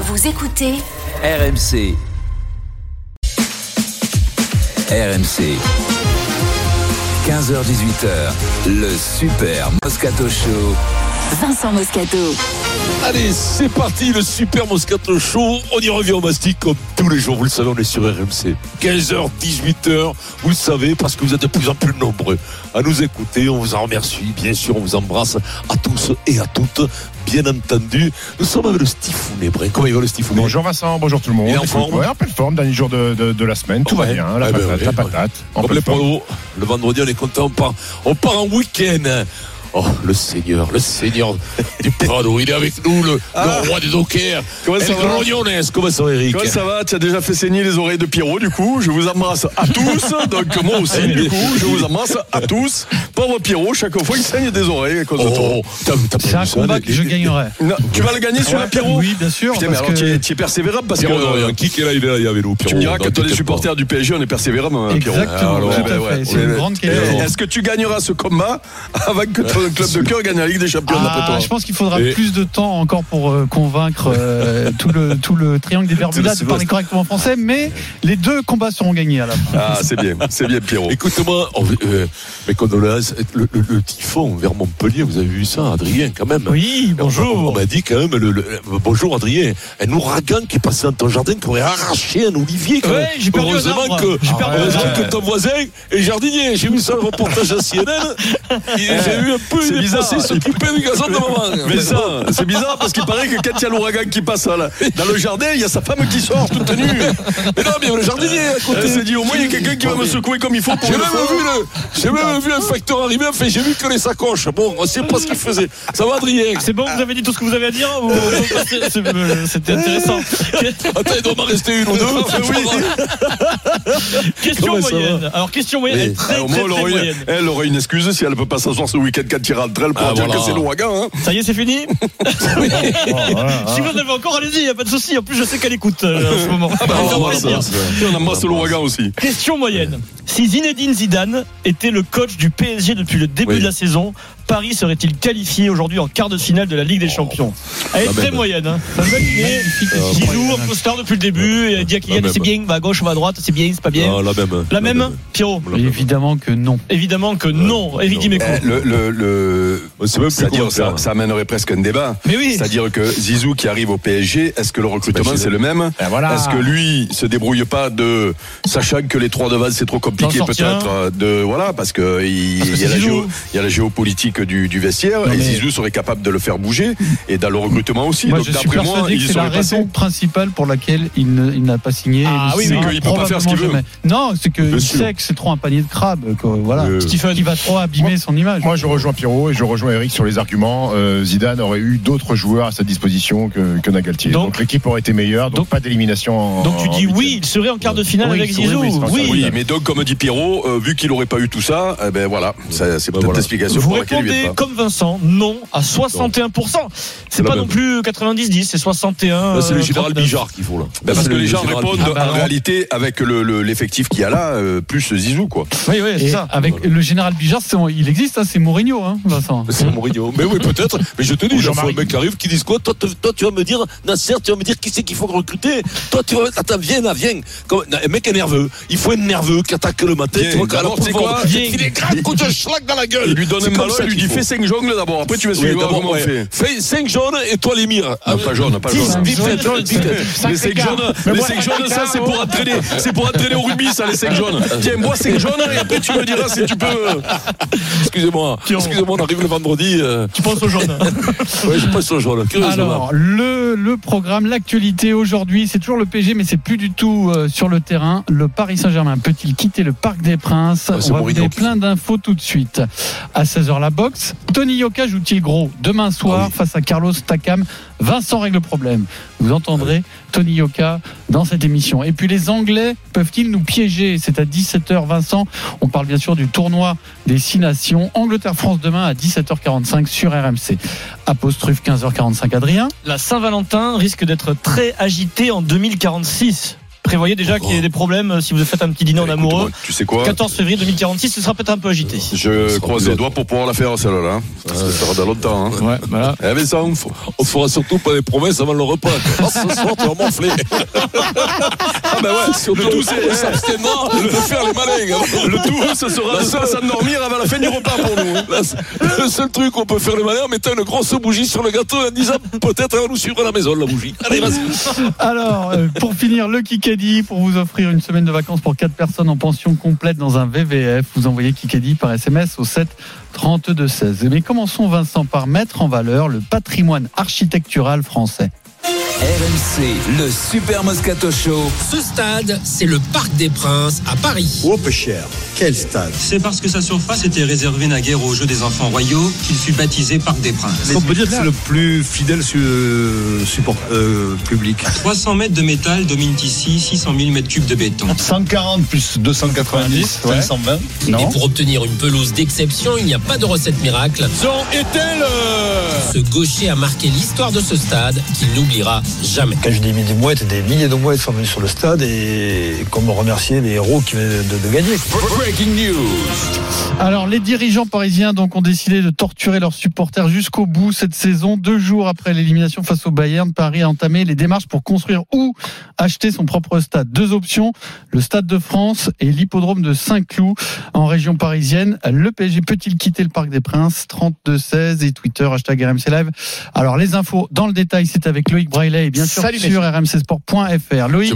Vous écoutez RMC. RMC. 15h18h, le Super Moscato Show. Vincent Moscato. Allez, c'est parti, le super Moscato Show. On y revient au mastic comme tous les jours. Vous le savez, on est sur RMC. 15h, 18h. Vous le savez parce que vous êtes de plus en plus nombreux à nous écouter. On vous en remercie. Bien sûr, on vous embrasse à tous et à toutes. Bien entendu. Nous sommes avec le Stifounet. Comment il va le Stifounet Bonjour Vincent, bonjour tout le monde. Il est en forme? Ouais, en pleine forme, dernier jour de, de- de la semaine, tout va bien, la Eh ben patate, ouais, la ouais. patate. en Comme les pleine forme. pronos, le vendredi, on est content. On part, on part en week-end. Oh, le Seigneur, le Seigneur du Prado, il est avec nous, le, Ah. le roi des dockers. Comment ça El va. Comment ça va, Eric Comment ça va Tu as déjà fait saigner les oreilles de Pierrot, du coup. Je vous embrasse à tous. Donc, moi aussi, du coup, je vous embrasse à tous. Pauvre Pierrot, chaque fois, il saigne des oreilles à cause de toi. Oh, t'as- t'as pas C'est un combat les- que je gagnerai. Non, tu vas le gagner sur la Pierrot Oui, bien sûr. Putain, mais parce alors, que- tu es, tu es persévérable parce que. Pierrot Dorian, qui est là, il est là, il avec nous, Pierrot. Tu me diras que toi, les supporters du PSG, on est persévérable, hein, Pierrot. Exactement, Alors, tout à ouais, fait. ouais, c'est une grande qualité. Est-ce que tu gagneras ce combat avant que ton club de cœur gagne la Ligue des Champions, Ah, toi je pense qu'il faudra Et- plus de temps encore pour euh, convaincre euh, tout, le, tout le triangle des Bermudas de parler correctement français, mais les deux combats seront gagnés à la fin. Ah, c'est bien, c'est bien, Pierrot. Écoute-moi, euh, mes condoléances, le, le, le typhon vers Montpellier, vous avez vu ça, Adrien, quand même Oui, On- On, bonjour. m'a dit quand même, le, le- bonjour Adrien, un ouragan qui est passé dans ton jardin, qui aurait arraché un olivier. quand Ouais, même. j'ai perdu un heureusement arbre. que, J'ai perdu heureusement que ton voisin est jardinier. J'ai vu ça le reportage à CNN. J'ai vu un peu, C'est bizarre. s'occuper du gazon de maman. Mais ça, c'est bizarre parce qu'il paraît que quand il y a l'ouragan qui passe là, dans le jardin, il y a sa femme qui sort toute nue. Mais non, mais il y a le jardinier à côté. Elle s'est dit au moins il y a quelqu'un qui va me secouer comme il faut pour J'ai même, vu le, j'ai même vu un facteur arriver, enfin, j'ai vu que les sacoches. Bon, on sait pas ce qu'il faisait. Ça va, Adrien? C'est bon, vous avez dit tout ce que vous avez à dire euh, C'était intéressant. Attends, il doit m'en rester une ou deux. Question moyenne. Alors, question moyenne, elle Eh, aurait, une, moyenne. elle aurait une excuse si elle ne peut pas s'asseoir ce week-end quand il rentre. Elle pourra Ah, dire voilà. que c'est l'ouragan. Hein. Ça y est, c'est fini. Si vous en avez encore, allez-y, y a pas de souci. En plus, je sais qu'elle écoute euh, en ce moment. Ah, faire on embrasse, Et on embrasse l'ouragan aussi. Question moyenne. Si Zinedine Zidane était le coach du PSG depuis le début Oui. de la saison, Paris serait-il qualifié aujourd'hui en quart de finale de la Ligue des Champions Elle est la très même. moyenne. Hein. Ça me va l'idée. Zizou, un peu star depuis le début, et elle dit à Kylian La c'est même. bien, va à gauche, va à droite, c'est bien, c'est pas bien. Ah, la même. La même, Pierrot. Évidemment que non. Évidemment que non. Dimeco. Eh, Le, c'est-à-dire, ça, amènerait presque un débat. Mais oui. C'est-à-dire que Zizou qui arrive au PSG, est-ce que le recrutement c'est le même Ben voilà. Est-ce que lui se débrouille pas de sachant que les trois de base c'est trop compliqué peut-être euh, de voilà parce que il, Parce que il y a la c'est Zizou. géo- il y a la géopolitique du, du vestiaire Non, et mais- Zizou serait capable de le faire bouger et dans le recrutement aussi. Moi, Donc je suis d'après moi, persuadé que il c'est la raison passé. principale pour laquelle il ne- il n'a pas signé. Ah oui, ne signera qu'il peut pas faire ce qu'il veut. jamais. Non, c'est qu'il sait que c'est trop un panier de crabes. voilà. Euh, Stephen. Qui va trop abîmer son image. Moi, je rejoins Pierrot et je rejoins Eric sur les arguments. Euh, Zidane aurait eu d'autres joueurs à sa disposition que, que Nagaltier. Donc- Donc, l'équipe aurait été meilleure, donc, donc- pas d'élimination. en- Donc tu dis oui, il serait en quart de finale Oui, avec Zizou. oui, c'est pas mais donc comme dit Pierrot, euh, vu qu'il aurait pas eu tout ça, eh ben voilà, c'est Ben peut-être voilà. l'explication pour laquelle il répondez comme Vincent, non à 61%. C'est pas non plus 90-10, c'est 61. Là, c'est le général 39. Bijard qu'il faut là. Ben, parce C'est que le les gens répondent bah en non. réalité avec le- le- l'effectif qu'il y a là, euh, plus Zizou quoi. Oui, oui, c'est ça. avec le général Bijard, c'est- il existe, hein, c'est Mourinho, hein, Vincent. C'est Mourinho. Mais oui, peut-être. Mais je te dis, il faut un mec qui arrive qui dise quoi toi, tu vas me dire, Nasser, tu vas me dire qui c'est qu'il faut recruter. Toi, tu vas attends, viens là, viens. Comme, un mec est nerveux. Il faut être nerveux qui attaque le matin. Tu vois, sais pouvoir- quoi Il il est grand coup de schlag dans la gueule. Il lui donne C'est un comme ballon, dit faut. fais 5 jongles d'abord, après tu vas Oui, suivre comment on fait. Fais 5 jaunes et toi les mires. Non, pas jaune, pas 10, jaune. 10, 10, 10. Les 5 jaunes, les 5 jaunes, ça c'est pour entraîner, c'est pour entraîner au rugby, ça les 5 jaunes. Tiens, bois 5 jaunes et après tu me diras si tu peux. Excusez-moi. Excusez-moi, on arrive le vendredi. euh, Tu penses au jaune. Ouais, je passe au jaune. Curieusement. Alors, le, le programme, l'actualité aujourd'hui, c'est toujours le PG, mais c'est plus du tout euh, sur le terrain. Le Paris Saint-Germain peut-il quitter le Parc des Princes? Ah, On va vous donner plein d'infos tout de suite. À 16h, la boxe. Tony Yoka joue-t-il gros demain soir face à Carlos Takam? Vincent règle le problème. Vous entendrez Tony Yoka dans cette émission. Et puis les Anglais peuvent-ils nous piéger? C'est à 17h Vincent. On parle bien sûr du tournoi des six nations. Angleterre-France demain à 17h45 sur RMC. Apostrophe 15h45 Adrien. La Saint-Valentin risque d'être très agitée en 2046. Prévoyez déjà qu'il y ait des problèmes euh, si vous faites un petit dîner en Écoute-moi, amoureux. Tu sais quoi 14 février 2046, ce sera peut-être un peu agité. Je croise les doigts pour pouvoir la faire celle-là. hein. Parce que ça fera dans longtemps. Hein. Ouais, voilà. Eh mais ça, on On fera surtout pas des promesses avant le repas. Ah, ce soir, tu vas m'enfler. Ah ben ouais, Surtout, le tout c'est on s'abstiendra de faire les malins. hein. le tout ce sera La de s'endormir avant la fin du repas pour nous. Le seul truc qu'on peut faire le malin en mettant une grosse bougie sur le gâteau et en disant peut-être elle va nous suivre à la maison la bougie. Allez, vas-y. Alors, euh, pour finir, le Pour vous offrir une semaine de vacances pour 4 personnes en pension complète dans un VVF, vous envoyez Kikadi par SMS au 7 32 16. Mais commençons, Vincent, par mettre en valeur le patrimoine architectural français. RMC, le Super Moscato Show. Ce stade, c'est le Parc des Princes à Paris. Oh, peu cher. Quel stade? C'est parce que sa surface était réservée naguère aux Jeux des enfants royaux qu'il fut baptisé Parc des Princes. On peut dire que c'est le plus fidèle su- euh, support euh, public? 300 mètres de métal dominent ici 600 000 mètres cubes de béton. 140 plus 290, ouais. 520. Et pour obtenir une pelouse d'exception, il n'y a pas de recette miracle. Ce gaucher a marqué l'histoire de ce stade qu'il n'oubliera jamais. Quand je dis des mouettes, des milliers de mouettes sont venues sur le stade et comme remercier les héros qui viennent de, de gagner. Breaking news. Alors, les dirigeants parisiens donc ont décidé de torturer leurs supporters jusqu'au bout cette saison. Deux jours après l'élimination face au Bayern, Paris a entamé les démarches pour construire ou acheter son propre stade. Deux options le Stade de France et l'hippodrome de Saint-Cloud en région parisienne. Le PSG peut-il quitter le Parc des Princes? 32-16 et Twitter hashtag RMC Live. Alors, les infos dans le détail, c'est avec Loïc Braillet et bien sûr Salut, sur rmcsport.fr. Loïc,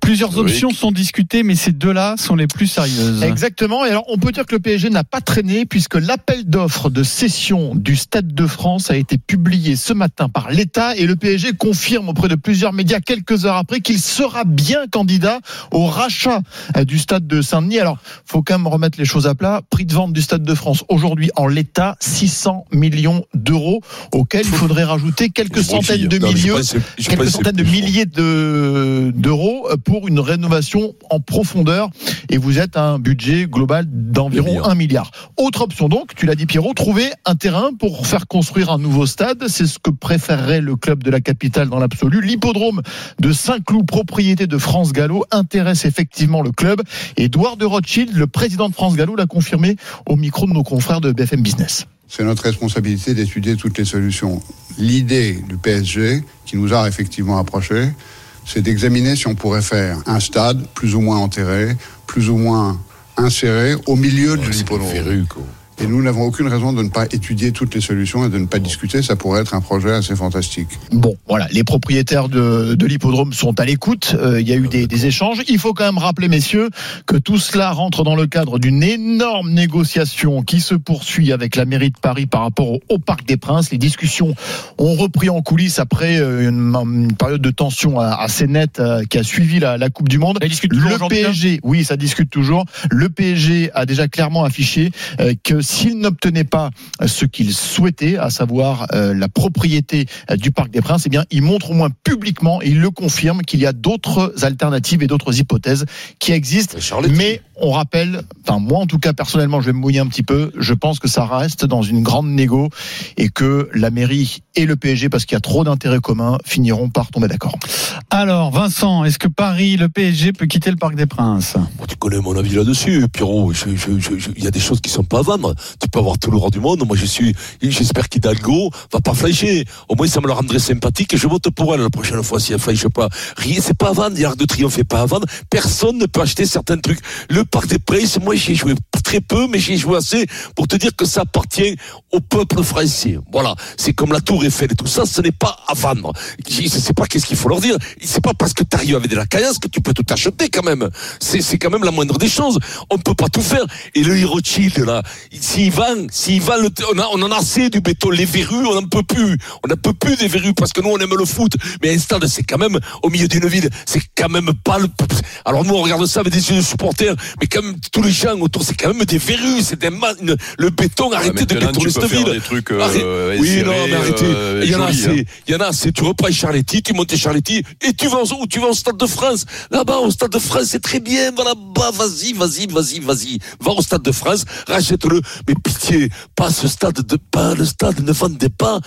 plusieurs Loïc. options sont discutées, mais ces deux-là sont les plus sérieuses. Exactement. Et alors, on peut dire que le PSG n'a pas traîné puisque l'appel d'offres de cession du Stade de France a été publié ce matin par l'État et le PSG confirme auprès de plusieurs médias quelques heures après qu'il sera bien candidat au rachat euh, du Stade de Saint-Denis. Alors, faut quand même remettre les choses à plat. Prix de vente du Stade de France aujourd'hui en l'état 600 millions d'euros auxquels il faudrait rajouter quelques centaines de Non, je pense je quelques centaines de milliers de- d'euros pour une rénovation en profondeur et vous êtes à un budget global d'environ milliards. 1 milliard. Autre option donc, tu l'as dit Pierrot, trouver un terrain pour faire construire un nouveau stade, c'est ce que préférerait le club de la capitale dans l'absolu. L'hippodrome de Saint-Cloud, propriété de France Gallo, intéresse effectivement le club. Édouard de Rothschild, le président de France Gallo, l'a confirmé au micro de nos confrères de BFM Business. C'est notre responsabilité d'étudier toutes les solutions. L'idée du PSG, qui nous a effectivement approchés, c'est d'examiner si on pourrait faire un stade plus ou moins enterré, plus ou moins inséré au milieu de l'hippodrome. Et nous n'avons aucune raison de ne pas étudier toutes les solutions et de ne pas discuter. Ça pourrait être un projet assez fantastique. Bon, voilà, les propriétaires de, de l'hippodrome sont à l'écoute. Euh, il y a eu des, des échanges. Il faut quand même rappeler, messieurs, que tout cela rentre dans le cadre d'une énorme négociation qui se poursuit avec la mairie de Paris par rapport au, au Parc des Princes. Les discussions ont repris en coulisses après euh, une, une période de tension euh, assez nette qui a suivi la, la Coupe du Monde. Ça discute toujours Le hein PSG, oui, ça discute toujours. Le PSG a déjà clairement affiché que s'il n'obtenait pas ce qu'il souhaitait, à savoir euh, la propriété euh, du Parc des Princes, eh bien, il montre au moins publiquement et il le confirme qu'il y a d'autres alternatives et d'autres hypothèses qui existent. Mais on rappelle, enfin moi en tout cas personnellement, je vais me mouiller un petit peu. Je pense que ça reste dans une grande négo et que la mairie et le PSG, parce qu'il y a trop d'intérêts communs, finiront par tomber d'accord. Alors, Vincent, est-ce que Paris, le PSG, peut quitter le Parc des Princes? Bon, tu connais mon avis là-dessus, Pierrot. Il y a des choses qui sont pas à vendre. Tu peux avoir tout le roi du monde. Moi, je suis, j'espère qu'Hidalgo va pas flasher. Au moins, ça me le rendrait sympathique et je vote pour elle la prochaine fois si elle flash pas. Rien, c'est pas à vendre. L'Arc de Triomphe est pas à vendre. Personne ne peut acheter certains trucs. Le Parc des Princes, moi, j'y ai joué très peu, mais j'y ai joué assez pour te dire que ça appartient au peuple français. Voilà. C'est comme la Tour Eiffel et tout ça, ce n'est pas à vendre. Je sais pas qu'est-ce qu'il faut leur dire. C'est pas parce que tu arrives avec de la caillasse que tu peux tout acheter quand même. C'est c'est quand même la moindre des choses. On peut pas tout faire. Et le Rothschild, là, s'il va, s'il va, le, on, a, on en a assez du béton, les verrues, on n'en peut plus. On n'en peut plus des verrues parce que nous, on aime le foot. Mais un stade, c'est quand même, au milieu d'une ville, c'est quand même pas le. Alors nous, on regarde ça avec des yeux de supporters, mais quand même, tous les gens autour, c'est quand même des verrues, c'est des ma- une- le béton, arrêtez de bétonner cette ville. des trucs, euh, Arrête- oui, non, mais arrêtez. euh, Il y en a assez. hein. Il y en a assez. Tu reprends Charletti, tu montes Charletti, et tu vas où Tu vas au Stade de France. Là-bas, au Stade de France, c'est très bien. Va là-bas, vas-y, vas-y, vas-y, vas-y. Va au Stade de France, rachète-le. Mais pitié, pas ce stade de, pas le stade, ne vendez pas,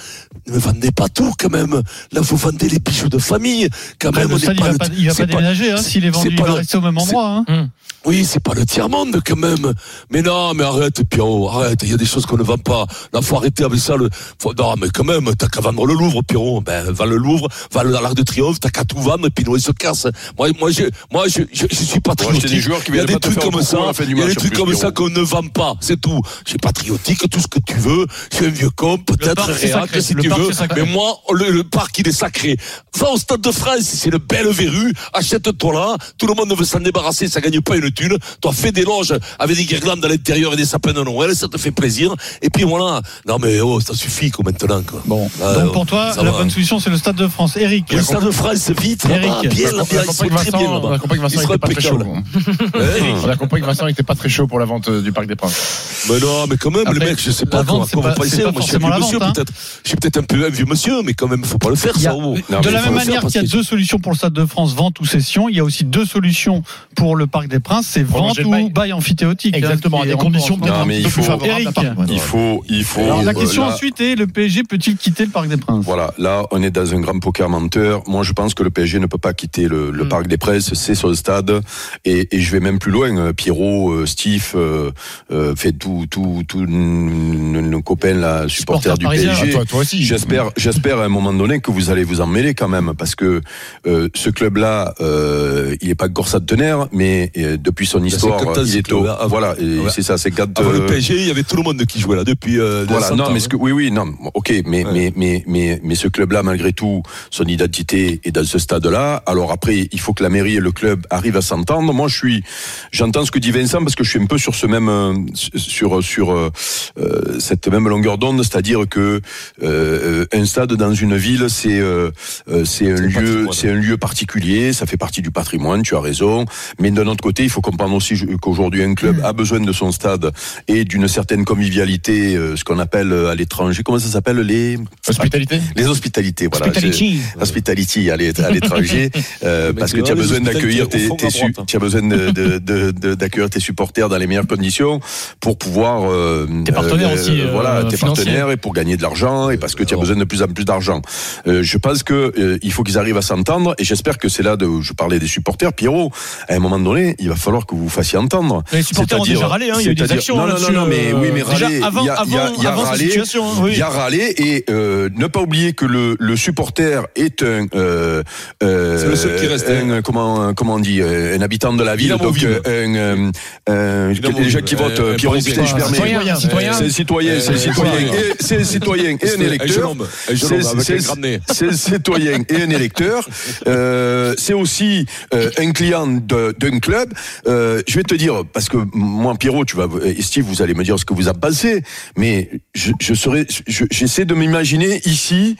ne vendez pas tout, quand même. Là, vous vendez les bijoux de famille. Quand Après, même, on stade, il va le- pas, il va c'est pas déménager. Hein, S'il est vendu, c'est il pas va le- rester au même endroit. Hein. oui, c'est pas le tiers-monde quand même. Mais non, mais arrête, Pierrot, arrête. Il y a des choses qu'on ne vend pas. Là, faut arrêter avec ça. Le... Faut... Non, mais quand même, t'as qu'à vendre le Louvre, Pierrot. Ben, va le Louvre, va le- à l'Arc de Triomphe, t'as qu'à tout vendre, et puis nous, il se casse. Moi, moi, je, moi, je, je, je suis patriotique. des joueurs qui il y a des trucs comme ça. Il y a des trucs comme ça qu'on ne vend pas. C'est tout. Je suis patriotique, tout ce que tu veux. Je suis un vieux con, peut-être réac, si tu veux. Mais moi, le, le parc, il est sacré. Va au Stade de France, c'est une belle verrue. Achète-toi là. Tout le monde veut s'en débarrasser, ça gagne pas une thune. Toi, fais des loges avec des guirlandes à l'intérieur et des sapins de Noël, ça te fait plaisir. Et puis voilà. Non mais oh, ça suffit quoi maintenant quoi. Bon, donc pour toi, la va. bonne solution, c'est le Stade de France. Eric. Le Stade de France, vite, Eric. bien, là, a bien, ils sont que très bien Vincent, on a compris que Vincent n'était pas très chaud. On a compris que Vincent n'était pas très chaud pour la vente euh, du Parc des Princes. Mais non, mais quand même, les mecs, je sais pas vente, comment pas- pas Moi, je suis un forcément vieux la monsieur, hein. peut-être. Je suis peut-être un peu un vieux monsieur, mais quand même, faut pas le faire, Il y ça. a- oh. Non, de la même le manière qu'il y a que- deux solutions pour le Stade de France, vente ou cession, il y a aussi deux solutions pour le Parc des Princes, c'est vente le ou bail. bail amphithéotique. hein, Exactement, à qui des conditions peut-être mais il peu plus faut-. Eric. Il faut, il faut. Alors la euh, question là- ensuite est le PSG peut-il quitter le Parc des Princes? Voilà, là, on est dans un grand poker menteur. Moi, je pense que le PSG ne peut pas quitter le, le Mm. Parc des Princes, c'est son stade. Et, et je vais même plus loin. Euh, Pierrot, euh, Steve, euh, fait tout, tout, tout nos, copains là, supporters du. PSG. Ah, toi, toi aussi. J'espère, j'espère à un moment donné que vous allez vous en mêler quand même, parce que euh, ce club-là, euh, il est pas encore centenaire, mais euh, depuis son histoire, 50 ans, il est au. Avant- voilà, Ouais. c'est ça, c'est quand Avant euh, le PSG, il y avait tout le monde qui jouait là depuis. euh, voilà, 100 non, ans, mais hein. ce que, oui, oui, non, ok, mais, Ouais. mais, mais, mais, mais ce club-là, malgré tout, son identité est dans ce stade-là. Alors après, il faut que la mairie et le club arrivent à s'entendre. Moi, je suis, j'entends ce que dit Vincent parce que je suis un peu sur ce même, euh, sur, sur cette même longueur d'onde, c'est-à-dire que euh, un stade dans une ville, c'est, euh, euh, c'est un lieu, c'est un lieu particulier. Ça fait partie du patrimoine. Tu as raison. Mais d'un autre côté, il faut comprendre aussi qu'aujourd'hui, un club a besoin de son stade et d'une certaine convivialité, euh, ce qu'on appelle euh, à l'étranger. Comment ça s'appelle les Hospitalité les hospitalités, voilà. Hospitality. À l'é- à l'étranger, euh, parce que tu as besoin d'accueillir hospitalités tes, su- tu as besoin d'accueillir tes supporters dans les meilleures conditions pour pouvoir euh, Tes partenaires aussi, euh, voilà, tes partenaires et pour gagner de l'argent et parce que tu as Alors. besoin de plus en plus d'argent. Euh, je pense que euh, il faut qu'ils arrivent à s'entendre et j'espère que c'est là de je parlais des supporters Pierrot à un moment donné il va falloir que vous vous fassiez entendre Les supporters ont déjà râlé, hein, il y a eu des actions non, non, non, non, mais euh, oui, mais déjà râler, avant- il y a- il y a- avant- il y a avant cette râlé, situation, hein, oui. il y a râlé et euh, ne pas oublier que le, le supporter est un euh, euh, C'est le seul qui reste, un, comment comment on dit un habitant de la ville donc un euh, euh, gens qui votent Pierrot je permets. Citoyen, citoyen. c'est un citoyen c'est un citoyen c'est un citoyen et un électeur homme C'est- un citoyen et un électeur. Euh, c'est aussi euh, un client d'un club. Euh, je vais te dire, parce que moi, Pierrot, tu vas, et Steve, vous allez me dire ce que vous en pensez, mais je, je serais, je- j'essaie de m'imaginer ici,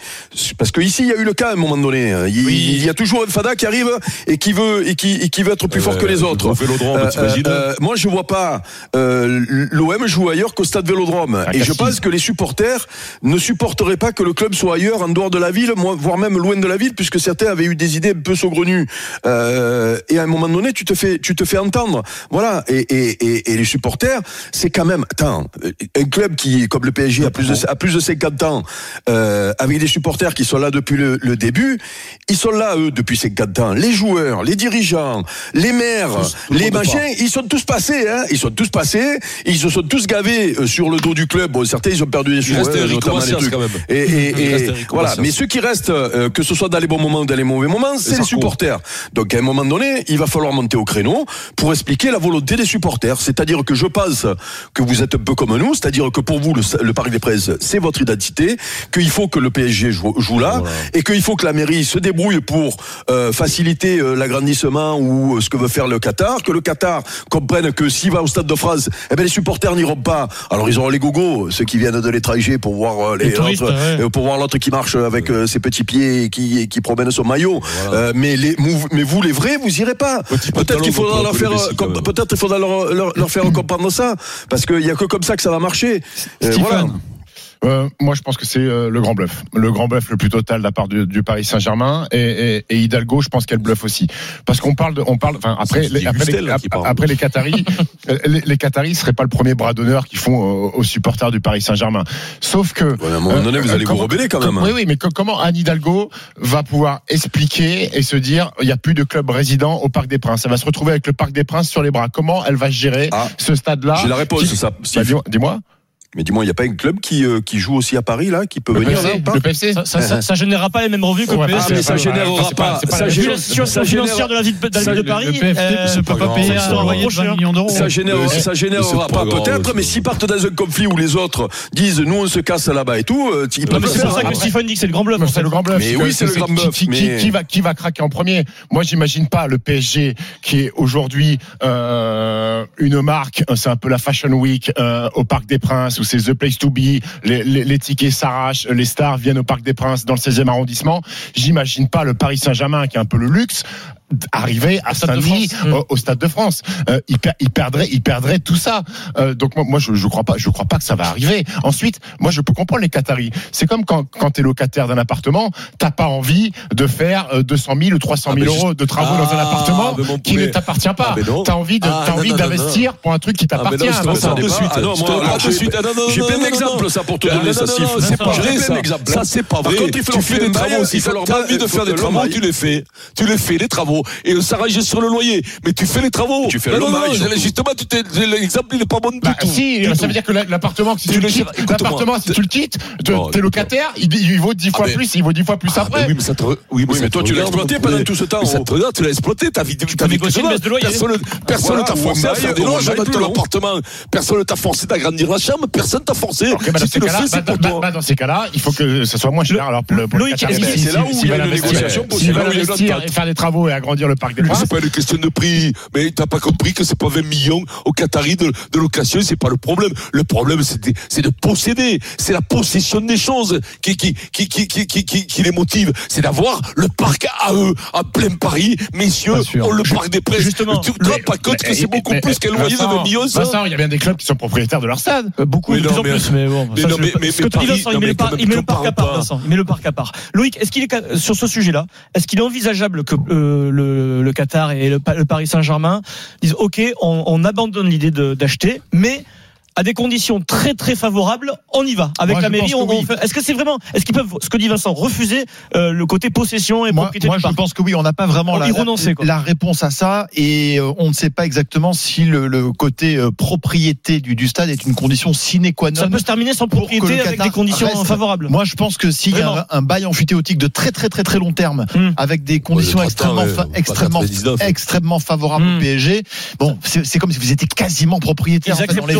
parce que ici, il y a eu le cas à un moment donné. hein. Il, il y a toujours un fada qui arrive et qui veut, et qui, et qui veut être plus fort que les autres. Euh, euh, moi, je vois pas euh, l'OM joue ailleurs qu'au stade Vélodrome. et je pense que les supporters ne supporteraient pas que le club soit ailleurs, en dehors de la ville, voire même loin de la ville, puisque certains avaient eu des idées un peu saugrenues. Euh, et à un moment donné, tu te fais, tu te fais entendre. Voilà. Et, et, et, et les supporters, c'est quand même, attends, un club qui, comme le PSG, a plus de, a plus de 50 ans, euh, avec des supporters qui sont là depuis le, le début, ils sont là, eux, depuis 50 ans. Les joueurs, les dirigeants, les maires, les machins, ils sont tous passés, hein. Ils sont tous passés. Ils se sont tous gavés euh, sur le dos du club. Bon, certains, ils ont perdu des Il sous, reste Rico notamment les trucs. quand même. Et, Et, et- et voilà. Mais ceux qui restent, euh, que ce soit dans les bons moments ou dans les mauvais moments, c'est les supporters. Donc à un moment donné, il va falloir monter au créneau pour expliquer la volonté des supporters. C'est-à-dire que je pense que vous êtes un peu comme nous, c'est-à-dire que pour vous, le, le Parc des Princes, c'est votre identité, qu'il faut que le PSG joue, joue là, et qu'il faut que la mairie se débrouille pour euh, faciliter euh, l'agrandissement ou euh, ce que veut faire le Qatar, que le Qatar comprenne que s'il va au Stade de France, eh ben les supporters n'iront pas. Alors ils auront les gogos, ceux qui viennent de l'étranger pour voir euh, les, Les touristes, l'autre- ouais. Euh, pour voir l'autre qui marche avec euh, ses petits pieds et qui, et qui promène son maillot. Euh, mais les, mou- mais vous les vrais, vous irez pas. Peut-être qu'il faudra leur faire, peut-être il faudra leur, leur, leur faire comprendre ça, parce qu'il y a que comme ça que ça va marcher. Euh, voilà. Euh, moi, je pense que c'est euh, le grand bluff. Le grand bluff le plus total de la part du, du Paris Saint-Germain et, et, et Hidalgo, je pense qu'elle bluffe aussi. Parce qu'on parle, de, on parle, enfin après, les, après, les, après les Qataris, euh, les, les Qataris seraient pas le premier bras d'honneur qu'ils font aux, aux supporters du Paris Saint-Germain. Sauf que Ouais, à un moment donné, vous allez vous rebeller quand même. Oui, oui, mais co- comment Anne Hidalgo va pouvoir expliquer et se dire, il n'y a plus de club résident au Parc des Princes. Elle va se retrouver avec le Parc des Princes sur les bras. Comment elle va gérer Ah, ce stade-là J'ai la réponse, Qui- ça. Bah, dis-moi- Dis-moi. Mais dis-moi, il n'y a pas un club qui, euh, qui joue aussi à Paris, là, qui peut Le venir PFC, là ou pas le PFC Ça, ça, ça, ça générera pas les mêmes revenus que le PSG. Ah, mais ça générera pas- la situation financière de la ville de, la ça- ville de Paris, le PFC euh, ne peut peut pas payer pas un payer loyer de 20 millions d'euros. Ça génère, Mais ça générera pas peut-être, mais s'ils partent dans un conflit où les autres disent nous on se casse là-bas et tout, euh, ils peuvent c'est pour ça que Stephen dit que c'est le grand bluff. C'est le grand bluff. Mais oui, c'est le grand qui- bluff, Qui, va, qui va craquer en premier? Moi, j'imagine pas le PSG qui est aujourd'hui euh, une marque. C'est un peu la Fashion Week euh, au Parc des Princes c'est the place to be. Les, tickets s'arrachent, les stars viennent au Parc des Princes dans le 16e arrondissement. J'imagine pas le Paris Saint-Germain qui est un peu le luxe arriver à de Saint-Denis France. au, au Stade de France. Euh, il, per- il perdrait, il perdrait tout ça. Euh, donc moi, moi je, je crois pas, je crois pas que ça va arriver. Ensuite, moi je peux comprendre les Qataris. C'est comme quand, quand tu es locataire d'un appartement, t'as pas envie de faire euh, 200 000 ou 300 Ah, 000 mais euros juste- de travaux dans un Ah, appartement qui ne t'appartient pas. Ah. T'as envie de, Ah, t'as non, envie d'investir pour un truc qui Ah, t'appartient. prends de suite. Ah non, j'ai- suite. Ah, non, non, j'ai non, plein d'exemples, ça, pour te Ah, donner non, ça, C'est pas vrai, plein ça. d'exemples. Ça, c'est pas Par vrai. contre, il faut Tu fais faire des travaux. Si il faut t'as leur t'as bail, envie de faire des travaux, tu les fais. Tu les fais, les travaux. Et on s'arrange sur le loyer. Mais tu fais les travaux. Tu fais Non, le non, non. Justement, tu t'es- l'exemple, il n'est pas bon du Bah, tout. si, Du ça tout. veut dire que la- l'appartement, si Tu tu, le quittes, l'appartement, si tu le quittes, t'es locataire, il, il vaut 10 Ah, fois mais- plus, il vaut 10 fois plus Ah, après. oui, mais ça te re- oui, Oui, ça mais toi, tu l'as exploité pendant tout ce temps, ça oh. te regarde, tu l'as exploité, ta vie, ta peux vie négocier une que baisse de loyer. Personne, personne Voilà, t'a forcé à faire des loges dans ton appartement. Personne t'a forcé d'agrandir la chambre. Personne t'a forcé. Dans ces tu le cas-là, fais, c'est pour toi. dans ces cas-là, il faut que ce soit moins cher. Alors pour le, c'est là où il y a une négociation possible, veulent là où il y a une investir et faire des travaux et agrandir le parc des Princes, c'est pas une question de prix. Mais t'as pas compris que c'est pas 20 millions au Qatari de, de location, c'est pas le problème. Le problème, c'est de, c'est de posséder. C'est la possession des choses qui, qui, qui, qui, qui, qui, qui- qui les motive. C'est d'avoir le parc à eux, à plein Paris. Messieurs, on le parc des presse. Justement. tu te rends pas compte que c'est beaucoup mais- plus qu'un loyer de Vincent, 20 millions, ça? Vincent, il y a bien des clubs qui sont propriétaires de leur stade. Beaucoup, de non, plus en mais- plus, mais bon. mais ça, non, il met le parc à part. Vincent. Il met le parc à part. Loïc, est-ce qu'il est, sur ce sujet-là, est-ce qu'il est envisageable que euh, le, Qatar et le, Pa- le Paris Saint-Germain disent OK, on, on abandonne l'idée d'acheter, mais à des conditions très très favorables, on y va. Avec Moi, la mairie, oui. fait- Est-ce que c'est vraiment, est-ce qu'ils peuvent, ce que dit Vincent, refuser euh, le côté possession et Moi, propriété moi, du je parc pense que oui, on n'a pas vraiment la, réponse à ça et euh, on ne sait pas exactement si le, le côté euh, propriété du, du stade est une condition sine qua non. Ça peut se terminer sans propriété avec des conditions reste. favorables. Moi, je pense que s'il y a un, un bail amphithéotique de très très très très long terme, Hmm. avec des conditions Ouais, extrêmement, fa- extrêmement, 99. extrêmement favorables Hmm. au PSG, bon, c'est c'est comme si vous étiez quasiment propriétaire. Ils en fait, dans les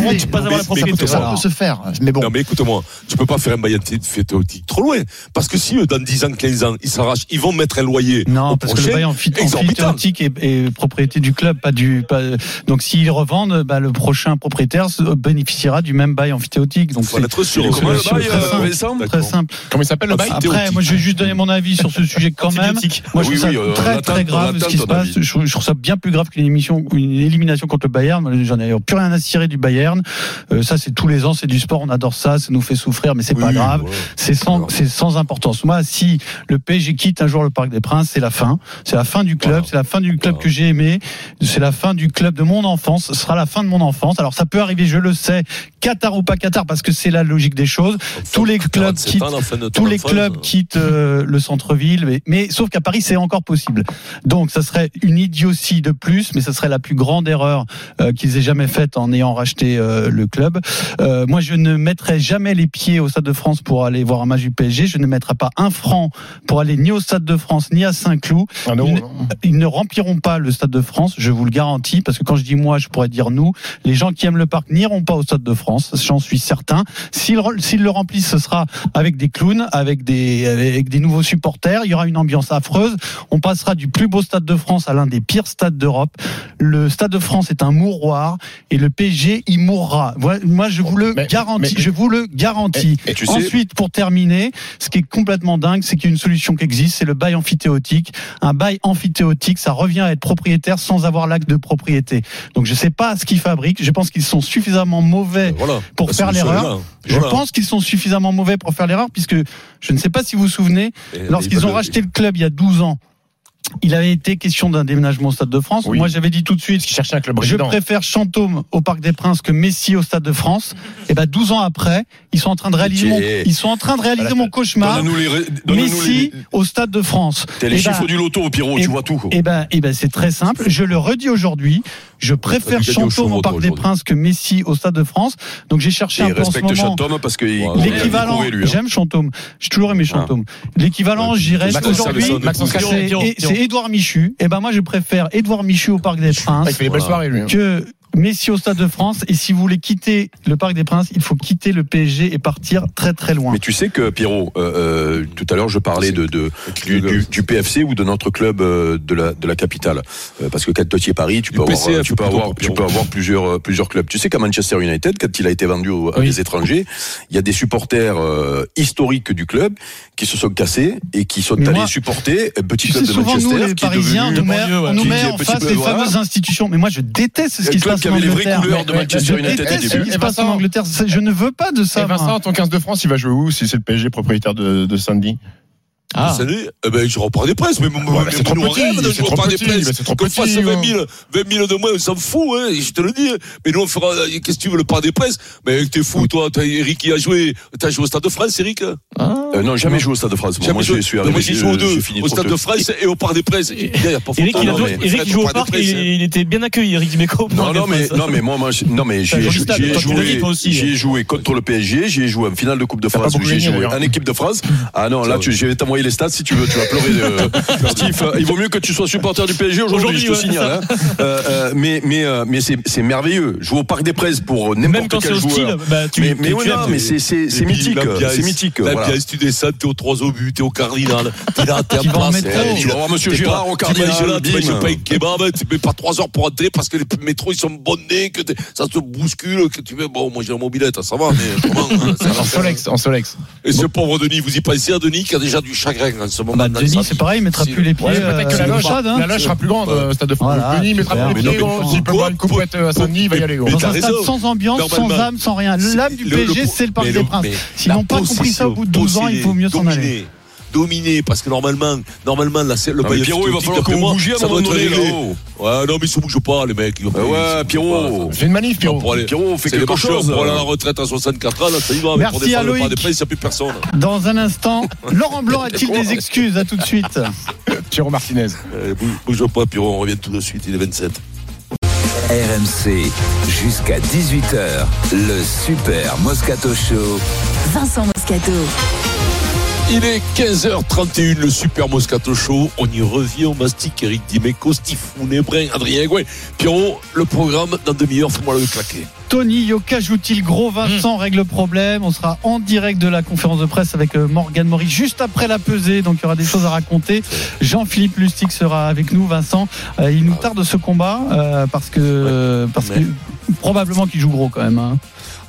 la Ça propriété. peut- Ça peut se faire, mais bon. Non, mais écoute-moi, tu peux pas faire un bail amphithéotique trop loin. Parce que si eux, dans 10 ans, 15 ans, ils s'arrachent, ils vont mettre un loyer. Non, au parce que le bail amphithéotique est, est propriété du club, pas du. Pas, donc s'ils revendent, bah, le prochain propriétaire bénéficiera du même bail amphithéotique. Donc Faut c'est être sûr. Comment le bail, très euh, simple, très simple. Comment il s'appelle le bail Après, moi, je vais juste donner mon avis sur ce sujet quand même. Moi, je Oui, trouve ça on très attend- très grave ce qui se passe. Je, je trouve ça bien plus grave qu'une élimination, une élimination contre le Bayern. Moi, J'en ai plus rien à cirer du Bayern. Euh, ça, c'est tous les ans, c'est du sport, on adore ça, ça nous fait souffrir, mais c'est pas Oui, grave. voilà. C'est sans, c'est sans importance. Moi, si le PSG quitte un jour le Parc des Princes, c'est la fin. C'est la fin du club. Voilà. C'est la fin du club Voilà. que j'ai aimé. C'est la fin du club de mon enfance. Ce sera la fin de mon enfance. Alors, ça peut arriver, je le sais, Qatar ou pas Qatar, parce que c'est la logique des choses. Tous les clubs 47 quittent, tous les clubs quittent euh, le centre-ville, mais, mais sauf qu'à Paris, c'est encore possible. Donc, ça serait une idiotie de plus, mais ça serait la plus grande erreur euh, qu'ils aient jamais faite en ayant racheté euh, le, club. Euh, moi, je ne mettrai jamais les pieds au Stade de France pour aller voir un match du PSG. Je ne mettrai pas un franc pour aller ni au Stade de France ni à Saint-Cloud. Euro, Ils, ne- non ils ne rempliront pas le Stade de France, je vous le garantis, parce que quand je dis moi, je pourrais dire nous. Les gens qui aiment le parc n'iront pas au Stade de France, j'en suis certain. S'ils le remplissent, ce sera avec des clowns, avec des, avec des nouveaux supporters. Il y aura une ambiance affreuse. On passera du plus beau Stade de France à l'un des pires stades d'Europe. Le Stade de France est un mouroir et le PSG y mourra. Moi, je vous le Mais- garantis. mais- je vous le garantis. Et tu sais- Ensuite, pour terminer, ce qui est complètement dingue, c'est qu'il y a une solution qui existe, c'est le bail amphithéotique. Un bail amphithéotique, ça revient à être propriétaire sans avoir l'acte de propriété. Donc je sais pas ce qu'ils fabriquent. Je pense qu'ils sont suffisamment mauvais Voilà. pour faire l'erreur. Je Voilà. pense qu'ils sont suffisamment mauvais pour faire l'erreur, puisque je ne sais pas si vous vous souvenez, lorsqu'ils ils ont racheté le club il y a 12 ans, il avait été question d'un déménagement au Stade de France. Oui. Moi, j'avais dit tout de suite, cherchait je préfère Chantôme au Parc des Princes que Messi au Stade de France. Et ben 12 ans après, ils sont en train de réaliser mon, ils sont en train de réaliser mon cauchemar. Les, Messi les, au Stade de France. t'as les Eh ben, chiffres du loto, Pierrot, et- tu vois tout. eh ben, eh ben, c'est très simple. Je le redis aujourd'hui. Je préfère Chantôme au Parc des. Princes que Messi au Stade de France. Donc j'ai cherché Et un peu en ce moment. Chantôme parce il L'équivalent, hein. j'aime Chantôme. J'ai toujours aimé Chantôme. L'équivalent, Ouais, j'irais aujourd'hui. C'est- Édouard Michu. Et ben moi, je préfère Édouard Michu au Parc des Ah, il Princes fait des belles Voilà. soirées, lui. hein. que Messi au Stade de France. Et si vous voulez quitter le Parc des Princes, il faut quitter le PSG et partir très très loin. Mais tu sais que Pierrot, euh, euh, tout à l'heure je parlais de, de du, du, du PFC ou de notre club euh, de la de la capitale, Euh, parce que quand tu es Paris, tu peux avoir tu peux avoir tu peux avoir plusieurs euh, plusieurs clubs. Tu sais qu'à Manchester United, quand il a été vendu aux- à Oui. des étrangers, il y a des supporters euh, historiques du club qui se sont cassés et qui sont Mais allés moi, supporter un petit club de souvent, Manchester nous, les qui est Parisiens, on devenu nous met, on nous met est en face voilà. fameuses institutions. Mais moi, je déteste ce qui se passe qui en avait les vraies couleurs de Manchester je United au ce début. qui se Et passe en Vincent Angleterre. Je ne veux pas de ça. Vincent, ton 15 de France, il va jouer où si c'est le PSG propriétaire de, de Sandy Ah. Cette année, eh ben, je repars des presses, mais, Ouais, mais c'est trop nous, on petit, rêve de jouer Parc des trop Qu'on fasse 20 hein. 000, 20 000 de moins, on s'en fout, hein, je te le dis. Mais nous, on fera, qu'est-ce que tu veux, le Parc des Princes? Mais t'es fou, toi, t'as- Eric, il a joué, t'as joué au Stade de France, Eric? Euh, non, jamais joué au Stade de France. Moi, moi, joué. je suis Non, arrivé. moi, j'ai joué aux j'ai deux, fini au Stade de France et au Parc des photo. Eric, il, joue au Parc et hein. il était bien accueilli, Eric Dimeco. Non, non, mais, non, mais moi, non, mais j'ai joué, toi aussi. j'y ai joué contre le PSG, j'y ai joué en finale de Coupe de France, j'ai joué en équipe de France. Ah non, là, tu, je vais t'envoyer les stats si tu veux, tu vas pleurer. euh, Steve, euh, il vaut mieux que tu sois supporter du PSG aujourd'hui, je te ouais, signale. hein. Euh, euh, mais mais, euh, mais c'est c'est merveilleux. Jouer au Parc des Princes pour Même n'importe quand c'est quel hostile, joueur. bah, tu, Mais, tu- mais non, mais c'est mythique, c'est mythique. L'ambiance, voilà. tu descends, t'es au 3 au but, t'es au Cardinal, t'es là, t'es en Tu vas en place. métro. Tu vas voir Monsieur Girard au Cardinal, là, tu manges pas un kebab, tu mets pas 3 heures pour rentrer parce que les métros ils sont bonnés, que ça se bouscule, que tu veux, bon, moi j'ai la mobilette, ça va, mais comment, hein, En. Solex, en Solex. Et ce pauvre Denis, vous y pensez à Denis qui a déjà du chagrin en ce moment Bah, Denis, c'est pareil, il mettra plus les pieds. Que euh, la loge, stade, hein. la loge sera plus grande, euh, stade de France. Denis mettra plus les pieds, mais s'il peut boire une couette à Saint-Denis, il va y aller. mais Dans un stade sans ambiance, sans âme, sans rien. L'âme du PSG, c'est le Parc des Princes. S'ils n'ont pas compris ça au bout de possession, 12 ans, il faut mieux s'en aller. Dominer, parce que normalement, normalement, le bail Pierrot, il va falloir que vous moi, bougiez à un ça moment donné. Ouais, non, mais ils se bougent pas, les mecs. Ils- Ah ouais, Pierrot. Fais une manif, Pierrot. Pierrot, fais quelque chose. Pour aller à la retraite à 64 ans, là, ça y va. mais Merci pour défendre à Loïc. il n'y a plus personne. Dans un instant, Laurent Blanc a-t-il des excuses? À tout de suite. Pierrot Martinez. Euh, bouge- Bouge pas, Pierrot, on revient tout de suite, il est 27. RMC, jusqu'à 18h, le Super Moscato Show. Vincent Moscato. Il est 15h31, le Super Moscato Show. On y revient au mastic. Eric Dimeco, Steve Brun, Adrien Gouin. Pierrot, le programme, dans demi-heure, fais-moi le claquer. Tony Yoka joue-t-il gros Vincent règle le problème. On sera en direct de la conférence de presse avec euh, Morgan Maurice juste après la pesée, donc il y aura des choses à raconter. Jean-Philippe Lustig sera avec nous. Vincent, Euh, il nous tarde ce combat euh, parce que parce que probablement qu'il joue gros quand même. hein.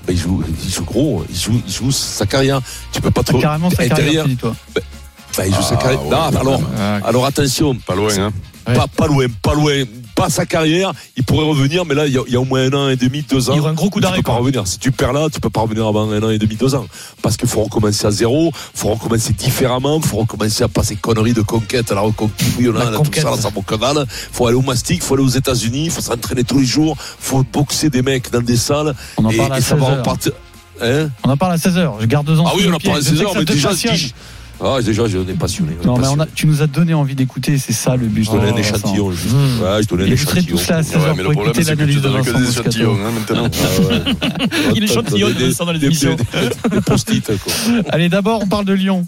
Ben, il, joue, il joue gros, il joue, il joue sa carrière. Tu peux pas trop. Carrément sa Et carrière, derrière, dis-toi. ben, il joue sa Ah, carrière. ouais, Non, ouais, alors, Ah, alors attention, Pas loin, hein. Pas loin, pas loin. Pas sa carrière, il pourrait revenir, mais là, il y a, il y a au moins un an et demi, deux ans. Il y aura un gros coup Tu d'arrêt. peux pas revenir. Si tu perds là, tu peux pas revenir avant un an et demi, deux ans. Parce qu'il faut recommencer à zéro, faut recommencer différemment, faut recommencer à pas ces conneries de conquête, à la reconquête, La tout ça, ça dalle. Faut aller au mastic, faut aller aux États-Unis, faut s'entraîner tous les jours, faut boxer des mecs dans des salles. On en et, parle à et ça 16 va heures. repartir. Hein? On en parle à 16h. Je garde deux ans. ah oui, on en parle à Je sais 16 que heures, ça mais te déjà, Ah, déjà, on est passionné. Non, mais on a, tu nous as donné envie d'écouter, c'est ça le but. Je donnais un échantillon. Juste. Ouais, je donnais un échantillon. tous là à 16h Ouais, mais le pour problème, écouter c'est que tu l'analyse de donnes que Vincent des Moscato. échantillons hein, maintenant. Ah ouais. Il échantillonne, Des- Vincent, dans les des- émissions. des- Des post-it, quoi. Allez, d'abord, on parle de Lyon.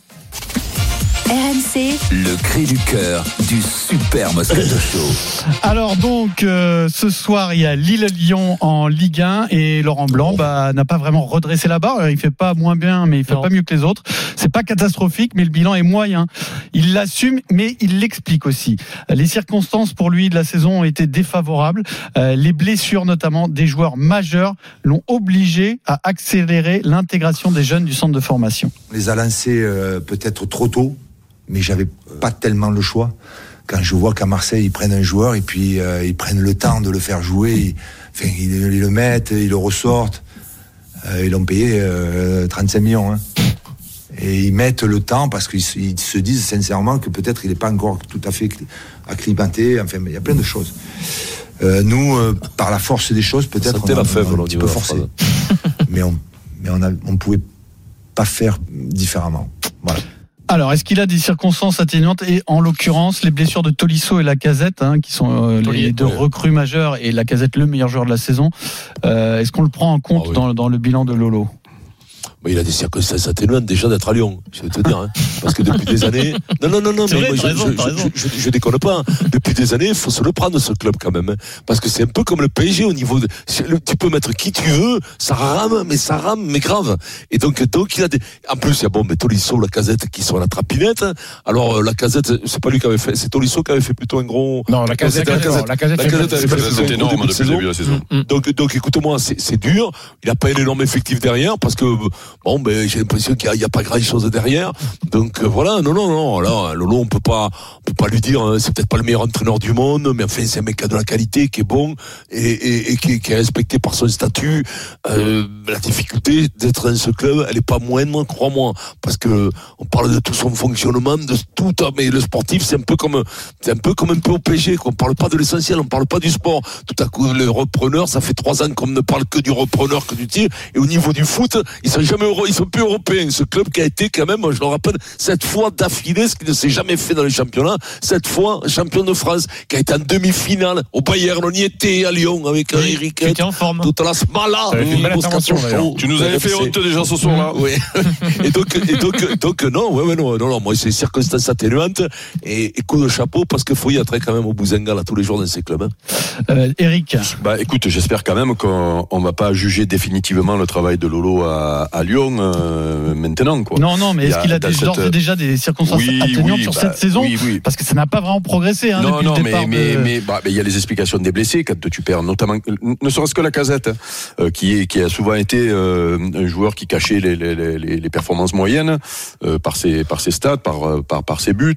RMC, Le cri du cœur du Super Moscato Show. Alors donc euh, ce soir il y a Lille-Lyon en Ligue 1 et Laurent Blanc bah, n'a pas vraiment redressé la barre. Il fait pas moins bien mais il fait Non. pas mieux que les autres. C'est pas catastrophique mais le bilan est moyen. Il l'assume mais il l'explique aussi. Les circonstances pour lui de la saison ont été défavorables. Euh, les blessures notamment des joueurs majeurs l'ont obligé à accélérer l'intégration des jeunes du centre de formation. On les a lancés euh, peut-être trop tôt, mais j'avais pas tellement le choix. Quand je vois qu'à Marseille, ils prennent un joueur et puis euh, ils prennent le temps de le faire jouer, ils, enfin, ils, ils le mettent, ils le ressortent. Euh, ils l'ont payé euh, 35 millions. hein. Et ils mettent le temps parce qu'ils se- disent sincèrement que peut-être il n'est pas encore tout à fait cli- acclimaté. Enfin, il y a plein de choses. Euh, nous, euh, par la force des choses, peut-être on, a- la on a un petit peu forcé. mais on, mais on a, on pouvait pas faire différemment. Voilà. Alors, est-ce qu'il a des circonstances atténuantes et en l'occurrence les blessures de Tolisso et Lacazette, hein, qui sont euh, les, deux recrues majeures et Lacazette le meilleur joueur de la saison. Euh, est-ce qu'on le prend en compte Ah oui. dans, dans le bilan de Lolo? Mais il a des circonstances atténuantes déjà d'être à Lyon, je vais te dire. Hein. Parce que depuis des années. Non, non, non, non, mais vrai, moi, je, raison, je- t'as je- raison. je- je- je déconne pas. hein. Depuis des années, il faut se le prendre, ce club, quand même. hein. Parce que c'est un peu comme le PSG au niveau de. Tu peux mettre qui tu veux, ça rame, mais ça rame, mais grave. Et donc, donc il a des. En plus, il y a bon, mais Tolisso, la casette qui sont à la trapinette. hein. Alors, euh, la casette, c'est pas lui qui avait fait, c'est Tolisso qui avait fait plutôt un gros. Non, la casette, La Casette. la casette, c'est énorme au début de depuis le début de la saison. donc, donc écoute-moi, c'est c'est dur. Il n'a pas un énorme effectif derrière parce que bon, ben j'ai l'impression qu'il n'y a, pas grand-chose derrière. Donc euh, voilà, non, non, non. Là, Lolo, on peut pas, on peut pas lui dire, hein, c'est peut-être pas le meilleur entraîneur du monde, mais enfin c'est un mec qui a de la qualité, qui est bon et, et, et qui, qui est respecté par son statut. Euh, la difficulté d'être dans ce club, elle est pas moindre, crois-moi, parce que on parle de tout son fonctionnement, de tout. ah, Mais le sportif, c'est un peu comme, c'est un peu comme un peu au PG. qu'on parle pas de l'essentiel, on parle pas du sport. Tout à coup, le repreneur, ça fait trois ans qu'on ne parle que du repreneur, que du tir. Et au niveau du foot, ils sont jamais euro, ils sont plus européens. Ce club qui a été quand même, je le rappelle, cette fois d'affilée, ce qui ne s'est jamais fait dans les championnats, cette fois champion de France, qui a été en demi-finale au Bayern, on y était à Lyon avec Oui, Eric. qui était en forme. Toute la smala. Tu nous avais fait honte déjà ce soir-là. Oui. et donc, et donc, donc, non, ouais, ouais, non, non, non, moi, c'est circonstances atténuantes et, et coup de chapeau parce qu'il faut y être quand même au Bouzenga, là, tous les jours dans ces clubs. Hein. Euh, Eric, Bah écoute, j'espère quand même qu'on on va pas juger définitivement le travail de Lolo à, à Lyon euh, maintenant quoi. non, non, mais est-ce a qu'il a dans des, cette- d'ores et déjà des circonstances Oui, atténuantes oui, sur bah, cette saison oui, oui. Parce que ça n'a pas vraiment progressé hein, non, depuis non, le mais départ. mais de- mais bah, mais il y a les explications des blessés quand tu perds, notamment ne serait-ce que la casette, euh, qui est qui a souvent été euh, un joueur qui cachait les les, les, les performances moyennes euh, par ses par ses stats, par euh, par par ses buts.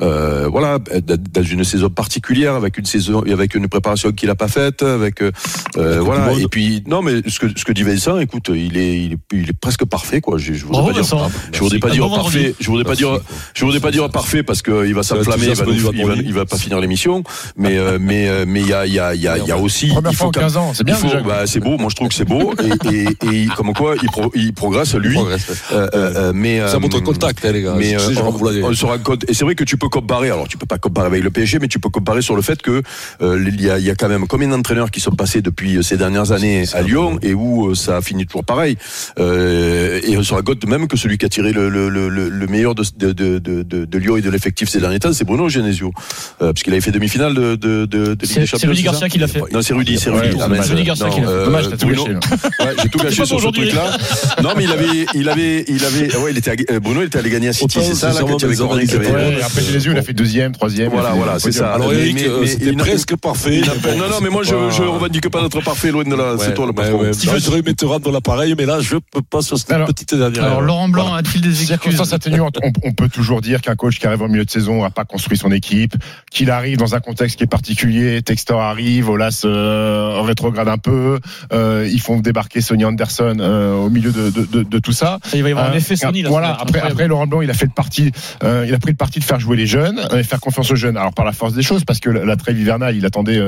Euh, voilà, dans une saison particulière, avec une saison, avec une préparation qu'il a pas faite, avec euh, euh, voilà. Et puis non, mais ce que ce que dit Vincent, écoute, il est il est, il est presque parfait quoi. Je, je voudrais Bravo, pas dire, Vincent. je voudrais pas Un dire parfait, je voudrais pas dire, je voudrais pas dire parfait parce qu'il va s'enflammer, il va, nous- il va, il va pas finir l'émission, mais euh, mais euh, mais il y a il y a il y a il y a aussi Première fois en quand- 15 ans, c'est bien il faut, déjà. bah, c'est beau, moi je trouve que c'est beau et, et, et comme quoi il, pro- il progresse lui. Progresse. Euh, mais Ça euh, montre contact, hein, les gars. mais on, on se rend compte, et c'est vrai que tu peux comparer, alors tu peux pas comparer avec le PSG, mais tu peux comparer sur le fait que il y, a, il y a quand même combien d'entraîneurs qui sont passés depuis ces dernières années à Lyon et où ça a fini toujours pareil. Euh, et on se rend compte même que celui qui a tiré le, le, le, le- le meilleur de, de, de, de, de- Lyon et de l'effectif ces derniers temps, c'est Bruno Genesio, euh, parce qu'il avait fait demi-finale de, de, de, de Ligue C'est- des c'est Rudy Garcia qui l'a fait. Non, c'est Rudy, c'est Ouais, Rudy. Ah, mais c'est- Rudy Garcia non, qui l'a fait. euh, Dommage, t'as tout gâché, Ouais, j'ai tout gâché sur ce truc-là. Non, mais il avait, il avait, il avait, ouais, il était, à- euh, Bruno, il était allé gagner à City, c'est ça, là, quand il y avait. Ouais, après Genesio, il a fait deuxième, troisième. Voilà, voilà, c'est ça. Alors, Mais- Eric, euh, il presque parfait. Non, non, mais moi, je, je revendique pas d'être parfait, loin de là. C'est toi le Ouais, patron. ouais. Non, Je vais te rendre l'appareil, mais là, je peux pas alors, Laurent Blanc a-t-il des excuses? atténuantes. On, peut toujours dire qu'un coach qui arrive au milieu de saison n'a pas construit son équipe, qu'il arrive dans un contexte qui est particulier. Textor arrive, Olas euh, rétrograde un peu. Euh, ils font débarquer Sonny Anderson euh, au milieu de, tout ça. Il va y avoir un euh, effet Sony. Là, voilà. Après, après, Laurent Blanc, il a fait le parti, il a pris le parti de faire jouer les jeunes et faire confiance aux jeunes. Alors par la force des choses, parce que la, la trêve hivernale, il attendait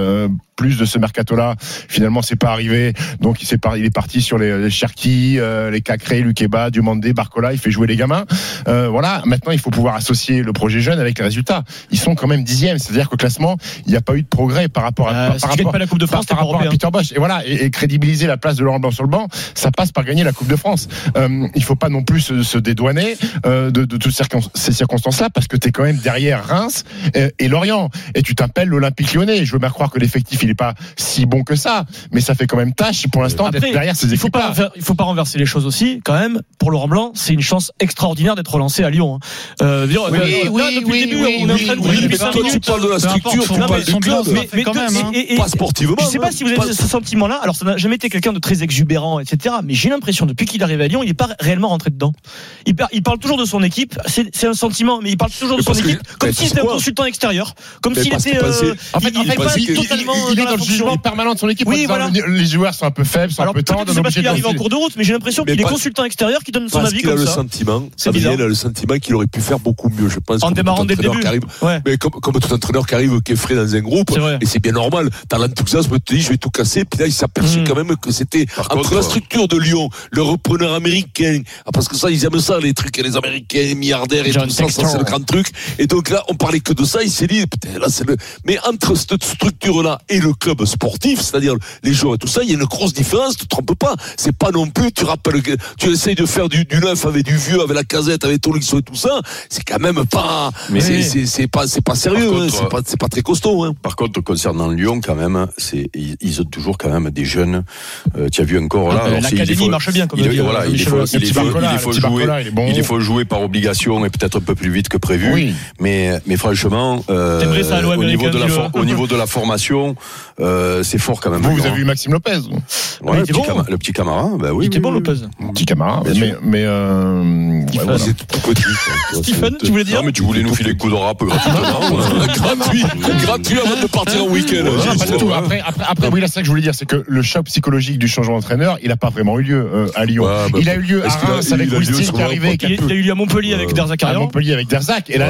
plus de ce mercato-là. Finalement, c'est pas arrivé. Donc il, est, parti sur les, les Cherki, les Cacré, Luqueba, Dumandé, Barcola, il fait jouer les gamins. Euh, voilà, maintenant il faut pouvoir associer le projet jeune avec les résultats. Ils sont quand même dixièmes, c'est-à-dire qu'au classement, il n'y a pas eu de progrès par rapport à, euh, par, si pas la Coupe de France, par, rapport à Peter Bosch. Et voilà, et, crédibiliser la place de Laurent Blanc sur le banc, ça passe par gagner la Coupe de France. Euh, il faut pas non plus se, dédouaner euh, de, toutes ces circonstances-là, parce que tu es quand même derrière Reims et, Lorient, et tu t'appelles l'Olympique Lyonnais. Je veux bien croire que l'effectif il n'est pas si bon que ça, mais ça fait quand même tâche pour l'instant d'être derrière ces équipes. Il ne faut pas renverser les choses aussi quand même, pour Laurent Blanc, c'est une chance extraordinaire d'être relancé à Lyon. Hein. Euh, oui, euh, oui, là, on est de oui, mais minutes, tu parles de la structure, tu parles du club, mais, mais quand même, hein. et, et, pas sportivement. Je sais pas hein. si vous avez ce sentiment-là. Alors, ça n'a jamais été quelqu'un de très exubérant, etc. Mais j'ai l'impression, depuis qu'il arrive à Lyon, il n'est pas réellement rentré dedans. Il, parle toujours de son équipe. C'est un sentiment, mais il parle toujours de son équipe comme s'il était un consultant extérieur, comme s'il était. Euh, en fait, il est dans le jugement permanent de son équipe. Les joueurs sont un peu faibles, sont un peu tendres. C'est parce qu'il arrive en cours de route, mais j'ai l'impression qu'il est consultant extérieur qui donne son avis qu'il a le sentiment, a le sentiment qu'il aurait pu faire beaucoup mieux, je pense. En démarrant dès le ouais. Mais comme, tout entraîneur qui arrive, qui est frais dans un groupe, et c'est bien normal. T'as l'enthousiasme, tu te dis, je vais tout casser. Puis là, il s'aperçut mmh. quand même que c'était entre la euh, structure de Lyon, le repreneur américain, ah, parce que ça, ils aiment ça, les trucs, les Américains, les milliardaires et tout ça, ça, c'est le grand truc. Et donc là, on parlait que de ça. Il s'est dit, putain, là, c'est le. Mais entre cette structure-là et le club sportif, c'est-à-dire les joueurs et tout ça, il y a une grosse différence. Tu te trompes pas. C'est pas non plus. Tu rappelles tu essayes de faire du, du, neuf avec du vieux, avec la casette, avec Tolixo et tout ça, c'est quand même pas, mais c'est pas, c'est pas sérieux, hein, c'est pas, pas, très costaud. Hein. Par contre, concernant Lyon, quand même, c'est ils, ont toujours quand même des jeunes. Euh, tu as vu encore là. Ah, L'académie marche bien, comme il, dit, voilà, hein, il, faut, il, faut, faut jouer, il faut jouer par obligation et peut-être un peu plus vite que prévu. Mais, mais franchement, euh, au, niveau de la hein au niveau de la formation, euh, c'est fort quand même. Vous, vous avez vu Maxime Lopez. Le, petit bon. cam, bah oui. Il était bon Lopez. Mm. petit camarade. Mais, mais euh, c'est tout petit. Stephen, tu voulais dire Non, mais tu voulais nous filer le coup de rap gratuit, ah, gratuit avant de partir en week-end. Après, après, après oui, là, c'est ça que je voulais dire, c'est que le choc psychologique du changement d'entraîneur, il n'a pas vraiment eu lieu euh, à Lyon. Bah, il a eu lieu à Reims avec qui. Il, il a eu lieu à Montpellier avec Derzakarian. À Montpellier avec Derzac. Et là,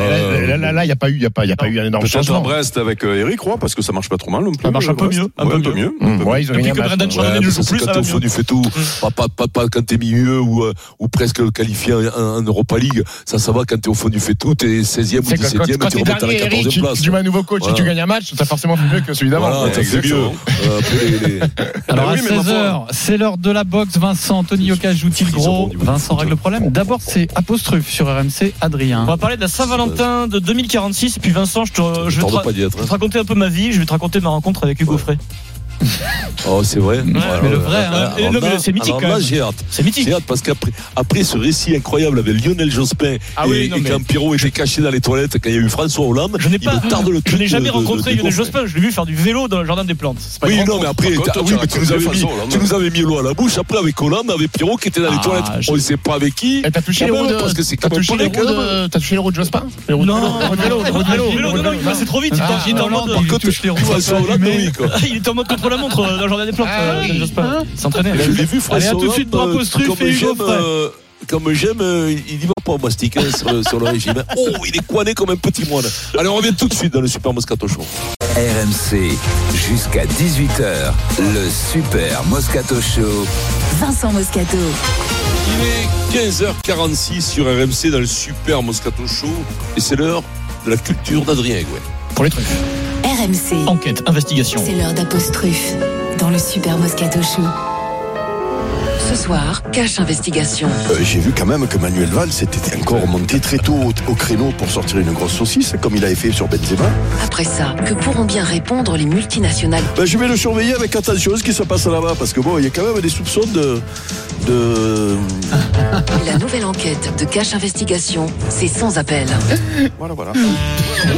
là, il n'y a pas eu, il y a pas, il y a pas eu un énorme changement. à Brest avec euh, Eric Roy parce que ça marche pas trop mal. Ça marche un euh, peu mieux, un peu mieux. Mm. Ils ont que Brendan Jordan ne joue plus. Quand on fait tout, mm. pas quand t'es ou, euh, ou presque qualifié en, Europa League. Ça, ça va quand tu au fond du fait tout, tu es 16e ou 17e, quand, tu remontes à la place. Tu mets un nouveau coach et tu gagnes un match, ça forcément fait mieux que celui d'avant. C'est euh, Alors, ah à 16h, c'est l'heure de la boxe. Vincent, Tony Oka joue-t-il gros Vincent règle le problème. D'abord, c'est apostrophe sur RMC, Adrien. On va parler de la Saint-Valentin de 2046. Puis, Vincent, je, te, je, hein. raconter un peu ma vie. Je vais te raconter ma rencontre avec Hugo ouais. Frey. Oh, c'est vrai. Ouais, mais vrai, hein. c'est mythique. Alors j'ai hâte. C'est mythique. J'ai hâte parce qu'après après ce récit incroyable avec Lionel Jospin ah et, et Pierrot était caché dans les toilettes, quand il y a eu François Hollande, je n'ai jamais rencontré Lionel Jospin. Je l'ai vu faire du vélo dans le jardin des plantes. Non, mais après, tu, nous avais mis, l'eau à la bouche. Après, avec Hollande, avec Pierrot qui était dans les ah, toilettes. On ne sait pas avec qui. T'as touché eh ben, touché les de Jospin Non, vélo, trop vite. Il est en mode. Il est en mode contre la montre euh, dans le jardin des plantes. S'entraîner. Je l'ai vu, Allez, à tout de suite, euh, Drapeau Struff et euh, comme j'aime, il n'y va pas au mastic hein, sur, le, régime. Oh, il est coiné comme un petit moine. Allez, on revient tout de suite dans le Super Moscato Show. RMC, jusqu'à 18h, le Super Moscato Show. Vincent Moscato. Il est 15h46 sur RMC dans le Super Moscato Show et c'est l'heure de la culture d'Adrien Gouet. Pour les trucs. RMC. Enquête, investigation. C'est l'heure d'apostrophe dans le super Moscato Show. Ce soir, cache investigation. Euh, j'ai vu quand même que Manuel Valls était encore monté très tôt au, créneau pour sortir une grosse saucisse, comme il avait fait sur Benzema. Après ça, que pourront bien répondre les multinationales? Ben, je vais le surveiller avec attention ce qui se passe là-bas, parce que bon, il y a quand même des soupçons de... de... La nouvelle enquête de Cache Investigation, c'est sans appel. Voilà, voilà.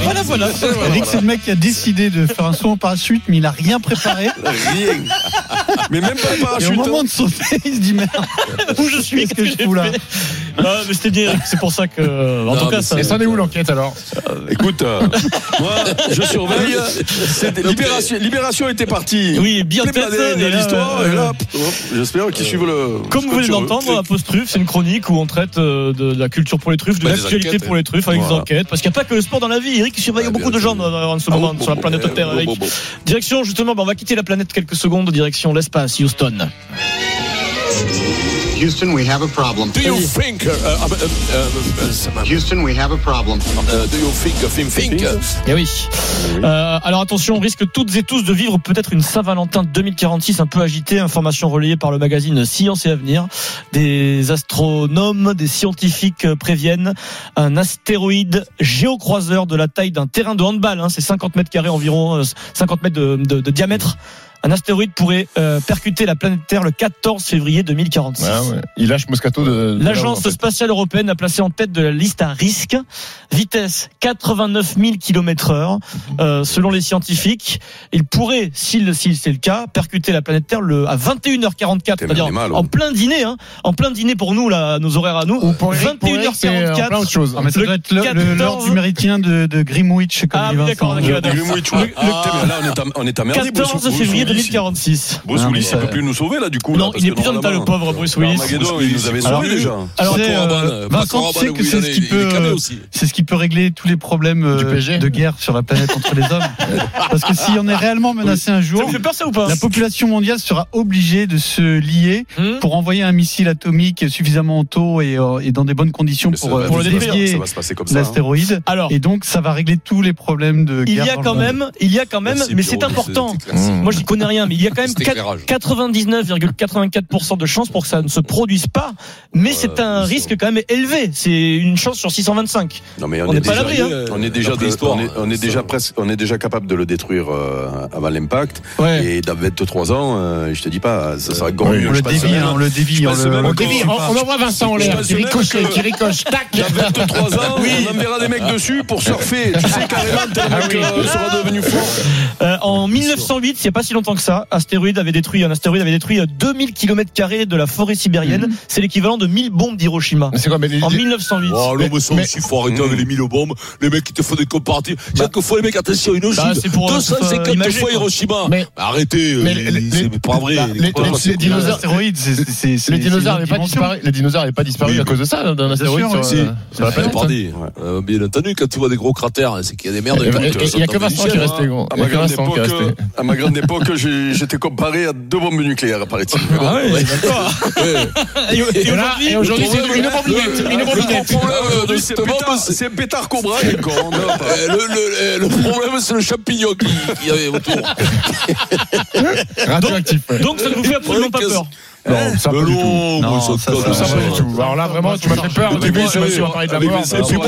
voilà, voilà. voilà. c'est le mec qui a décidé de faire un saut en parachute, mais il n'a rien préparé. Rien. Mais même pas en parachute. Au moment hein. de sauter, dit merde. où je suis Qu'est-ce que, je fous là ah, mais c'était bien, c'est pour ça que. Euh, en tout cas, ça. Et ça en est où l'enquête alors euh, Écoute, euh, moi, je surveille. Libération, Libération était partie. Oui, bien de l'histoire. Et là, j'espère qu'ils suivent le. Comme vous venez d'entendre, Post Truffe, c'est une chronique où on traite de la culture pour les truffes, de bah, l'actualité pour les truffes avec des enquêtes. Parce qu'il n'y a pas que le sport dans la vie. Eric, il surveille bah, beaucoup de gens en ce moment ah, sur la planète Terre. Direction, justement, on va quitter la planète quelques secondes. Direction l'espace, Houston we have a problem. Do you think uh, uh, uh, Houston, we have a problem. uh, Do you think think think? Eh oui. Euh, alors attention, on risque toutes et tous de vivre peut-être une Saint-Valentin 2046 un peu agitée. Information relayée par le magazine Science et Avenir. Des astronomes, des scientifiques euh, préviennent un astéroïde géocroiseur de la taille d'un terrain de handball. Hein, c'est 50 mètres carrés environ, euh, 50 mètres de, de- de diamètre. Un astéroïde pourrait euh, percuter la planète Terre le 14 février 2046. Ouais, ouais. Il lâche Moscato de. de L'agence là-haut, en fait. spatiale européenne a placé en tête de la liste à risque. Vitesse 89 000 km heure. Euh, selon les scientifiques, il pourrait, s'il si c'est le cas, percuter la planète Terre le, à 21h44, c'est-à-dire en ouais. plein dîner, hein, en plein dîner pour nous, là, nos horaires à nous. Ou pour Eric, pour Eric, c'est en plein autre chose. Ah, mais ça Le doit être le- le- l'heure 14 du méridien de, de Greenwich, comme Ah d'accord, Le- d'accord. le Greenwich, ouais. Ah, là, on est am- on est emmerdé. Bruce- 14 Bruce février. 2046. Bruce Ah, Willis, mais il peut plus nous sauver là du coup. Non, il est plus en état, le pauvre Bruce Willis. Il nous avait Alors, sauvés déjà. Alors, Vincent, tu sais que c'est il ce qui il peut, c'est ce qui peut régler tous les problèmes euh, de guerre sur la planète entre les hommes. Parce que si on est réellement menacé un jour, vous fait peur ça ou pas la population mondiale sera obligée de se lier Hmm pour envoyer un missile atomique suffisamment tôt et, euh, et dans des bonnes conditions pour, euh, pour le détruire. dévier Ça va se passer comme ça. hein. l'astéroïde. Alors, Et donc, ça va régler tous les problèmes de il guerre. y a quand même, il y a quand même, mais c'est important. Moi, je n'y connais rien, mais il y a quand même Cet éclairage. 99,84% de chances pour que ça ne se produise pas. Mais c'est un risque quand même élevé. C'est une chance sur 625. Non mais On n'est pas l'abri, hein. On est déjà, de- on est, on est ça déjà presque, on est déjà capable de le détruire euh, avant l'impact. Ouais. Et dans 23 ans, euh, je te dis pas, ça sera grand On le dévie, hein, on le dévie. on le- dévie. On, on envoie Vincent en l'air, qui ricoche, que- qui ricoche, tac. Dans 23 ans, on enverra des mecs dessus pour surfer. Tu sais, carrément, euh, sera devenu fort. Euh, en 1908, il n'y a pas si longtemps que ça, astéroïde avait détruit, un astéroïde avait détruit euh, 2000 km de la forêt sibérienne. C'est l'équivalent de 1000 bombes d'Hiroshima. Mais c'est quoi mais les- En les- 1908. Oh, Mais- mais, mais- aussi, faut arrêter avec les mille bombes. Les mecs qui te font des comparatifs. Chaque fois, les mecs, attention, une Bah, ogive. c'est pour, euh, 250 imager, fois. Hiroshima. Mais- Arrêtez, mais euh, les- c'est les- pas vrai. bah, les- c'est dinosaures- c'est- c'est- c'est- c'est Les dinosaures n'avaient pas disparu. Les dinosaures n'avaient pas disparu Oui, à cause de ça, d'un astéroïde euh, la. Euh, bien entendu, quand tu vois des gros cratères, c'est qu'il y a des merdes. Il y a que Vincent qui est resté, hein. gros. À Il y ma grande époque, j'étais comparé à deux bombes nucléaires, paraît-il. Ah ouais, d'accord. Ouais. Et, et Et là, aujourd'hui, c'est une le- une le problème c'est bombe, pétard, c'est- c'est pétard Cobra, pas- Euh, le, le, le problème, c'est le champignon qui, qui avait autour. Donc ça ne vous fait absolument pas peur. Non, ça pas du tout. non, ça, pas du tout. Alors là, vraiment, tu m'as fait peur. Au début, je me suis parlé de la mort. mes- Et puis moi,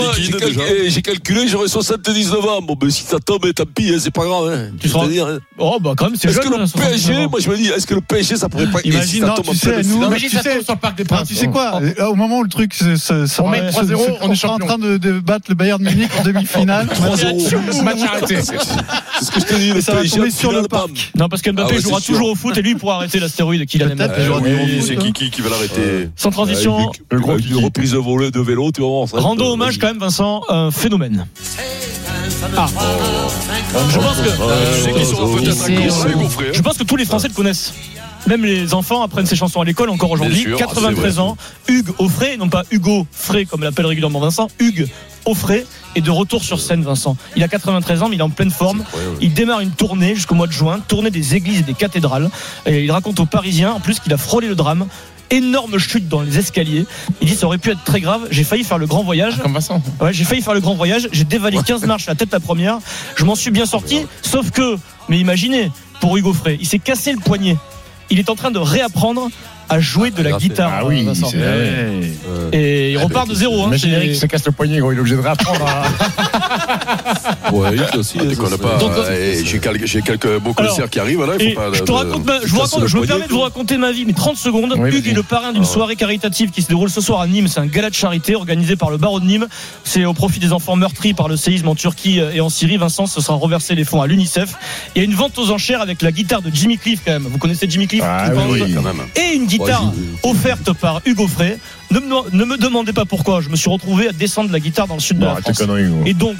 j'ai calculé, j'aurais 79 ans. Bon, ben, si ça tombe, tant pis, hein, c'est pas grave. hein. Tu seras- hein. Oh bah quand même, c'est Est-ce que le hein, 79 PSG, moi je me dis, est-ce que le PSG ça pourrait pas. Imagine, ça non, tombe tu sais, nous, tu sais- sur le Parc des Princes. tu sais quoi euh, Au moment où le truc On met se- 3-0, se- on est en train de, battre le Bayern de Munich en demi-finale. 3-0. Match arrêté. C'est ce que je te dis, le Et ça va PSG sur le parc. Non, parce que Mbappé Ah jouera toujours au foot et lui il pourra arrêter l'astéroïde qu'il aime. Peut-être, Oui, c'est foot, qui, qui, va l'arrêter Sans transition, Avec le gros avec kiki. une reprise de volée de vélo, tu va rendons hommage quand même, Vincent, un phénomène. Ah. Pense que. Hein. Je pense que tous les Français le connaissent. Même les enfants apprennent ces chansons à l'école encore aujourd'hui. Bien sûr, 93 c'est vrai. ans, Hugues Offray, non pas Hugo Frey comme l'appelle régulièrement Vincent, Hugues Offray est de retour sur scène Vincent. Il a 93 ans mais il est en pleine forme. Il démarre une tournée jusqu'au mois de juin, tournée des églises et des cathédrales. Et il raconte aux Parisiens en plus qu'il a frôlé le drame. Énorme chute dans les escaliers. Il dit ça aurait pu être très grave. J'ai failli faire le grand voyage. Comme Vincent. Ouais, j'ai failli faire le grand voyage, j'ai dévalé 15 marches la tête la première, je m'en suis bien sorti, sauf que, mais imaginez, pour Hugo Frey, il s'est cassé le poignet. Il est en train de réapprendre à jouer de la Regarde, guitare. Ah oui, Vincent. c'est vrai. Et il repart de zéro. Hein, Imagine c'est- Eric se casse le poignet, gros. Il est obligé de réapprendre à. Ouais, il aussi. Ah, ça, pas. ça- Donc, J'ai quelques, j'ai quelques beaux Alors, concerts qui arrivent là. Il Et faut pas. je te de- raconte, ma- je, vous raconte- je me permets de vous raconter ma vie, mais 30 secondes. Oui, Hugues est le parrain d'une soirée caritative qui se déroule ce soir à Nîmes. C'est un gala de charité organisé par le barreau de Nîmes. C'est au profit des enfants meurtris par le séisme en Turquie et en Syrie. Vincent, ce sera reversé les fonds à l'UNICEF. Il y a une vente aux enchères avec la guitare de Jimmy Cliff quand même. Vous connaissez Jimmy Cliff? Ah oui, oui. Quand même. et une guitare je- offerte par Hugo Frey. Ne me, ne me demandez pas pourquoi. Je me suis retrouvé à descendre la guitare dans le sud de Bon, la tes France. Et donc,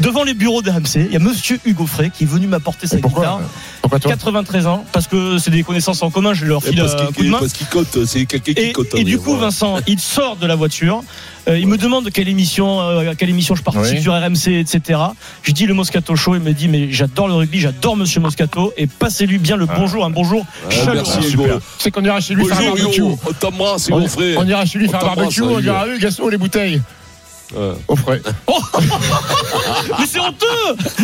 devant les bureaux de RMC, il y a monsieur Hugo Frey qui est venu m'apporter sa pourquoi guitare. Pourquoi toi 93 ans, parce que c'est des connaissances en commun, je leur file un coup de main. parce qu'il compte, c'est quelqu'un qui Et, compte. et du coup. Vincent, il sort de la voiture. Euh, il me demande quelle émission, euh, à quelle émission je participe Oui. sur RMC, etc. Je dis le Moscato Show. Il me dit mais j'adore le rugby, j'adore Monsieur Moscato et passez-lui bien le bonjour, un bonjour chaleureux. merci. C'est qu'on ira chez lui faire un barbecue. Hugo. On t'embrasse, mon frère. on ira chez lui On faire un barbecue, on dira, oui, Gaston, les bouteilles. Au frais. Mais c'est honteux,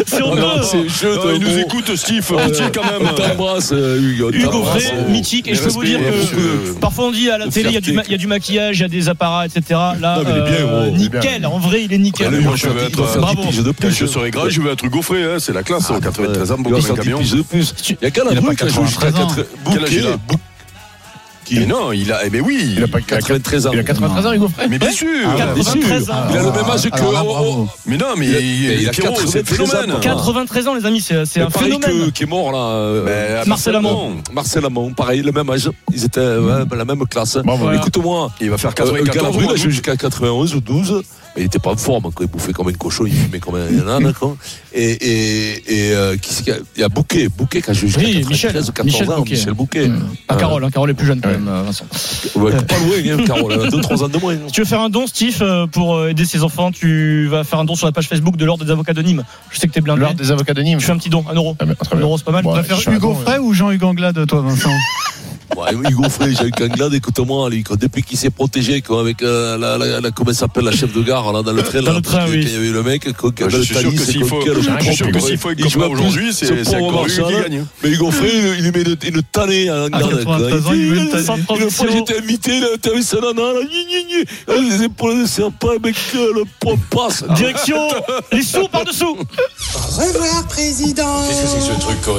c'est Oh non, honteux. c'est jeu, Ah, toi, il nous bon. écoute, Steve. Euh, Pitié quand même. On t'embrasse, euh, Hugo. Hugo. Frey, mythique, et je peux vous dire que parfois on dit à la télé il y, a du maquillage, il y a des apparats, etc. Là, Non, mais il est bien, euh, gros. Il est nickel, en vrai il est nickel. Moi, je vais Il doit être. faire Bravo. 10 piges de Quand plus. je serai grand, je vais être Hugo Frey, hein, c'est la classe. Ah, 93 ans, Il beaucoup de faire 10 camion. piges de plus. Il y a qu'à la Il a pas boule qui a joué jusqu'à 93 ans. 4 Quel Mais non, il a. Eh ben oui. Il a pas 93 ans. Il a 93 ans, Hugo Frey Mais bien sûr. Ah, Ah, bien sûr. 93 ans. Il a le même âge que. Alors là, oh, oh. Mais non, mais Il a- il il a Pierrot, c'est un 93 phénomène. ans. 93 ans les amis, c'est un pareil phénomène. que, qui est mort là. euh, Marcel Amont. Marcel Amont, pareil, le même âge. Ils étaient ouais, la même classe. Écoute-moi, Il va faire euh, 94 Galabru, il a mois, joué jusqu'à 91 ou 12. Mais il était pas en forme, quoi. il bouffait comme un cochon, il fumait comme un âne. quoi. Et, et, et euh, qui c'est qu'il y a Il y a Bouquet, Bouquet qui a jusqu'à Oui, 93 Michel, ou 14 Michel ans, Bouquet. Michel Bouquet. Pas Carole, hein, Carole est plus jeune quand Ouais. même, euh, Vincent. Ouais, pas loin, hein, Carole, elle a 2-3 ans de moins. Si tu veux faire un don, Steve, pour aider ses enfants, tu vas faire un don sur la page Facebook de l'Ordre des avocats de Nîmes. Je sais que t'es blindé. L'ordre des avocats de Nîmes. Tu fais un petit don, un euro. Ah, très Un euro, c'est pas mal. Ouais, tu préfères je fais un Hugo don, Frey ou Jean-Hugues Anglade, toi, Vincent? Ouais, Hugo Frey, Jean-Luc Anglade, écoute-moi, depuis qu'il s'est protégé quoi, avec euh, la, la, la, comment ça s'appelle, la chef de gare là, dans le train, Dans le train, oui. il y avait eu le mec, quoi, qui Je suis sûr talis, que c'est s'il faut, que s'il faut aujourd'hui, ce c'est c'est encore lui qui Marchal. gagne. Mais Hugo Frey, il, il met une, une tannée à Anglade. À 93 ans, il met une tannée. Sans Une fois, j'étais invité, là, t'avais ça, nana, les épaules de serpent, mec, euh, le poids passe. Direction les sous par-dessous.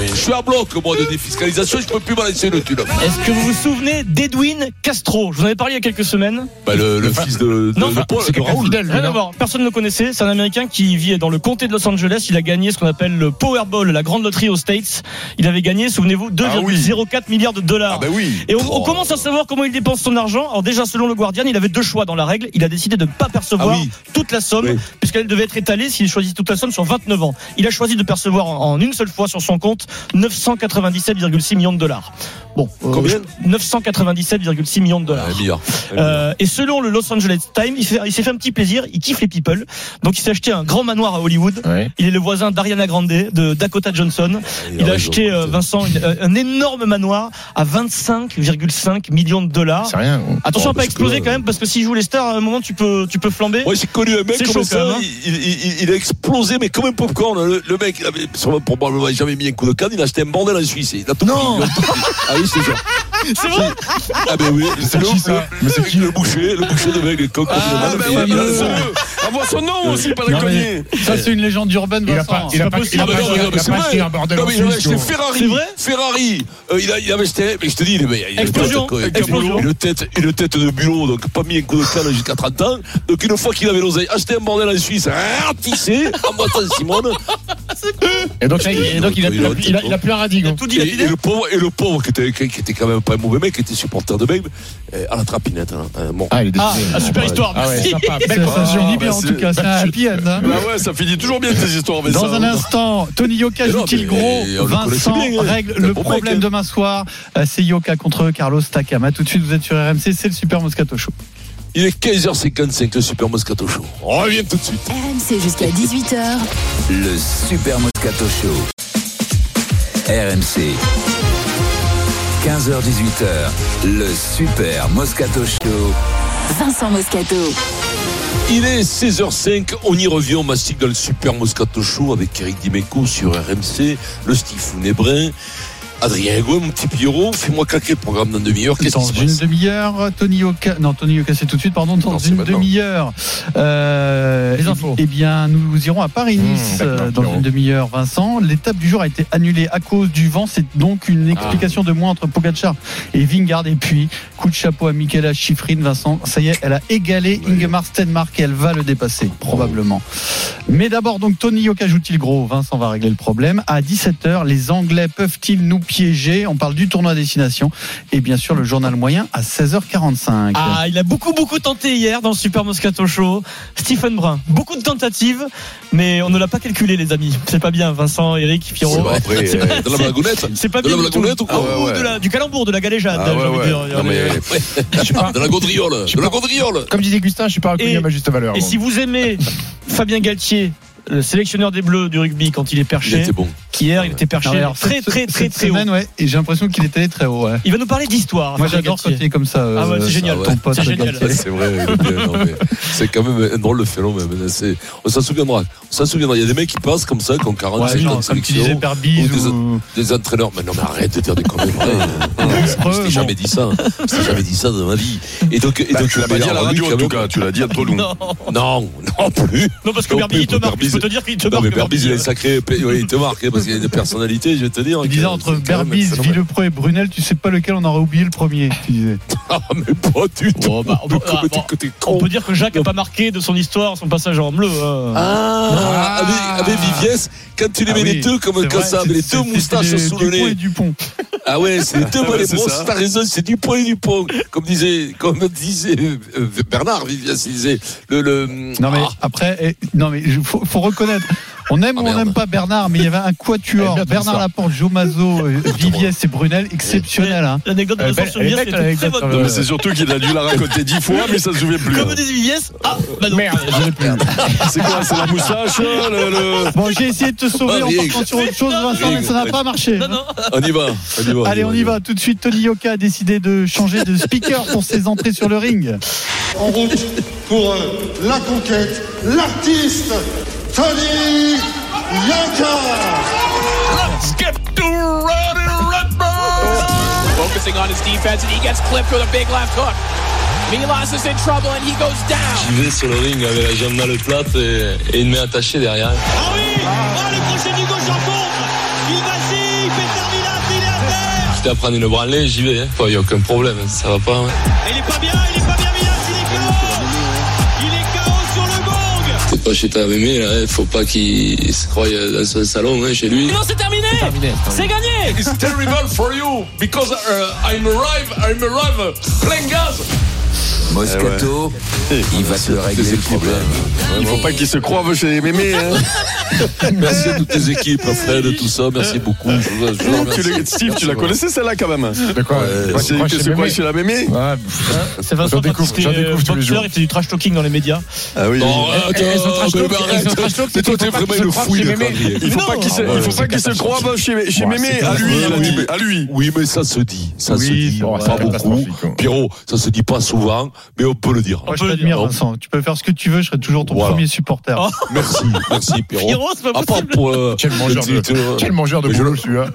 Je suis à bloc, moi, de défiscalisation, je peux plus balancer le thune. Est-ce que vous vous souvenez d'Edwin Castro? Je vous en avais parlé il y a quelques semaines. Bah, le, le fils de, de, Non, de enfin, Paul, c'est de quelqu'un Raoul. fidèle, lui, Rien à non voir, personne ne le connaissait. C'est un Américain qui vit dans le comté de Los Angeles. Il a gagné ce qu'on appelle le Powerball, la grande loterie aux States. Il avait gagné, souvenez-vous, 2,04 Ah oui. milliards de dollars. Ah oui. Et on, on commence à savoir comment il dépense son argent. Alors déjà, selon le Guardian, il avait deux choix dans la règle. Il a décidé de ne pas percevoir Ah oui. toute la somme, puisqu'elle devait être étalée s'il choisit toute la somme sur 29 ans. Il a choisi de percevoir en, en une seule fois sur son compte 997,6 millions de dollars. Bon, euh, Combien 997,6 millions de dollars. Milliard. Euh, et selon le Los Angeles Times, il, s'est fait un petit plaisir, il kiffe les people. Donc il s'est acheté un grand manoir à Hollywood. Ouais. Il est le voisin d'Ariana Grande, de Dakota Johnson. Il a acheté, euh, Vincent, une- un énorme manoir à 25,5 millions de dollars. C'est rien. Attention Oh, à pas exploser que- quand même, parce que s'il joue les stars, à un moment tu peux, tu peux flamber. Moi, j'ai connu un mec C'est comme chaud, ça, quand même, hein. il, il- il- il a explosé, mais comme un popcorn. Le, le mec, il avait probablement jamais mis un coup de canne, il a acheté un bordel en Suisse. Il a tout Non. pris, a. Ah oui, c'est ça. C'est vrai Ah ben oui, C'est le, qui, ça le, le, le boucher, le boucher de coq. Ah le ben a- sûr. Avoir son nom aussi, pas déconner. mais Ça, c'est une légende urbaine, Il a Vincent. pas, il a pas, a Ah ben a mais pas c'est acheté vrai. un bordel Non, en mais il Suisse. acheté. Ferrari. C'est Ferrari. Euh, il, a, il avait acheté, mais je te dis, Explosion. une tête, Explosion. Une tête, une tête de bulot, donc pas mis un coup de canne jusqu'à 30 ans. Donc une fois qu'il avait l'oseille, acheté un bordel en Suisse, ratissé, en boitant Simone. Et donc, il, a, il, a, il, a, il a plus un radis. et le pauvre qui était, qui était quand même pas un mauvais mec, qui était supporter de mec, euh, à la trapinette, hein, euh, bon. Ah, il est Ah, ah, super histoire. Ah ouais, merci. sympa. Ça, finit bien, bah, en tout cas. C'est un happy end. hein. Bah ouais, ça finit toujours bien tes histoires, mais Dans ça. un instant, Tony Yoka joue-t-il gros Vincent bien, hein. règle le bon problème mec, hein. demain soir. Euh, C'est Yoka contre Carlos Takam. A tout de suite, vous êtes sur RMC, c'est le Super Moscato Show. Il est 15h55, le Super Moscato Show. On revient tout de suite. RMC jusqu'à 18h. Le Super Moscato Show. RMC. 15h18h. Le Super Moscato Show. Vincent Moscato. Il est 16h05, on y revient, on mastique dans le Super Moscato Show avec Eric Dimeco sur RMC, le Steve Nébrun, Adrien Hugo, mon petit Pierrot, fais-moi claquer le programme dans une demi-heure, qu'est-ce qui Dans une demi-heure, Tony Yoka. Non, Tony Yoka, c'est tout de suite, pardon. Dans Non, une demi-heure. Euh, Les eh- infos. Eh bien, nous irons à Paris-Nice Mmh, euh, dans une demi-heure, Vincent. L'étape du jour a été annulée à cause du vent. C'est donc une explication de moins entre Pogacar et Vingard. Et puis, coup de chapeau à Michaela Schifrin, Vincent. Ça y est, elle a égalé Ingemar Stenmark et elle va le dépasser, probablement. Mais d'abord, donc, Tony Yoka joue-t-il gros? Vincent va régler le problème. À 17h, les Anglais peuvent-ils nous piégé. On parle du tournoi à destination et bien sûr le journal moyen à 16h45. Ah, il a beaucoup, beaucoup tenté hier dans le Super Moscato Show. Stephen Brun, beaucoup de tentatives, mais on ne l'a pas calculé, les amis. C'est pas bien, Vincent, Eric, Pierrot. C'est vrai, après, C'est euh, pas- de la blagounette C'est pas De bien la blagounette ou quoi Ou Ouais, ouais. de la- du calembour, de la galéjade, Ah, ouais, j'ai envie de ouais. dire. Non, mais- de la gaudriole, de la gaudriole. Comme disait Gustin, je suis pas reconnu à ma juste valeur. Et bon. si vous aimez Fabien Galtier, le sélectionneur des Bleus du rugby quand il est perché, Il était bon. hier il était perché Non, alors, très cette- très très très haut. semaine, ouais, et j'ai l'impression qu'il est allé très haut. Ouais. Il va nous parler d'histoire. Moi j'adore quand il est comme ça. Ah ouais, euh, c'est génial. Ton pote C'est génial. C'est vrai, c'est quand même un drôle de phénomène. C'est- On s'en souviendra. On s'en souviendra. Il y a des mecs qui passent comme ça, qui ont 40 Ouais, 50 genre, de comme tu sélection, disais, Berbise ou des, ou- des entraîneurs. Mais non, mais arrête de dire des conneries. Je Preuve, t'ai jamais dit ça. Je t'ai jamais dit ça dans ma vie. Et donc, et Bah, donc tu l'as pas dit à la radio en tout cas, tu l'as dit entre nous. Non, Non, non plus. non parce que Berbi il te marque. Je peux te dire qu'il te Non, marque. mais Berbise, il une sacrée. ouais, il te marque, hein, parce qu'il y a une personnalité, je vais te dire. Il que disait entre Berbise. Villepreux et Brunel, tu sais pas lequel on aurait oublié le premier. Tu disais. Ah, mais pas du tout. Bon, bah, on peut- ah, bon. On peut dire que Jacques n'a pas marqué de son histoire son passage en bleu. hein. Ah, avec, avec Viviès, quand tu les Ah mets oui, les deux comme comme vrai, ça, les deux moustaches sous le Dupont et nez. Dupont. Ah ouais, c'est les deux brosses, t'as raison, c'est Dupont et Dupont. Comme disait, comme disait euh, Bernard Viviès, il disait le, le Non mais Ah, après, eh, non mais faut reconnaître. On aime Ah, ou on n'aime pas Bernard, mais il y avait un quatuor. Ton Bernard. Laporte, Joe Mazot, euh, Viviès et Brunel, exceptionnel. Hein. L'anecdote de Vincent très bonne. Non, mais c'est surtout qu'il a dû la raconter dix fois, mais ça se souvient plus. Comme disait Viviès, ah, bah non. Merde, je l'ai plus. C'est quoi C'est la moustache le, le- Bon, j'ai essayé de te sauver Ah, en partant sur autre chose, Vincent, mais ça n'a pas marché. Non, non. on y va, on y va. Allez, on y va. Tout de suite, Tony Yoka a décidé de changer de speaker pour ses entrées sur le ring. En route pour euh, la conquête, l'artiste Tony Yoka. Skip to Roddy Redbird. Focusing on his defense, and he gets clipped with a big left hook. Milas is in trouble, and he goes down. J'y vais sur le ring avec la jambe dans le plat et, et une main attachée derrière. Ah oui Oh, le crochet du gauche en contre Il vacille, Peter Milas, il est à terre Quitte à prendre une branlée, j'y vais. Il n'y a aucun problème, ça va pas. hein. Il est pas bien, il est pas bien Milas, pas chez ta mémé, là. Il faut pas qu'il se croie dans son salon, hein, chez lui. Non, c'est terminé. C'est gagné. It's terrible for you because uh, I'm arrive, I'm arrive plein gaz. Moscato, il va te régler le problème. Il faut pas qu'il se croive chez les mémés. Hein. Merci à toutes les équipes, Fred, tout ça, merci beaucoup. Je vous- je vous. Tu l'as- Steve, tu la connaissais celle-là quand même De quoi Ouais, C'est quoi, que quoi Mémé chez la mémé Ouais, C'est Vincent J'en découvre- découvre tous les boxeur, jours. il fait du trash talking dans les médias. Ah oui. Non, Eh, eh, attends, talk, mais Mais toi, il t'es faut pas vraiment se croient fouille de. Il faut pas qu'il se, il faut pas qu'il se croive chez, chez Ouais, mémé. À lui, À lui. Oui, mais ça se dit. Ça se dit. pas beaucoup. Pierrot, ça se dit pas souvent, mais on peut le dire. Moi, je t'admire. Vincent. Tu peux faire ce que tu veux, je serai toujours ton Voilà. premier supporter. Oh. Merci, merci, Pierrot. Pierrot, c'est pas À part pour, euh, Quel mangeur de, titre, euh, quel mangeur de boulot celui-là.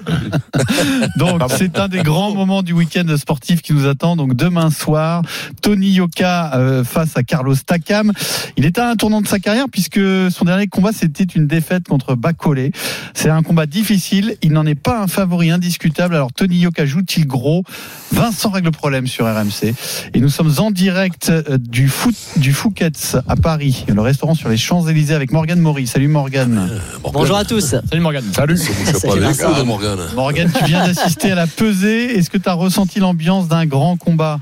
Donc, c'est un des grands moments du week-end sportif qui nous attend. Donc, demain soir, Tony Yoka euh, face à Carlos Takam. Il est à un tournant de sa carrière puisque son dernier combat, c'était une défaite contre Bacolé. C'est un combat difficile. Il n'en est pas un favori indiscutable. Alors, Tony Yoka joue-t-il gros? Vincent règle le problème sur RMC. Et nous sommes en direct euh, du, foot, du Fouquet's à Paris, le restaurant sur les Champs-Élysées avec Morgane Maury. Salut Morgane. Bonjour à tous. Salut Morgane. Salut. Vous, Morgane. Morgane, tu viens d'assister à la pesée. Est-ce que tu as ressenti l'ambiance d'un grand combat?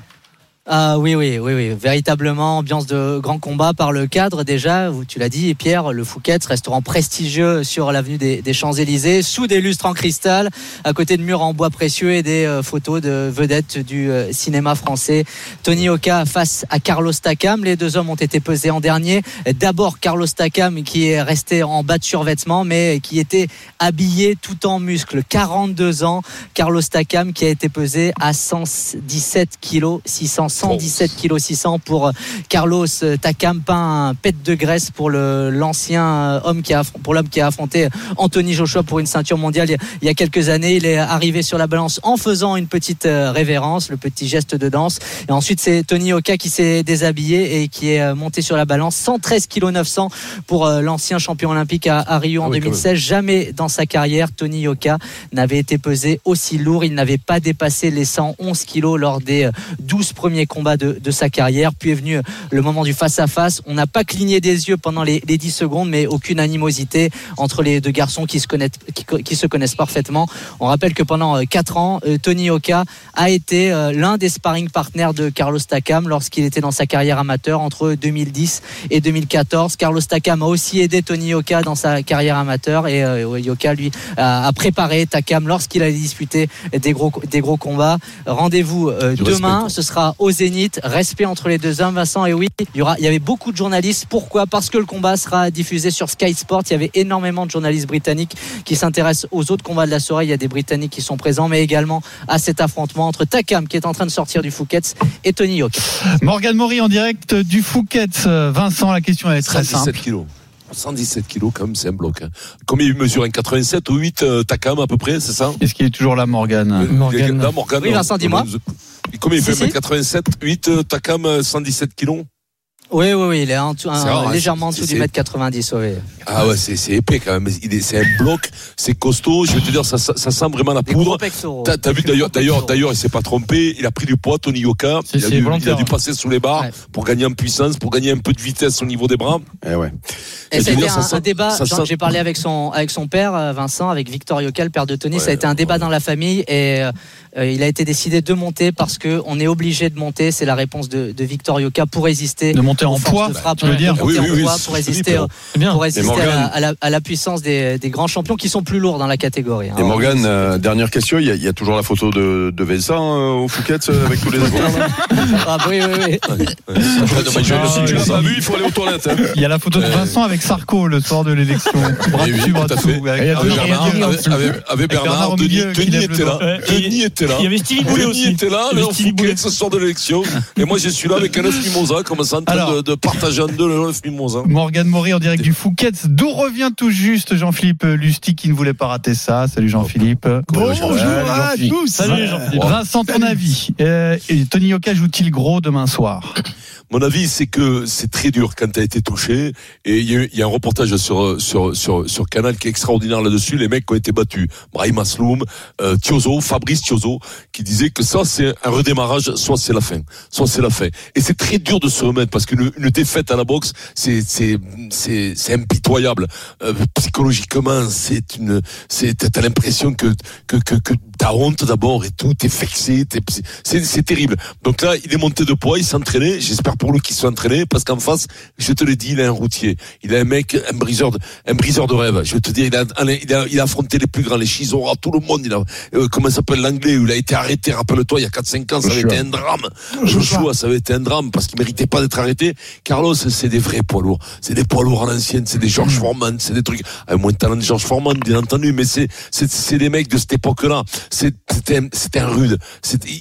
Ah oui, oui, oui, oui, véritablement ambiance de grand combat par le cadre déjà. Tu l'as dit, Pierre, le Fouquet's, restaurant prestigieux sur l'avenue des, des Champs-Élysées, sous des lustres en cristal, à côté de murs en bois précieux et des euh, photos de vedettes du euh, cinéma français. Tony Oka face à Carlos Takam. Les deux hommes ont été pesés en dernier. D'abord Carlos Takam qui est resté en bas de survêtement, mais qui était habillé tout en muscles. 42 ans. Carlos Takam qui a été pesé à 117 kg 600 117 kg 600 pour euh, Carlos Takam pas un pet de graisse pour le l'ancien euh, homme qui a pour l'homme qui a affronté Anthony Joshua pour une ceinture mondiale il y a- quelques années. Il est arrivé sur la balance en faisant une petite euh, révérence le petit geste de danse. Et ensuite c'est Tony Oka qui s'est déshabillé et qui est euh, monté sur la balance. 113 kg 900 pour euh, l'ancien champion olympique à, à Rio en Ah oui, quand 2016 jamais dans sa carrière Tony Yoka n'avait été pesé aussi lourd. Il n'avait pas dépassé les 111 kilos lors des euh, 12 premiers dernier combat de, de sa carrière. Puis est venu le moment du face-à-face. On n'a pas cligné des yeux pendant les, les 10 secondes, mais aucune animosité entre les deux garçons qui se connaissent, qui, qui se connaissent parfaitement. On rappelle que pendant 4 ans, euh, Tony Oka a été euh, l'un des sparring partners de Carlos Takam lorsqu'il était dans sa carrière amateur entre 2010 et 2014. Carlos Takam a aussi aidé Tony Oka dans sa carrière amateur et euh, Yoka lui a, a préparé Takam lorsqu'il allait disputer des gros des gros combats. Rendez-vous euh, demain, ce sera au Zénith. Respect entre les deux hommes, Vincent. Et oui, il y aura, il y avait beaucoup de journalistes. Pourquoi? Parce que le combat sera diffusé sur Sky Sport. Il y avait énormément de journalistes britanniques qui s'intéressent aux autres combats de la soirée. Il y a des Britanniques qui sont présents, mais également à cet affrontement entre Takam, qui est en train de sortir du Fouquet's, et Tony Yoka. Morgan Maury en direct du Fouquet. Vincent, la question est très 117 simple. kilos. 117 kilos, quand même, c'est un bloc. hein. Combien il mesure Un 87 ou 8 euh, Takam à peu près, c'est ça Est-ce qu'il est toujours là, Morgan Morgan. Là, Morgan, Oui. Vincent, dis-moi. Combien il Si, fait si. 87, 8 euh, Takam, euh, 117 kilos Oui, oui, oui, il est en un- hein, légèrement en dessous du mètre 90. oui. Ah ouais, c'est épais quand même. Il est- C'est un bloc, c'est costaud. Je vais te dire, ça, ça, ça sent vraiment la poudre. T'as vu d'ailleurs, d'ailleurs, d'ailleurs, il s'est pas trompé. Il a pris du poids, Tony Yoka. Il a, dû, il a volontaire. dû passer sous les barres Ouais. pour gagner en puissance, pour gagner un peu de vitesse au niveau des bras. Eh ouais. Et Et ça a été un, débat. sent- J'ai parlé avec son avec son père euh, Vincent, avec Victor Yoka, le père de Tony. ça a Ouais, été un débat dans la famille et euh, euh, il a été décidé de monter parce que on est obligé de monter. C'est la réponse de, de Victor Yoka pour résister. De monter en poids, de frappe, tu veux de dire monter Oui, en oui, oui, poids pour résister, bien. pour résister à, la, Morgan- à la- à la puissance des, des grands champions qui sont plus lourds dans la catégorie. hein. Et Morgan, euh, dernière question, il y, a- il y a toujours la photo de, de Vincent euh, au Fouquet euh, avec tous les acteurs. Ah, oui, oui, oui. Ouais. si tu l'as pas vu, il faut aller aux toilettes. hein. Il y a la photo de Vincent avec Sarko le soir de l'élection. Bras oui, dessus, bras dessous, avec Bernard, au Denis, était là. Denis était là. Il y avait Stevie Boulet aussi. était là, Stevie Fouquet Boulet. ce soir de l'élection. Et moi, je suis là avec un œuf mimosa, comme ça, en train Alors. de, de partager en deux le œuf mimosa. Morgan Maury en direct du Fouquet. D'où revient tout juste Jean-Philippe Lustig qui ne voulait pas rater ça? Salut Jean-Philippe. Bonjour à tous. Salut Jean-Philippe. Vincent, ton avis. Euh, et Tony Yoka joue-t-il gros demain soir? Mon avis, c'est que c'est très dur quand tu as été touché. Et il y, a un reportage sur, sur, sur, Canal qui est extraordinaire là-dessus. Les mecs qui ont été battus. Brahim Asloum, euh, Thiozo, Fabrice Thiozo, qui disait que ça, c'est un redémarrage, soit c'est la fin. Soit c'est la fin. Et c'est très dur de se remettre parce qu'une une défaite à la boxe, c'est, c'est, c'est, impitoyable. Euh, psychologiquement, c'est une, c'est, t'as l'impression que, que, que t'as honte d'abord et tout, t'es vexé, t'es- c'est, c'est terrible. Donc là, il est monté de poids, il s'est entraîné. J'espère pour lui qu'il soit entraîné parce qu'en face, je te l'ai dit, il a un routier. Il a un mec, un briseur de, un briseur de rêve. Je vais te dire, il a, il a, il a affronté les plus grands, les Chisora, tout le monde. Il a, euh, comment s'appelle l'anglais, où il a été arrêté, rappelle-toi, il y a 4-5 ans, ça avait Joshua. été un drame. Joshua, ça avait été un drame parce qu'il méritait pas d'être arrêté. Carlos, c'est des vrais poids lourds. C'est des poids lourds à l'ancienne, c'est des George Foreman, c'est des trucs, avec moins de talent de George Foreman, bien entendu, mais c'est, c'est, c'est des mecs de cette époque-là. C'est, c'était un, rude.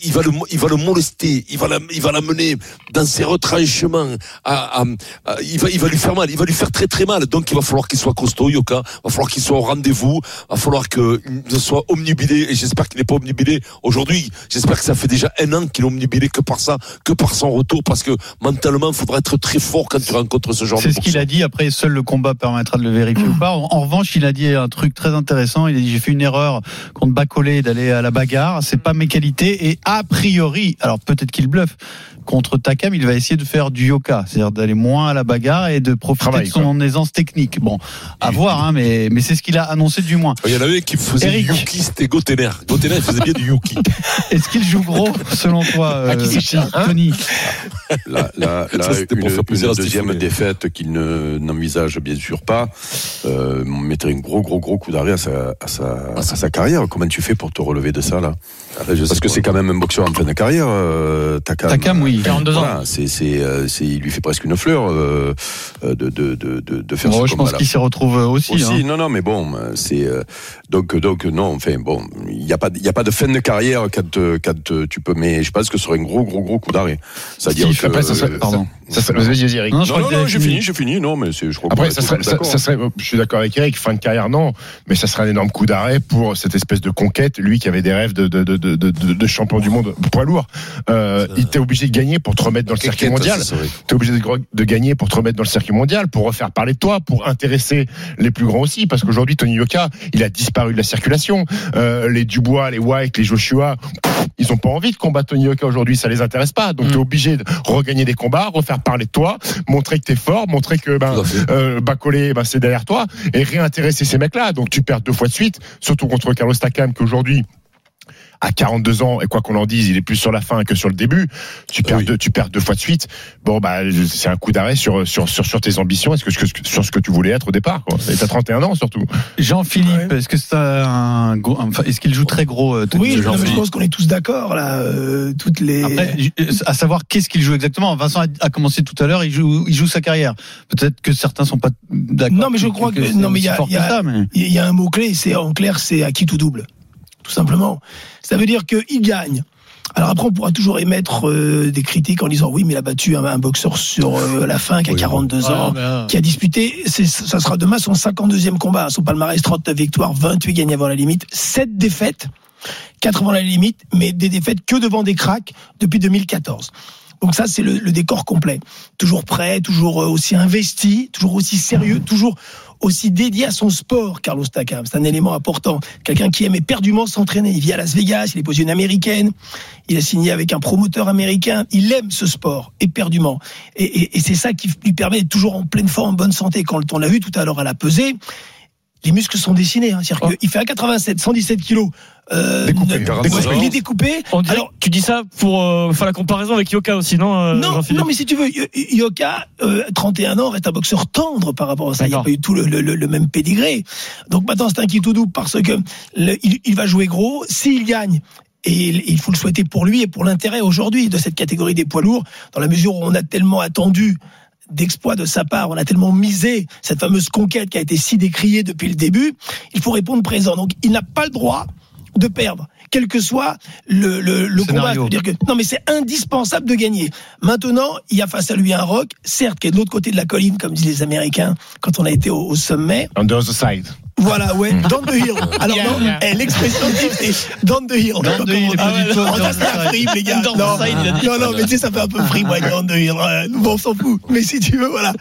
Il va le, il va le molester, il va la, il va l'amener dans ses retranchements, à, à- à- il va, il va lui faire mal, il va lui faire très très mal. Donc il va falloir qu'il soit costaud, Yoka. Il va falloir qu'il soit au rendez-vous. Il va falloir qu'il soit omnibilé. Et j'espère qu'il n'est pas omnibilé aujourd'hui. J'espère que ça fait déjà un an qu'il est omnibilé que par ça, que par son retour, parce que mentalement, il faudra être très fort quand tu rencontres ce genre de C'est ce qu'il a dit. Après, seul le combat permettra de le vérifier ou pas. En, en revanche, il a dit un truc très intéressant. Il a dit j'ai fait une erreur contre Bacolé d'aller à la bagarre. C'est pas mes qualités. Et a priori, alors peut-être qu'il bluffe. Contre Takam, il va essayer de faire du yoka, c'est-à-dire d'aller moins à la bagarre et de profiter Travail, de son aisance technique. Bon, à voir, hein, mais, mais c'est ce qu'il a annoncé du moins. Il y en avait qui faisaient Eric. du Yuki, c'était Gotener. Gotener, il faisait bien du Yuki. Est-ce qu'il joue gros, selon toi, euh, Ah, hein Tony Là, là, là, Ça, une, une deuxième défaite qu'il ne n'envisage bien sûr pas euh, mettrait un gros gros gros coup d'arrêt à sa, à, sa, à sa carrière. Comment tu fais pour te relever de ça là? Parce que c'est quand même un boxeur en fin de carrière. Euh, Takam, Takam, oui. 42 ans. Voilà, c'est, c'est, euh, c'est, il lui fait presque une fleur euh, euh, de, de, de, de, faire Bon, ce Je pense qu'il s'y retrouve aussi. Aussi, hein. non, non, mais bon, c'est donc donc non, enfin bon, il n'y a pas il a pas de fin de carrière quand quand tu peux, mais je pense que ce serait un gros gros gros coup d'arrêt. C'est-à-dire Steve, que ça pardon. Ça serait- Vas-y, vas-y, Eric. Non, non, non, j'ai fini, j'ai fini. Non, mais c'est, je crois Après, ça serait, ça, ça serait, je suis d'accord avec Eric, fin de carrière, non, mais ça serait un énorme coup d'arrêt pour cette espèce de conquête. Lui qui avait des rêves de, de, de, de, de, de champion du monde poids lourd, euh, il était obligé de gagner pour te remettre dans le circuit mondial. T'es obligé de, de gagner pour te remettre dans le circuit mondial, pour refaire parler de toi, pour intéresser les plus grands aussi, parce qu'aujourd'hui, Tony Yoka, il a disparu de la circulation. Euh, les Dubois, les White, les Joshua, pff, ils ont pas envie de combattre Tony Yoka aujourd'hui, ça les intéresse pas. Donc, t'es obligé de regagner des combats, refaire parler de toi, montrer que t'es fort, montrer que ben, euh, Bacolé, ben, c'est derrière toi, et réintéresser ces mecs-là. Donc, tu perds deux fois de suite, surtout contre Carlos Takam, qu'aujourd'hui, à 42 ans, et quoi qu'on en dise, il est plus sur la fin que sur le début. Tu perds, deux, tu perds deux fois de suite. Bon, bah, c'est un coup d'arrêt sur, sur, sur, sur tes ambitions, est-ce que, sur ce que tu voulais être au départ. Quoi. Et t'as 31 ans surtout. Jean-Philippe, est-ce que c'est un gros, enfin, est-ce qu'il joue très gros euh, Oui, non, je pense qu'on est tous d'accord là. euh, toutes les. Après, euh, à savoir qu'est-ce qu'il joue exactement. Vincent a, a commencé tout à l'heure, il joue, il joue sa carrière. Peut-être que certains sont pas d'accord. Non, mais je crois que, non, mais il y a, il y a- ça, mais- il y a un mot clé, c'est en clair, c'est à qui tout double, tout simplement. Ça veut dire qu'il gagne. Alors après, on pourra toujours émettre euh, des critiques en disant oui, mais il a battu un, un boxeur sur euh, la fin qui a 42 ans, mais, euh, qui a disputé. c'est- Ça sera demain son 52e combat. Son palmarès 39 victoires, 28 gagnés avant la limite, 7 défaites, 4 avant la limite, mais des défaites que devant des cracks depuis 2014. Donc ça, c'est le, décor complet. Toujours prêt, toujours euh, aussi investi, toujours aussi sérieux, toujours aussi dédié à son sport, Carlos Takam. C'est un élément important. Quelqu'un qui aime éperdument s'entraîner. Il vit à Las Vegas, il est posé une américaine, il a signé avec un promoteur américain. Il aime ce sport, éperdument. Et, et- et c'est ça qui lui permet d'être toujours en pleine forme, en bonne santé. Quand on l'a vu tout à l'heure à la pesée, les muscles sont dessinés. Hein. C'est-à-dire qu'il fait 1,87, 117 kilos. Euh, Découpé. ne- Découpé. il est découpé. Alors, tu dis ça pour euh, faire la comparaison avec Yoka aussi, non, euh, non, non, mais si tu veux, Yo- Yoka, euh, 31 ans, reste un boxeur tendre par rapport à ça. Il n'y a D'accord. pas eu tout le, le- le- le même pédigré. Donc maintenant, c'est un qui tout double parce que le- il, il va jouer gros. S'il gagne, et il, il faut le souhaiter pour lui et pour l'intérêt aujourd'hui de cette catégorie des poids lourds, dans la mesure où on a tellement attendu d'exploits de sa part, on a tellement misé cette fameuse conquête qui a été si décriée depuis le début, il faut répondre présent. Donc il n'a pas le droit de perdre, quel que soit le, le, le combat. C'est-à-dire que non, mais c'est indispensable de gagner. Maintenant, il y a face à lui un rock, certes, qui est de l'autre côté de la colline, comme disent les Américains quand on a été au, au sommet. On the other side. Voilà, ouais, down the hill. Alors Yeah, non, yeah. eh, l'expression type, c'est down the hill. Les gars. The Non, side, il a dit. non, non, mais tu sais, ça fait un peu free, ouais, down the hill. Bon, on s'en fout. Mais si tu veux, voilà.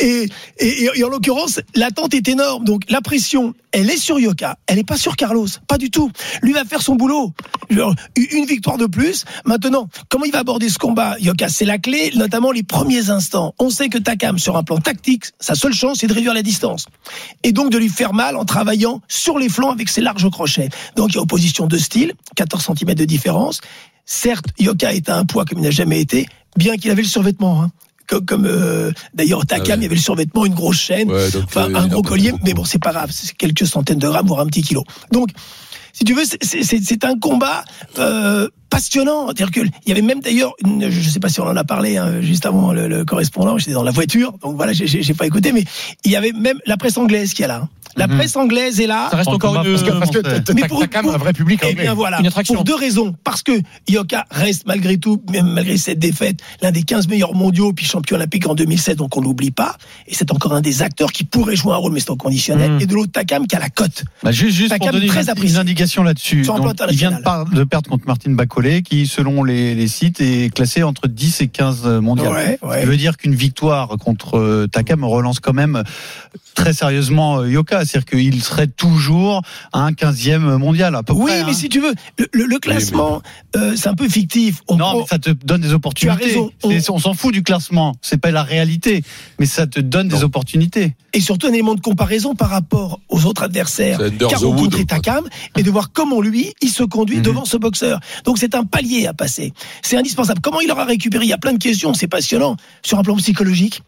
Et, et, et en l'occurrence, l'attente est énorme. Donc, la pression, elle est sur Yoka. Elle n'est pas sur Carlos. Pas du tout. Lui va faire son boulot. Genre, une victoire de plus. Maintenant, comment il va aborder ce combat, Yoka? C'est la clé, notamment les premiers instants. On sait que Takam, sur un plan tactique, sa seule chance, c'est de réduire la distance. Et donc de lui faire mal en travaillant sur les flancs avec ses larges crochets. Donc il y a opposition de style, 14 cm de différence. Certes, Yoka est à un poids comme il n'a jamais été, bien qu'il avait le survêtement. hein. Comme, comme, euh, d'ailleurs Takam, Ah il y avait le survêtement, une grosse chaîne, Ouais, donc, enfin euh, un gros collier, mais bon, c'est pas grave, c'est quelques centaines de grammes, voire un petit kilo. Donc, si tu veux, c'est- un combat euh, passionnant. C'est-à-dire y avait même d'ailleurs, je sais pas si on en a parlé hein, juste avant le, le correspondant, j'étais dans la voiture, donc voilà, j'ai pas écouté, mais il y avait même la presse anglaise qui est là. hein. La Mhm. presse anglaise est là. Ça reste En encore une. parce que- Parce que Mais t'as pour- quand même pour- un vrai public Eh bien voilà, Une attraction. pour deux raisons. Parce que Yoka reste malgré tout, même malgré cette défaite, l'un des 15 meilleurs mondiaux, puis champion olympique en 2007, donc on l'oublie pas. Et c'est encore un des acteurs qui pourrait jouer un rôle, mais c'est au conditionnel. Mm. Et de l'autre, Takam qui a la cote. Bah, juste juste pour donner très une, apprécié. une indication là-dessus. Il vient de, international. par- de perdre contre Martine Bacolé, qui, selon les, les sites, est classé entre 10 et 15 mondiales. Ouais, ouais. qui veut dire qu'une victoire contre euh, Takam relance quand même très sérieusement euh, Yoka. C'est-à-dire qu'il serait toujours à un 15e mondial, à peu Oui, près. mais hein. si tu veux, le, le- le classement, euh, c'est un peu fictif. On Non, mais ça te donne des opportunités. raison. On, s'en fout du classement. C'est pas la réalité, mais ça te donne des opportunités. et surtout un élément de comparaison par rapport aux autres adversaires qu'a rencontré. Takam et de voir comment lui il se conduit Mhm. devant ce boxeur. Donc c'est un palier à passer. C'est indispensable. Comment il aura récupéré? Il y a plein de questions, c'est passionnant. Sur un plan psychologique,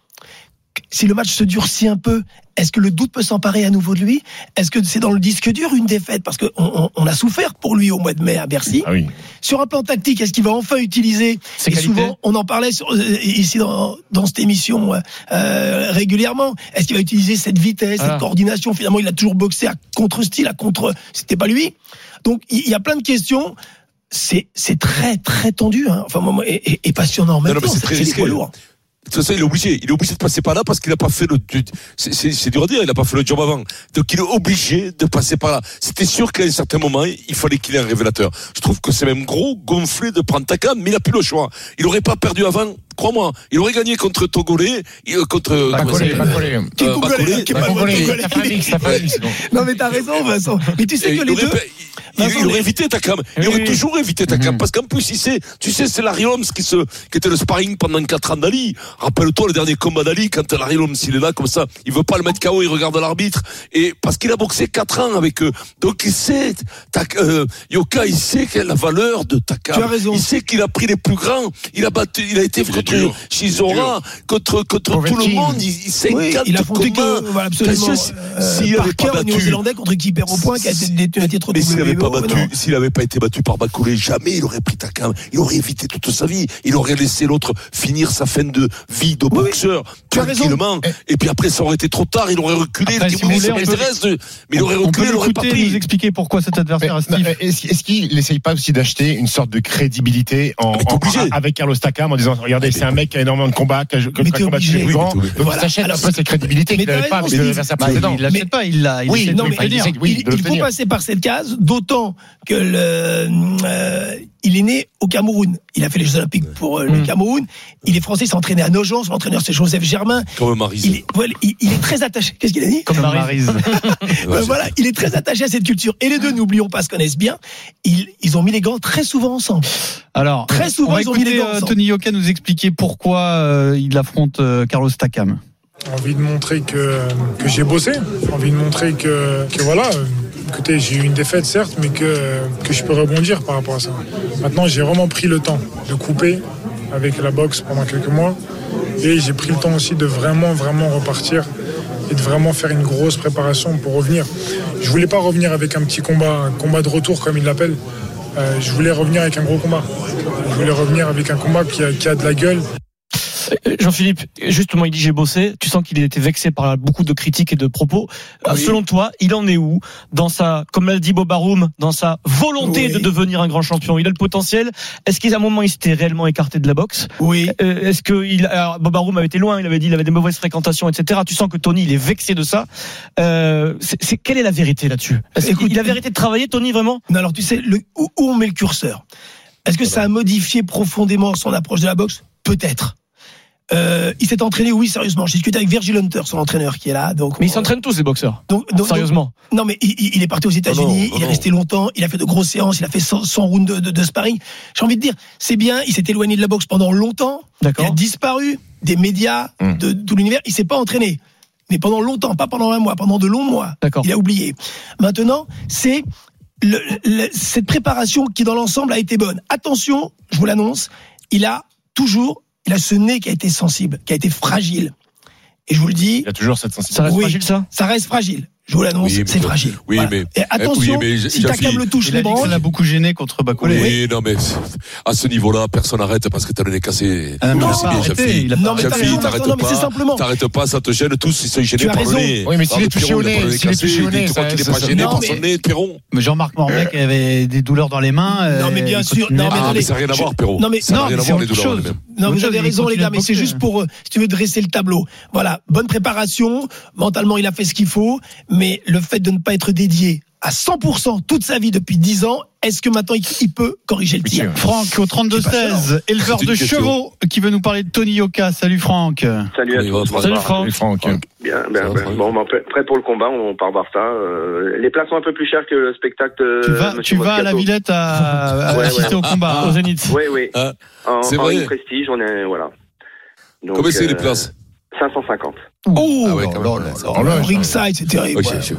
si le match se durcit un peu, est-ce que le doute peut s'emparer à nouveau de lui? Est-ce que c'est dans le disque dur une défaite? Parce qu'on on, on a souffert pour lui au mois de mai à Bercy. Ah oui. Sur un plan tactique, est-ce qu'il va enfin utiliser? Ses Et qualités? souvent, on en parlait sur- euh, ici dans, dans cette émission euh, euh, régulièrement. Est-ce qu'il va utiliser cette vitesse, cette coordination? Finalement, il a toujours boxé à contre-style, à contre. C'était pas lui. Donc, il y a plein de questions. C'est c'est très très tendu, hein. enfin moi, moi, et, et- et passionnant en même c'est très risqué. De toute façon, il est obligé. Il est obligé de passer par là parce qu'il n'a pas fait le. c'est- C'est c'est dur à dire. Il n'a pas fait le job avant. Donc il est obligé de passer par là. C'était sûr qu'à un certain moment, il fallait qu'il ait un révélateur. Je trouve que c'est même gros gonflé de prendre Takam, mais il n'a plus le choix. Il n'aurait pas perdu avant. Crois-moi, il aurait gagné contre Togolais, euh, contre euh, Bacolé, Bacolé. Qui est Bacolé. Non, mais t'as raison, Vincent. Mais tu sais que les deux. Il, il aurait évité Takam. Il Oui, aurait oui. toujours évité Takam. Parce qu'en plus, il sait, tu sais, c'est Larry Holmes qui, se, qui était le sparring pendant 4 ans d'Ali. Rappelle-toi le dernier combat d'Ali, quand Larry Holmes, il est là comme ça, il veut pas le mettre KO, il regarde l'arbitre. Et parce qu'il a boxé 4 ans avec eux. Donc il sait, Tak- euh, Yoka, il sait quelle est la valeur de Takam. Tu as raison. Il sait qu'il a pris les plus grands. Il a battu, il a été contre. Shizora, contre, contre tout le monde. Il, il sait Oui, il a comment. que, voilà, absolument. Parce que euh, s'il avait pas battu- néo-zélandais contre qui perd au point, qui a été titre mais s'il n'avait pas WBO, battu, non. s'il n'avait pas été battu par Bacolé, jamais il aurait pris Takam. Il aurait évité toute sa vie. Il aurait laissé l'autre finir sa fin de vie de Oui, boxeur tranquillement. Et puis après, ça aurait été trop tard. Il aurait reculé. Après, il si voulez, ça peut- de- Mais il aurait reculé, il aurait pas et nous pris. expliquer pourquoi cet adversaire Mais, Steve. euh, Est-ce est-ce qu'il n'essaye pas aussi d'acheter une sorte de crédibilité en, Mais t'es en- avec Carlos Takam en disant regardez c'est un mec qui a énormément de combats qui a, qui a Mais t'es combattu mais t'es donc Voilà. il s'achète peu cette crédibilité mais qu'il n'avait pas avec l'adversaire précédent. il l'achète Mais- pas, il l'a. Il Oui, non, mais il faut passer par cette case, d'autant que le, euh, il est né au Cameroun. Il a fait les Jeux Olympiques pour euh, le Mm. Cameroun. Il est français, il s'est entraîné à Nogent. Son entraîneur, c'est Joseph Germain. Comme Marise. Il est, voilà, il, il est très attaché. Qu'est-ce qu'il a dit? Comme Maryse. Euh, Voilà, il est très attaché à cette culture. Et les deux, n'oublions pas, se connaissent bien. Ils, ils ont mis les gants très souvent ensemble. Alors, Très souvent, on va ils ont mis les gants euh, ensemble. Tony Yoka nous expliquer pourquoi euh, il affronte euh, Carlos Takam. envie de montrer que, que j'ai bossé, envie de montrer que, que voilà, euh, écoutez, j'ai eu une défaite certes, mais que, je peux rebondir par rapport à ça. Maintenant, j'ai vraiment pris le temps de couper avec la boxe pendant quelques mois et j'ai pris le temps aussi de vraiment, vraiment repartir et de vraiment faire une grosse préparation pour revenir. Je voulais pas revenir avec un petit combat, un combat de retour comme il l'appelle. Euh, je voulais revenir avec un gros combat. Je voulais revenir avec un combat qui a de la gueule. Euh, Jean-Philippe, justement, il dit j'ai bossé. Tu sens qu'il a été vexé par beaucoup de critiques et de propos. Euh, Selon toi, il en est où dans sa, comme l'a dit Bobaroum, dans sa volonté Oui. de devenir un grand champion? Il a le potentiel. Est-ce qu'à un moment il s'était réellement écarté de la boxe? Oui. Euh, Est-ce que il, alors, Bobaroum avait été loin Il avait dit il avait des mauvaises fréquentations, etc. Tu sens que Tony il est vexé de ça. Euh, c'est, c'est- quelle est la vérité là-dessus? Écoute, qu'il a vérité de travailler, Tony, vraiment? Non, alors tu sais, le, où, où on met le curseur? Est-ce que ça a modifié profondément son approche de la boxe? Peut-être. Euh, il s'est entraîné, oui, sérieusement. J'ai discuté avec Virgil Hunter, son entraîneur, qui est là. Donc, Mais ils s'entraînent tous les boxeurs. donc, donc- Sérieusement. non, mais il, il est parti aux États-Unis, il est resté longtemps, il a fait de grosses séances, il a fait 100, 100 rounds de, de, de sparring. J'ai envie de dire, c'est bien, il s'est éloigné de la boxe pendant longtemps, il a disparu des médias, Hmm. de, tout l'univers, il s'est pas entraîné. Mais pendant longtemps, pas pendant un mois, pendant de longs mois. D'accord. Il a oublié. Maintenant, c'est le- le- cette préparation qui, dans l'ensemble, a été bonne. Attention, je vous l'annonce, il a toujours, il a ce nez qui a été sensible, qui a été fragile. Et je vous le dis, Il a toujours cette Ça sensibilité. reste Oui. fragile, ça? ça reste fragile. Je vous l'annonce, Oui, c'est fragile. oui, Voilà. mais- Et attention, oui, mais si le touche Il a branches, l'a beaucoup gêné contre Bacolé. Oui, non, mais à ce niveau-là, personne n'arrête parce que t'as le nez cassé. Ah, le a a pas Non, mais t'arrêtes non, mais c'est pas. simplement. T'arrêtes pas, ça te gêne. Tous, ils sont gênés Tu as par raison. le nez. Oui, mais s'il est le touché au il a nez, nez s'il est cassé, touché au nez, Tu crois ça- qu'il est pas gêné par son nez, Pierron Mais Jean-Marc Morbec avait des douleurs dans les mains. Non, mais euh, bien sûr. Non, mais Ah, mais ça n'a rien à voir, Pierrot. non, mais- Ça n'a non, rien mais à voir, les douleurs. Non, vous avez raison, les gars, mais c'est juste pour, euh, si tu veux, dresser le tableau. Voilà, bonne préparation. Mentalement, il a fait ce qu'il faut, mais le fait de ne pas être dédié à 100% toute sa vie depuis 10 ans, est-ce que maintenant il, il peut corriger le tir? Franck au 32-16, éleveur de question. chevaux, qui veut nous parler de Tony Yoka. Salut Franck. Salut à tous. Salut. Franck. Et Franck. Bien, bien. Franck Bon, ben, prêt- prêt pour le combat, on part voir ça. Euh, les places sont un peu plus chères que le spectacle. Tu vas, tu vas à la. Villette à, à Ouais, assister ouais. au combat. Au Zénith. Oui, oui. Ah, En, vrai. prestige, on est voilà. Donc, Combien c'est les euh, places? 550. Oh, Ah ouais, quand même. là, ringside, c'est terrible. Ok, ouais. je-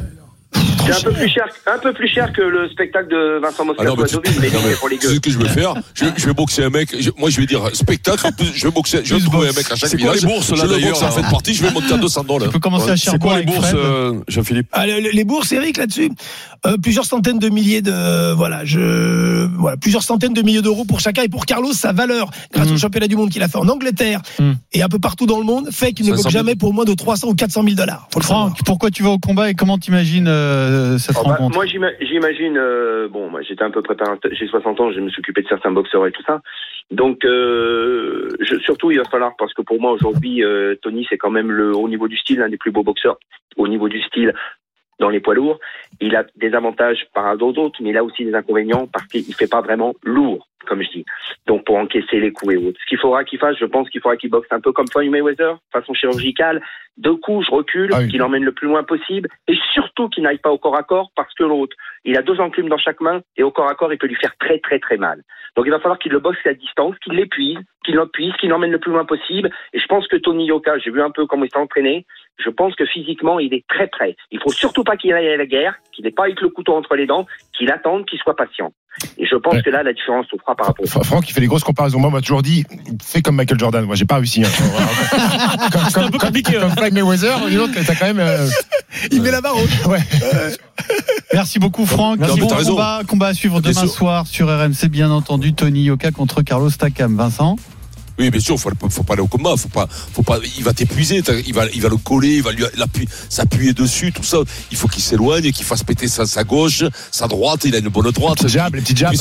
C'est un peu plus cher, un peu plus cher que le spectacle de Vincent Ah Moscato non, mais à Deauville, mais non, mais pour les gueux. ce que je vais faire je, je vais boxer un mec. je- moi, je vais dire spectacle. en plus, Je vais boxer. Je vais trouver un mec à chaque C'est quoi les bourses, là, d'ailleurs, fin de partie. Je vais monter à 200 dollars. Tu peux commencer à C'est Cherbourg quoi les bourses, euh, Jean-Philippe Ah, le- le- les bourses, Eric, là-dessus, euh, plusieurs centaines de milliers de, voilà, je, voilà, plusieurs centaines de milliers d'euros pour chacun et pour Carlos, sa valeur, grâce Mm. au championnat du monde qu'il a fait en Angleterre Mm. et un peu partout dans le monde, fait qu'il ne 500 boxe 000. jamais pour moins de 300 ou 400 000 dollars. Franck, pourquoi tu vas au combat et comment t'imagines euh, cette Oh, bah, moi, j'ima- j'imagine, euh, bon, moi, j'étais un peu préparateur, j'ai 60 ans, je me suis occupé de certains boxeurs et tout ça. Donc, euh, je, surtout, il va falloir, parce que pour moi, aujourd'hui, Tony, c'est quand même le, au niveau du style, l'un des plus beaux boxeurs. Au niveau du style, dans les poids lourds, il a des avantages par rapport aux autres, mais il a aussi des inconvénients parce qu'il fait pas vraiment lourd, comme je dis. Donc, pour encaisser les coups et autres. Ce qu'il faudra qu'il fasse, je pense qu'il faudra qu'il boxe un peu comme Floyd Mayweather, façon chirurgicale. Deux coups, je recule, qu'il emmène le plus loin possible, et surtout qu'il n'aille pas au corps à corps parce que l'autre, il a deux enclumes dans chaque main, et au corps à corps, il peut lui faire très, très, très mal. Donc, il va falloir qu'il le boxe à distance, qu'il l'épuise, qu'il l'épuise, qu'il l'emmène le plus loin possible. Et je pense que Tony Yoka, j'ai vu un peu comment il s'est entraîné, je pense que physiquement, il est très prêt. Il faut surtout pas qu'il aille à la guerre, qu'il n'ait pas avec le couteau entre les dents, qu'il attende, qu'il soit patient. Et je pense que là, la différence se fera par rapport au Fra- Franck, il fait des grosses comparaisons. Moi, on m'a toujours dit, fais comme Michael Jordan. Moi, j'ai pas réussi. Hein. comme, comme, comme, comme Floyd Mayweather, t'as quand même. euh, Il met la barre haute. Ouais. Merci beaucoup Franck. Mais bon combat, combat à suivre demain soir sur RMC, bien entendu. Tony Yoka contre Carlos Takam. Vincent? Oui, bien sûr, faut, faut pas aller au combat, faut pas, faut pas, il va t'épuiser, il va, il va le coller, il va lui s'appuyer dessus, tout ça. Il faut qu'il s'éloigne, qu'il fasse péter sa, sa gauche, sa droite, il a une bonne droite. Les petits jabs, les petits jabs.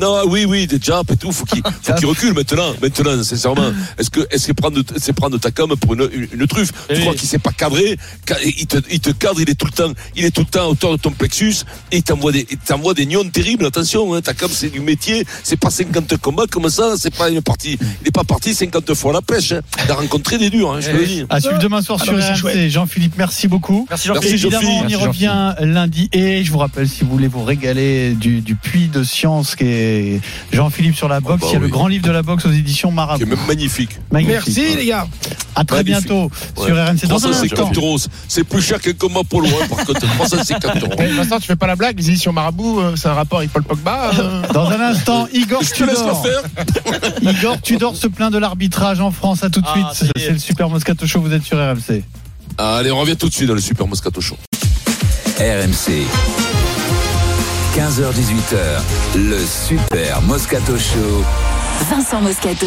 Non, oui, oui, des jabs et tout, faut qu'il, faut qu'il recule maintenant, maintenant, sincèrement. Est-ce que, est-ce que prendre, c'est prendre ta com pour une, une, une truffe? Tu crois qu'il sait pas cadrer, ca- il te, il te cadre, il est tout le temps, il est tout le temps à hauteur de ton plexus, et il t'envoie des, il t'envoie des nions terribles, attention, hein, ta com c'est du métier, c'est pas 50 combats comme ça, c'est pas une partie, il est pas parti 50 fois à la pêche, hein. Il a rencontré des durs, hein, je te le dis. À suivre demain soir Ah sur c'est RMC. Jean-Philippe, merci beaucoup. Merci Jean-Philippe. Évidemment, on y revient lundi. Et je vous rappelle, si vous voulez vous régaler du, du puits de science qui est Jean-Philippe sur la boxe, bah il y a le grand livre de la boxe aux éditions Marabout. même magnifique. Magnifique. Merci les gars. À très Magnifique. bientôt Ouais. sur RMC. Dans un instant. 350 euros. C'est plus cher qu'un combat polo, hein, par contre. 350 euros. Eh, Vincent, tu fais pas la blague, les éditions Marabout, euh, c'est un rapport avec Paul Pogba euh, Dans un instant, Igor Tudor. Igor Tudor se plaint de l'arbitrage en France. À tout de Ah, suite. C'est le Super Moscato Show. Vous êtes sur RMC. Allez, on revient tout de suite dans le Super Moscato Show. RMC. 15h-18h, le Super Moscato Show. Vincent Moscato.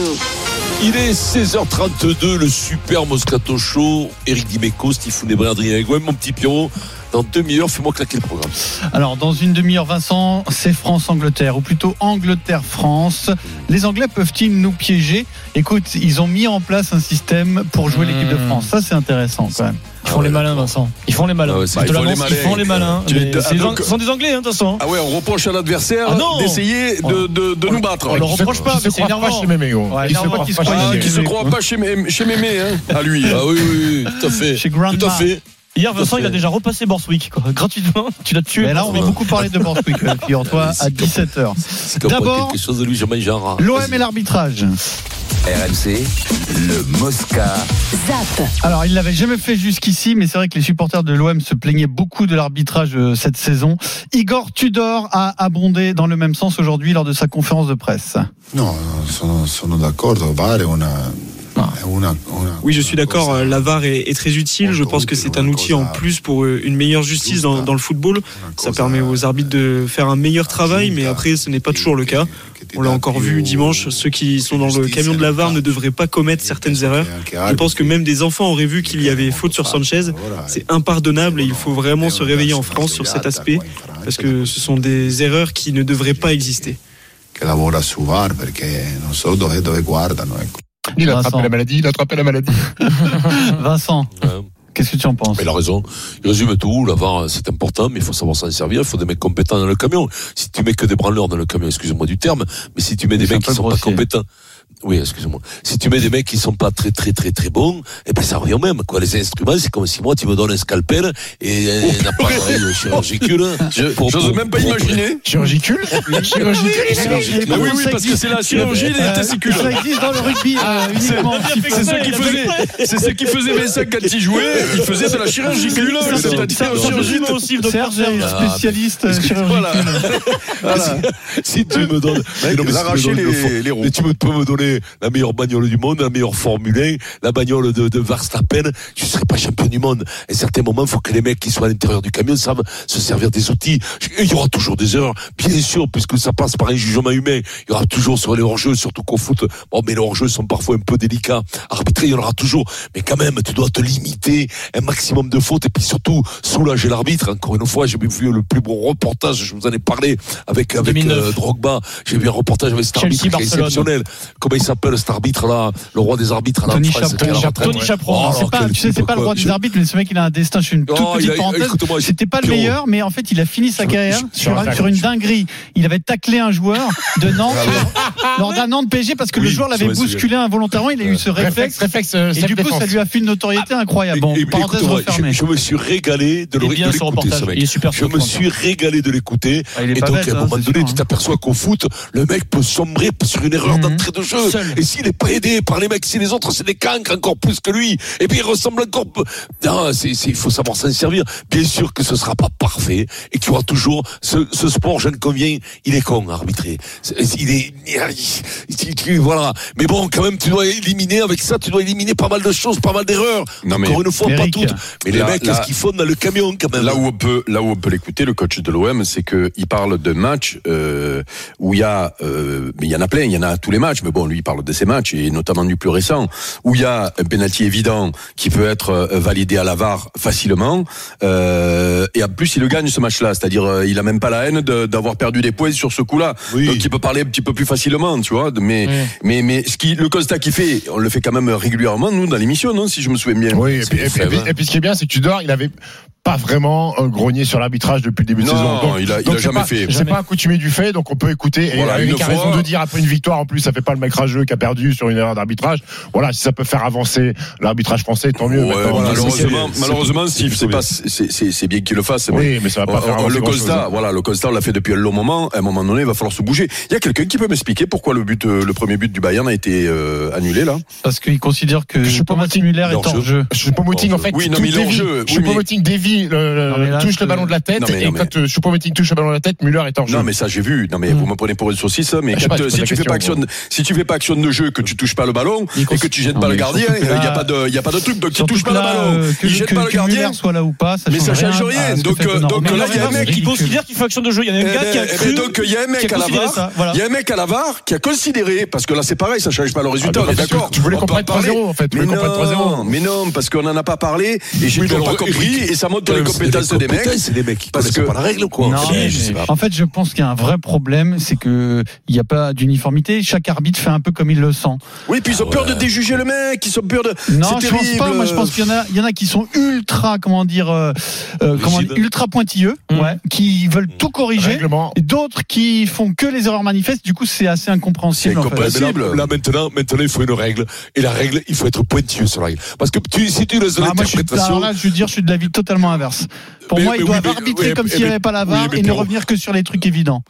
Il est 16h32, le Super Moscato Show. Eric Dimeco, Steve Nebré, Adrien Aigouin, mon petit Pierrot. Dans demi-heure, fais-moi claquer le programme. Alors, dans une demi-heure, Vincent, c'est France-Angleterre, ou plutôt Angleterre-France. Les Anglais peuvent-ils nous piéger? Écoute, ils ont mis en place un système pour jouer l'équipe de France. Ça, c'est intéressant quand même. Ils font les malins, Vincent. Ils font les malins. Ah ouais, ils font les ils font les malins. Ah, donc- Ce sont des Anglais, hein, de toute façon. Ah ouais, on reproche à l'adversaire Ah d'essayer de, de, de nous battre. On le reproche pas, mais c'est croit pas énervant. chez Mémé, gros. Ouais, Qui se croit pas croit chez Ah, chez qui se Mémé. croit pas chez, Mé- chez Mémé, hein, à lui. Ah oui, oui, oui, tout à fait. Chez Grandma. Tout à fait. Hier, Vincent, il a déjà repassé Borswick, quoi. Gratuitement. Tu l'as tué. Mais là, on va beaucoup parler de Borswick, euh, figure-toi, à 17h. C'est comme D'abord, quelque chose de lui. L'OM et l'arbitrage. RMC, le Mosca. Zap. Alors, il l'avait jamais fait jusqu'ici, mais c'est vrai que les supporters de l'OM se plaignaient beaucoup de l'arbitrage euh, cette saison. Igor Tudor a abondé dans le même sens aujourd'hui lors de sa conférence de presse. No, sono, sono d'accordo, VAR una Oui, je suis d'accord. euh, La VAR est, est très utile. Je pense que c'est un outil en plus pour euh, une meilleure justice dans, dans le football. Ça permet aux arbitres de faire un meilleur travail, mais après, ce n'est pas toujours le cas. On l'a encore vu dimanche. Ceux qui sont dans le camion de la VAR ne devraient pas commettre certaines erreurs. Je pense que même des enfants auraient vu qu'il y avait faute sur Sanchez. C'est impardonnable et il faut vraiment se réveiller en France sur cet aspect parce que ce sont des erreurs qui ne devraient pas exister. che lavora su VAR perché non so dove, dove guardano. Ecco. Il a attrapé la maladie, il a attrapé la maladie. Vincent, qu'est-ce que tu en penses? Mais il a raison. Il résume tout. La VAR, c'est important, mais il faut savoir s'en servir. Il faut des mecs compétents dans le camion. Si tu mets que des branleurs dans le camion, excuse-moi du terme, mais si tu mets des mecs qui sont pas compétents. Oui, excuse-moi. Si tu mets des mecs qui sont pas très très très très bons, eh ben ça revient au même. Quoi, les instruments, c'est comme si moi tu me donnes un scalpel et un appareil chirurgicule. Je- pour- J'ose même pas imaginer. Chirurgicule Chirurgicule Mais oui, oui, parce que c'est la chirurgie des Euh, testicules. Ça existe dans le rugby euh, uniquement. C'est ce qui faisait, c'est ce qui faisait Vincent quand il jouait. Il faisait de la chirurgicule, c'est-à-dire chirurgie. La meilleure bagnole du monde, la meilleure Formule 1, la bagnole de, de Verstappen, tu serais pas champion du monde. À certains moments, il faut que les mecs qui sont à l'intérieur du camion savent se servir des outils. Il y aura toujours des erreurs, bien sûr, puisque ça passe par un jugement humain. Il y aura toujours sur les hors-jeux, surtout qu'au foot, bon, mais les hors-jeux sont parfois un peu délicats. Arbitrer, il y en aura toujours. Mais quand même, tu dois te limiter un maximum de fautes et puis surtout soulager l'arbitre. Encore une fois, j'ai vu le plus beau reportage, je vous en ai parlé avec, avec euh, Drogba. J'ai vu un reportage avec cet arbitre qui est exceptionnel il s'appelle cet arbitre-là, le roi des arbitres à Tony, France, tu sais, c'est pas le roi des arbitres, mais ce mec, il a un destin. Je suis une toute oh, petite parenthèse. C'était pas le meilleur, mais en fait, il a fini sa carrière sur, une dinguerie. Il avait taclé un joueur de Nantes ah lors d'un an de PSG parce que le joueur l'avait bousculé involontairement. Il a eu ce réflexe. Euh, et du coup, ça lui a fait une notoriété ah, incroyable. Je me suis régalé de l'écouter. Je me suis régalé de l'écouter. Ah, et donc, à un hein, moment donné, tu t'aperçois hein. qu'au foot, le mec peut sombrer sur une erreur mhm. d'entrée de jeu. Et s'il est pas aidé par les mecs, si les autres c'est des cancres encore plus que lui, et puis il ressemble encore. Non, c'est, il faut savoir s'en servir. Bien sûr que ce sera pas parfait et qu'il y aura toujours ce, ce sport, ne conviens, il est con arbitré. Il est, voilà. Mais bon, quand même, tu dois éliminer avec ça, tu dois éliminer pas mal de choses, pas mal d'erreurs. Encore une fois, pas toutes. Mais les mecs, qu'est-ce qu'ils font dans le camion quand même? Là où on peut, là où on peut l'écouter, le coach de l'OM, c'est que il parle de matchs euh, où il y a, euh, mais il y en a plein, il y en a à tous les matchs. Mais bon, il parle de ses matchs et notamment du plus récent où il y a un penalty évident qui peut être euh, validé à l'avare facilement euh, et en plus il le gagne ce match-là, c'est-à-dire euh, il a même pas la haine d'avoir perdu des points sur ce coup-là, oui. donc il peut parler un petit peu plus facilement, tu vois. Mais mais mais ce qui le constat qu'il fait, on le fait quand même régulièrement nous dans l'émission, non Si je me souviens bien. Oui. Et puis, et, puis, et puis, ce qui est bien, c'est que tu dors. Il avait pas vraiment grogné sur l'arbitrage depuis le début de saison. Il a, donc il a jamais pas, pas accoutumé du fait, donc on peut écouter. Et voilà, une a raison de dire après une victoire, en plus, ça fait pas le mec rageux qui a perdu sur une erreur d'arbitrage. Voilà, si ça peut faire avancer l'arbitrage français, tant mieux. Malheureusement, si c'est bien qu'il le fasse. Oui, mais ça va pas faire avancer Le constat, voilà, le constat, on l'a fait depuis un long moment. À un moment donné, il va falloir se bouger. Il y a quelqu'un qui peut m'expliquer pourquoi le but, euh, le premier but du Bayern a été euh, annulé là? Parce qu'il considère que Je suis Choupo-Moting est hors jeu. Choupo-Moting en fait, oui, non, mais dévie. Euh, touche le ballon de la tête non, mais, non, et quand mais... Euh, Choupo-Moting touche le ballon de la tête, Muller est en jeu. Non mais ça j'ai vu. Non mais hmm. vous me prenez pour une saucisse. Hein, mais si, tu fais pas action, de jeu, que tu touches pas le ballon et que tu jettes pas le gardien, il n'y a pas de, truc. Donc tu touches pas le ballon, euh, il jette pas le gardien. Soit là ou pas, mais ça change rien. Donc là il y a un mec qui considère qu'il action de jeu. Il y a un eh gars qui a ben, eh ben, cru. Donc il y a un mec à la VAR, il y a un mec à la VAR qui a considéré parce que là c'est pareil, ça change pas le ah, résultat. D'accord. Tu voulais qu'on 3-0 en fait. Mais non, parce qu'on en a pas parlé et j'ai pas compris et ça m'a montre les compétences des, des mecs. Des mecs parce que pas la règle ou quoi. Non, mais, je sais pas. En fait, je pense qu'il y a un vrai problème, c'est que il n'y a pas d'uniformité. Chaque arbitre fait un peu comme il le sent. Oui, puis ils ont ah, peur de déjuger le mec, ils ont peur de. Non, je terrible. pense pas. Moi, je pense qu'il y en a, il y en a qui sont ultra, comment dire, euh, euh, ultra pointilleux, mm. qui veulent mm. tout corriger. Et d'autres qui font que les erreurs manifestes. Du coup, c'est assez incompréhensible. incompréhensible. Là, maintenant, maintenant, il faut une règle. Et la règle, il faut être pointilleux sur la règle. Parce que tu, si tu laisses ah, l'interprétation. Là, je veux dire, je suis de la l'avis totalement inverse. Pour mais, moi, ils doivent oui, arbitrer mais, comme s'il n'y avait pas la VAR oui, et ne revenir que sur les trucs évidents.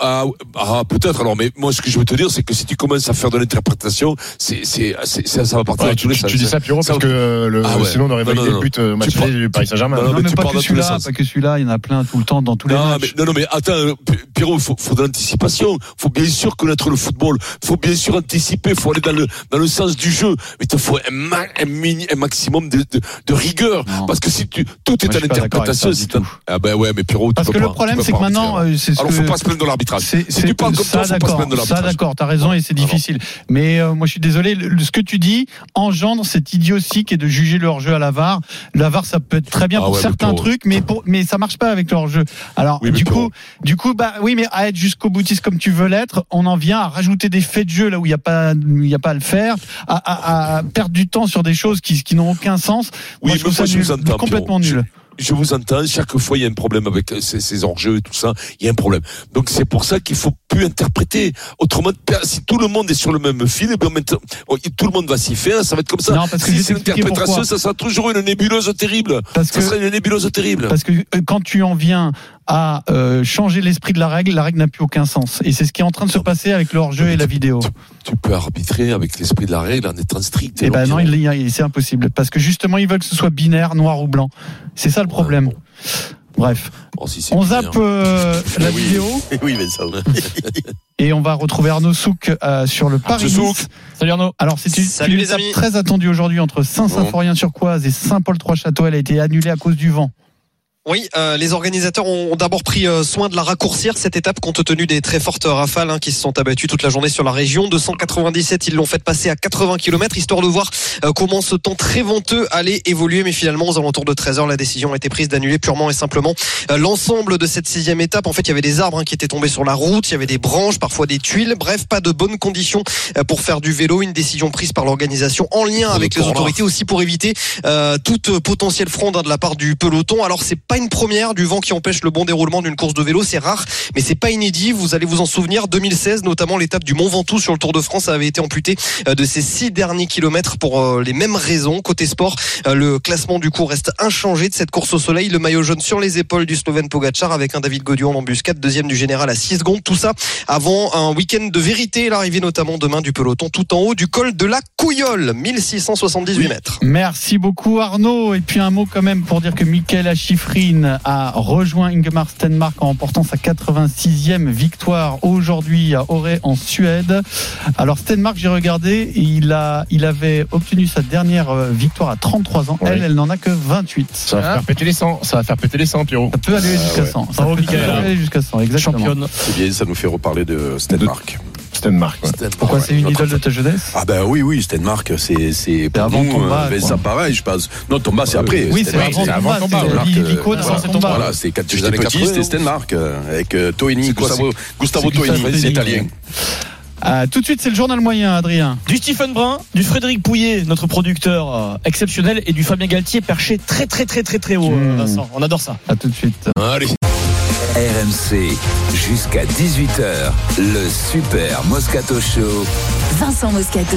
Ah, ah peut-être alors, mais moi, ce que je veux te dire, c'est que si tu commences à faire de l'interprétation, ça, ça va partir ouais, dans tous les sens. Tu dis hein. ça, Pierrot, parce que le, ah ouais. sinon, on aurait validé le but euh, match du Paris Saint-Germain. Non, non, mais, mais pas, que celui-là, pas que celui-là, il y en a plein tout le temps, dans tous les matchs. non, non, mais attends, Pierrot, il faut, faut de l'anticipation. Il faut bien sûr connaître le football. Il faut bien sûr anticiper. Il faut aller dans le, dans le sens du jeu. Mais il faut un, maximum de, rigueur. Parce que si tu, tout est à l'interprétation tout. Ah ben ouais, mais Pierrot, Parce que le problème, c'est que maintenant. Hein. Euh, Alors, faut pas se plaindre de l'arbitrage. Si tu parles comme ça, faut pas se de l'arbitrage. Ça, d'accord, t'as raison et c'est difficile. Mais euh, moi, je suis désolé, ce que tu dis engendre cette idiotie qui est de juger leur jeu à la VAR. La VAR, ça peut être très bien ah pour certains trucs, mais mais ça marche pas avec leur jeu. Alors, du coup, du coup, bah oui, mais à être jusqu'au boutiste comme tu veux l'être, on en vient à rajouter des faits de jeu là où il n'y a pas, il y a pas à le faire, à, à, à, perdre du temps sur des choses qui, qui n'ont aucun sens. Oui, Moi, je trouve ça nul, complètement nul je vous entends, chaque fois il y a un problème avec euh, ces, enjeux et tout ça, il y a un problème. Donc c'est pour ça qu'il faut plus interpréter. Autrement, si tout le monde est sur le même fil, eh oh, tout le monde va s'y faire, ça va être comme ça. Non, parce que si c'est l'interprétation, ça sera toujours une nébuleuse terrible. Parce ça une nébuleuse terrible. Parce que euh, quand tu en viens à euh, changer l'esprit de la règle, la règle n'a plus aucun sens. Et c'est ce qui est en train de se passer avec leur jeu et la vidéo. Tu, peux arbitrer avec l'esprit de la règle en étant strict. Eh ben non, c'est impossible. Parce que justement, ils veulent que ce soit binaire, noir ou blanc. C'est ça le problème. Bref, bon, si on zappe euh, la oui. vidéo. Oui, mais ça... et on va retrouver Arnaud Souk euh, sur le Paris. Souk. Salut Arnaud. Alors c'est une étape très attendue aujourd'hui entre Saint-Symphorien-sur-Coise et Saint-Paul-Trois-Châteaux. Elle a été annulée à cause du vent. Oui, euh, les organisateurs ont, d'abord pris euh, soin de la raccourcir cette étape compte tenu des très fortes rafales hein, qui se sont abattues toute la journée sur la région. De 197, ils l'ont fait passer à 80 km histoire de voir euh, comment ce temps très venteux allait évoluer. Mais finalement, aux alentours de 13 heures, la décision a été prise d'annuler purement et simplement euh, l'ensemble de cette sixième étape. En fait, il y avait des arbres hein, qui étaient tombés sur la route, il y avait des branches, parfois des tuiles. Bref, pas de bonnes conditions pour faire du vélo. Une décision prise par l'organisation en lien avec le les autorités aussi pour éviter toute potentielle fronde hein, de la part du peloton. Alors c'est pas une première du vent qui empêche le bon déroulement d'une course de vélo, c'est rare, mais c'est pas inédit. Vous allez vous en souvenir, 2016 notamment l'étape du Mont Ventoux sur le Tour de France avait été amputée euh, de ses six derniers kilomètres pour euh, les mêmes raisons. Côté sport, euh, le classement du coup reste inchangé de cette course au soleil. Le maillot jaune sur les épaules du Slovène Pogacar avec un David Godion en embuscade, deuxième du général à 6 secondes. Tout ça avant un week-end de vérité, l'arrivée notamment demain du peloton tout en haut du col de la Couillole, 1678 mètres. Merci beaucoup Arnaud. Et puis un mot quand même pour dire que Michael A rejoint Ingemar Stenmark en remportant sa 86e victoire aujourd'hui à Auray en Suède. Alors Stenmark, j'ai regardé, il a, il avait obtenu sa dernière euh, victoire à 33 ans. Elle, elle n'en a que 28. Ça va faire péter les 100, ça va faire péter les 100, Pierrot. Ça peut aller jusqu'à 100. Ça peut aller jusqu'à 100, exactement. Championne. C'est bien, ça nous fait reparler de Stenmark. Stenmark. ouais. Pourquoi Ouais, c'est une idole de ta jeunesse? Ah ben oui, oui, Stenmark, c'est c'est pour avant nous, Tomba, euh, ben, ça pareil, je pense. Non, Tomba, c'est après. Oui, c'est avant c'est avant Tomba, c'est Tomba. Voilà, c'est quand j'étais petit, 80, c'était Stenmark euh, avec euh, Toini, Gustavo, Toini, italien. Ah, tout de suite, c'est le journal moyen, Adrien. Du Stephen Brun, du Frédéric Pouillet, notre producteur euh, exceptionnel, et du Fabien Galtier perché très très très très très haut. euh, Mmh. Vincent, on adore ça. À tout de suite. Allez. RMC, jusqu'à 18h, le Super Moscato Show. Vincent Moscato.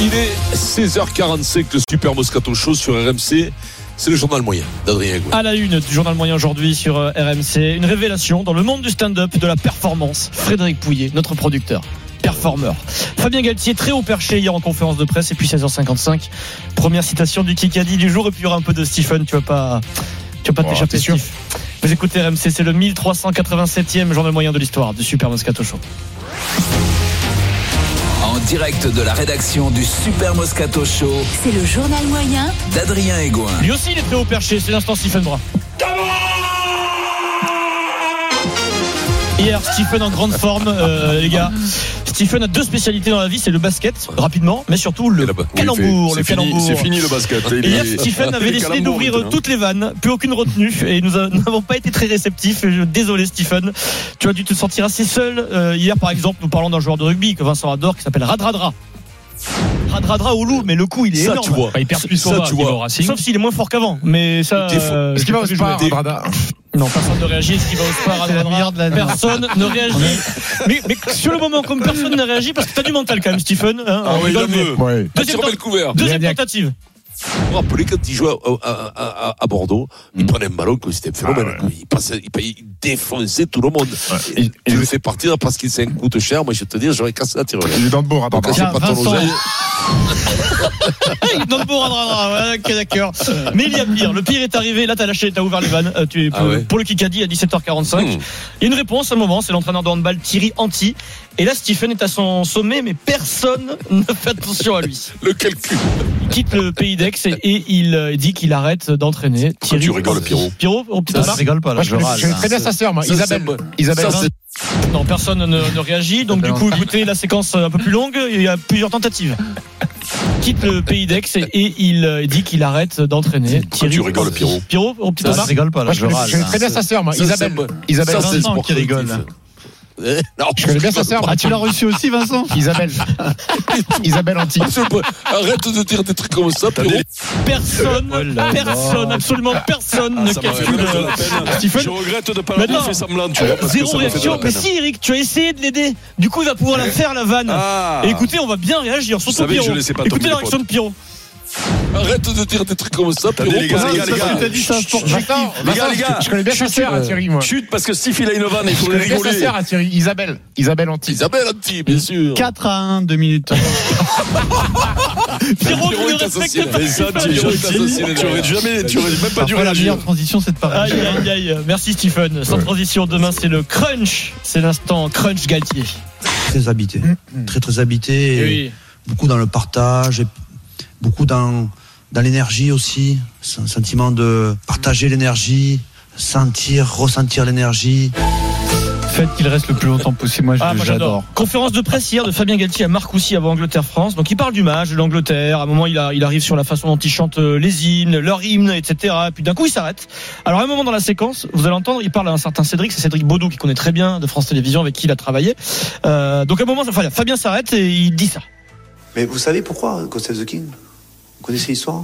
Il est 16h45, le Super Moscato Show sur RMC. C'est le journal moyen d'Adrien Gouin. À la une du journal moyen aujourd'hui sur euh, RMC, une révélation dans le monde du stand-up de la performance. Frédéric Pouillet, notre producteur. Performeur. Fabien Galtier, très haut perché hier en conférence de presse, et puis 16h55. Première citation du Kikadi du jour, et puis il y aura un peu de Stephen, tu vas pas, tu vas pas Oh, t'échapper, t'es sûr. Vous écoutez RMC, c'est le 1387e journal moyen de l'histoire du Super Moscato Show. En direct de la rédaction du Super Moscato Show C'est le journal moyen d'Adrien Egoin. Lui aussi, il est très haut perché, c'est l'instant Stephen Brun. Hier, Stephen en grande forme, euh, les gars. Stephen a deux spécialités dans la vie, c'est le basket, rapidement, mais surtout le calembour. c'est le fini- calembour. c'est fini le basket. Il hier, est- Stephen avait décidé d'ouvrir toutes les vannes, plus aucune retenue, et nous n'avons pas été très réceptifs. Je- Désolé, Stephen. Tu as dû te sentir assez seul. Euh, hier, par exemple, nous parlons d'un joueur de rugby que Vincent adore, qui s'appelle Radradra. Radradra au loup, mais le coup, il est Ça, énorme. tu vois. Enfin, il perd Ça, tu vois. Sauf s'il est moins fort qu'avant. Mais ça. Euh, Est-ce qu'il va pas. Radrada Non, personne ne réagit. Est-ce qu'il va au Spa, C'est la. Personne ne réagit. mais, mais sur le moment, comme personne ne réagit, parce que t'as du mental quand même, Stephen. hein, Ah oui, il rigole, mais-. Ouais. Deuxième, tentative. Vous vous rappelez quand il jouait à, à- à- à Bordeaux, il prenait un ballon, que c'était un phénomène. Ah ouais. il, passait, il, il défonçait tout le monde. Et- Et, je le fais partir parce qu'il s'en coûte cher. Moi, je vais te dire, j'aurais cassé la tirelire. Il est dans le ton Vincent. oseille. Dans le voilà, ok, d'accord. Mais il y a pire. Le pire est arrivé. Là, t'as lâché, t'as ouvert les vannes. Euh, tu es Ah ouais. pour le Kikadi à 17h45. Hmm. Il y a une réponse à un moment. C'est l'entraîneur de handball Thierry Anti. Et là, Stephen est à son sommet, mais personne ne fait attention à lui. Le calcul. Il quitte le pays d'Aix et, et il euh, dit qu'il arrête d'entraîner. Thierry. tu rigoles, Pierrot Pierrot, au petit Ça, je rigole pas, là, Moi, je je râle. je là. très bien sa sœur, moi. Ça, Isabelle. Isabelle. ça, Non, personne ne, ne réagit. Donc, du coup, écoutez la séquence un peu plus longue. Il y a plusieurs tentatives. Quitte le pays d'Aix et, et il euh, dit qu'il arrête d'entraîner. Thierry. tu rigoles, Pierrot Pierrot, au petit Ça, je rigole pas, là, Moi, je je râle. je très bien sa sœur, moi. Isabelle. c'est- Isabelle. ça, c'est qui rigole, non, Je connais bien sa sœur. Ah, tu l'as reçu aussi, Vincent Isabelle. Isabelle Anti. Arrête de dire des trucs comme ça, Pierrot. Personne, Oh personne, absolument personne ne Ça m'a fait calcule euh. Stephen. Je regrette de ne pas Mais l'avoir non. fait semblant, tu vois, parce Zéro réaction. Mais si, Eric, tu as essayé de l'aider. Du coup, il va pouvoir la faire, la vanne. Ah. Et écoutez, on va bien réagir. Surtout Pierrot. Écoutez la réaction de Pierrot. Arrête de dire des trucs comme ça, Attendez, les gars, parce les que gars, les gars. t'as dit ça, sport Vincent, Les gars, Vincent, les gars. je connais bien sa sœur, à Thierry, moi. Chut, parce que Steve, il a une vanne, il faut sa rigoler. sœur, à Thierry. Isabelle. Isabelle Anti. Isabelle Anti, bien sûr. 4 à 1, 2 minutes. Pierrot Pierrot ne est respecte assassiné. pas ça, tu- tu. Tu aurais jamais, tu aurais même pas dû Parfois, la réagir. meilleure transition, c'est de parler. Aïe, aïe, aïe. Merci Stephen. Sans transition, demain c'est le crunch. C'est l'instant crunch Galtier. Très habité. Très, très habité. Oui. Beaucoup dans le partage, beaucoup dans, dans l'énergie aussi. C'est un sentiment de partager l'énergie, sentir, ressentir l'énergie. Faites qu'il reste le plus longtemps possible. Moi, Ah, j'adore. Conférence de presse hier de Fabien Galtier à Marcoussis avant Angleterre-France. Donc il parle du match, de l'Angleterre. À un moment, il, a- il arrive sur la façon dont ils chantent euh, les hymnes, leurs hymnes, etc. Puis d'un coup, il s'arrête. Alors à un moment dans la séquence, vous allez entendre, il parle à un certain Cédric. C'est Cédric Baudou qui connaît très bien de France Télévisions, avec qui il a travaillé. Euh, donc à un moment, enfin, Fabien s'arrête et il dit ça. Mais vous savez pourquoi God Save the King? Connaissez l'histoire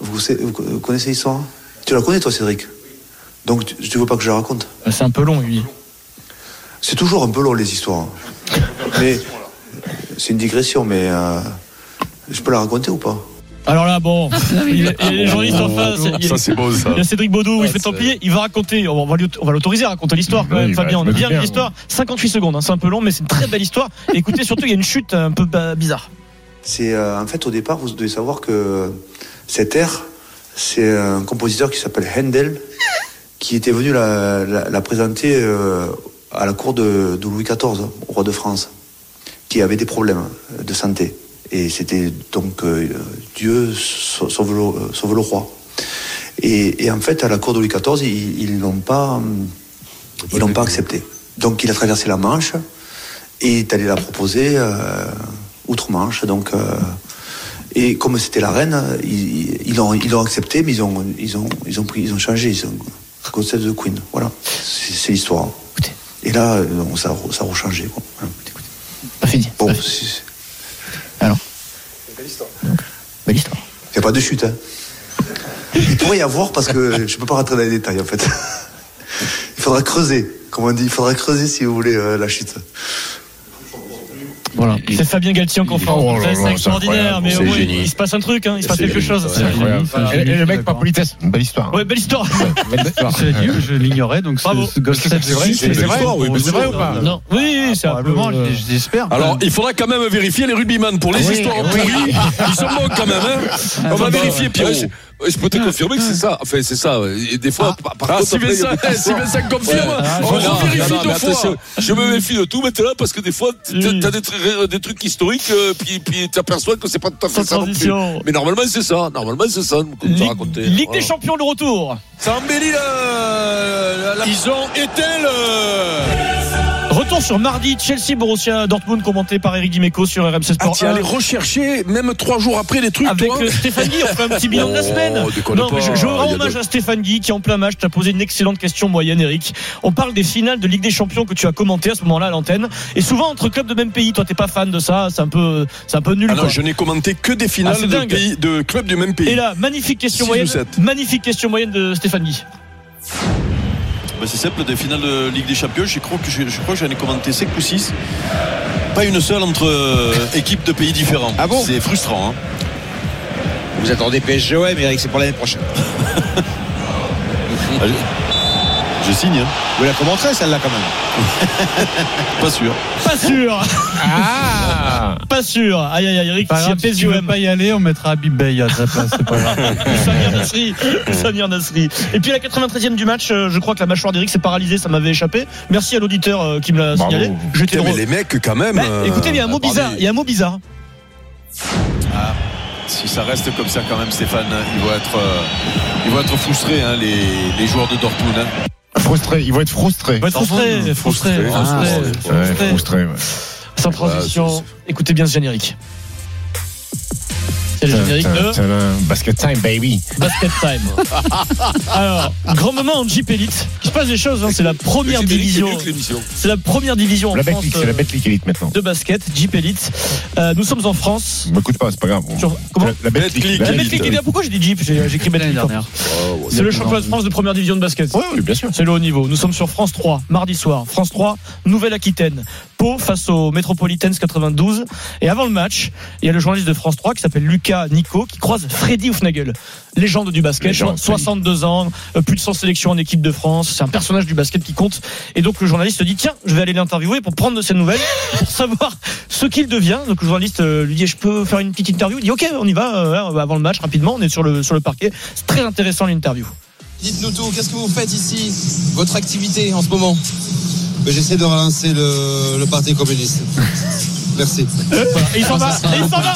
vous, vous vous connaissez l'histoire Tu la connais toi Cédric? Donc tu, tu veux pas que je la raconte? Euh, C'est un peu long, lui. C'est toujours un peu long les histoires. mais c'est une digression, mais euh, je peux la raconter ou pas? Alors là, bon, il il les journalistes en face. Il y a- Ça, c'est beau, ça. Il y a Cédric Baudou, il se fait templier. Il va raconter, on va, on l'autoriser à raconter l'histoire quand même, bah, Fabien. On a me bien l'histoire. 58 secondes, hein, c'est un peu long, mais c'est une très belle histoire. Et écoutez, surtout, il y a une chute un peu bah, bizarre. C'est euh, en fait au départ, vous devez savoir que cet air, c'est un compositeur qui s'appelle Handel, qui était venu la, présenter euh, à la cour de, Louis XIV, au roi de France, qui avait des problèmes de santé. Et c'était donc euh, Dieu sau- sauve le, roi. Et, en fait, à la cour de Louis XIV, ils l'ont pas, l'ont pas accepté. Donc il a traversé la Manche et est allé la proposer outre-Manche. Donc, euh, et comme c'était la reine, ils ils l'ont ils l'ont accepté, mais ils ont, ils ont, ils ont, pris, ils ont changé. Ils ont the Queen. Voilà, c'est c'est l'histoire. Et là, euh, ça, a- ça a rechangé. quoi. Voilà. Pas fini. Bon, c'est- Alors Belle histoire. Belle histoire. Il n'y a pas de chute. Hein. Il pourrait y avoir parce que je ne peux pas rentrer dans les détails en fait. Il faudra creuser, comme on dit, il faudra creuser si vous voulez euh, la chute. Voilà. C'est Fabien Galtier en conférence. Oh c'est extraordinaire, mais au moins, il se passe un truc, hein, il se passe quelque génie, chose. Et, et le mec par politesse, belle histoire. Ouais, belle histoire. Belle histoire. Je l'ignorais, donc ce- C'est vrai, c'est vrai, oui, mais c'est vrai ou pas Non, oui, oui, c'est. Probablement, j'espère. Alors, il faudra quand même vérifier les rugbyman pour les Oui, histoires oui. pourries. Ils sont bons quand même, hein. On va vérifier, Pierrot. Je, peux te confirmer que c'est ça. Enfin, c'est ça. Et des fois, par, par Ah, contre, si Vincent, confirme, Ouais. on Non, vérifie non, non, deux mais fois. attention, Je me méfie de tout maintenant parce que des fois, t'as des, trucs- des trucs historiques, euh, puis, puis t'aperçois que c'est pas tout à fait ça non plus. Mais normalement, c'est ça. Normalement, c'est ça. Comme Ligue. Ligue Voilà. des Champions, le retour. Ça embellit la- la- Ils ont éteint le. Retour sur mardi, Chelsea, Borussia, Dortmund, commenté par Eric Dimeco sur RMC Ah, Sport. tu 1. allé rechercher, même trois jours après, les trucs, Avec toi euh, Stéphane Guy, on fait un petit bilan de la Oh, semaine. Non, pas, mais je, je rends hommage de- à Stéphane Guy qui, en plein match, t'a posé une excellente question moyenne, Eric. On parle des finales de Ligue des Champions que tu as commentées à ce moment-là à l'antenne. Et souvent entre clubs de même pays. Toi, t'es pas fan de ça. C'est un peu, c'est un peu nul. Ah non, quoi. je n'ai commenté que des Ah, finales de, pays, de clubs du même pays. Et là, magnifique question moyenne. Magnifique question moyenne de Stéphane Guy. Ben, c'est simple, des finales de Ligue des Champions, je crois que je, je crois j'en ai commenté 5 ou 6. Pas une seule entre euh, équipes de pays différents. Ah bon? C'est frustrant. Hein. Vous attendez PSG OM, Eric, c'est pour l'année prochaine. Je signe. Hein. Vous la commenterez celle-là quand même. Pas sûr. Pas sûr. Ah Pas sûr. Aïe aïe aïe, Eric. Grave, si tu veux pas y aller, on mettra Habib Bey à ta place, c'est pas grave. Samir Nasri, Samir Nasri. Et puis à la 93e du match, euh, je crois que la mâchoire d'Eric s'est paralysée, ça m'avait échappé. Merci à l'auditeur euh, qui me l'a signalé. J'étais mais les mecs, quand même. Bah, euh, écoutez, il y a un mot bizarre. Il y a un mot bizarre. Ah, si ça reste comme ça quand même, Stéphane, hein, ils vont être, euh, ils vont être frustrés, hein, les, les joueurs de Dortmund. hein. Frustré, ils vont être frustrés. Il va être frustré, frustré, frustré, Ouais, frustré. frustré, ouais. Sans transition. Écoutez bien ce générique. C'est le générique de Basket time, baby. Basket Time. Alors, grand moment en Jeep Elite. Il se passe des choses, hein, c'est la première division. C'est la première division en La France c'est la euh, Betclic Elite maintenant. de basket, Jeep Elite. Euh, nous sommes en France. M'écoute pas, c'est pas grave. Sur- comment La- Betclic. La y a- pourquoi j'ai dit Jeep J'ai écrit Betclic. dernière. C'est le championnat de France de première division de basket. Oui, oui, bien sûr. C'est le haut niveau. Nous sommes sur France 3, mardi soir. France 3, Nouvelle-Aquitaine. Pau face aux Metropolitans 92. Et avant le match, il y a le journaliste de France 3 qui s'appelle Lucas Nico qui croise Freddy Houfnagel, légende du basket, Légende, 62 ans, euh, plus de 100 sélections en équipe de France. C'est un personnage du basket qui compte. Et donc le journaliste se dit tiens, je vais aller l'interviewer pour prendre de ses nouvelles, pour savoir ce qu'il devient. Donc le journaliste euh, lui dit je peux faire une petite interview? Il dit ok, on y va euh, avant le match rapidement. On est sur le sur le parquet. C'est très intéressant l'interview. Dites-nous tout, qu'est-ce que vous faites ici Votre activité en ce moment? J'essaie de relancer le, Parti communiste. Merci. Et il s'en va, et il s'en va.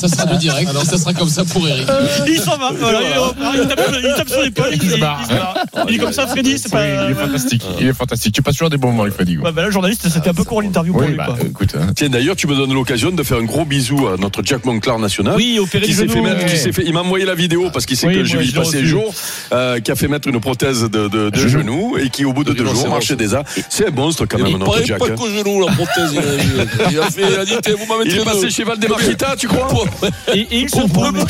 Ça sera du direct, alors ça sera comme ça pour Eric. Il s'en va. Voilà, il, il tape, il tape sur l'épaule. Il, il, il, il est comme ça, Freddy. C'est Oui, pas. il est fantastique. Il est fantastique. Tu passes toujours des bons moments avec Freddy. Bah là, le journaliste, c'était un peu court l'interview pour Oui, lui. bah, quoi. écoute. hein. Tiens, d'ailleurs, tu me donnes l'occasion de faire un gros bisou à notre Jack Monclar national. Oui, opéré qui s'est fait mettre, ouais. qui s'est fait, il m'a envoyé la vidéo parce qu'il sait Oui, que je vais y passer le reçu. jour, euh, qui a fait mettre une prothèse de, de, de genou et qui, au bout de deux jours, marchait déjà. C'est un monstre quand même, Il notre Jack. pas hein. qu'au genou, la prothèse. Il a, il a fait, il a dit, t'es- vous m'avez Il est passé chez Valdemarquita, tu crois Et, et il se prouve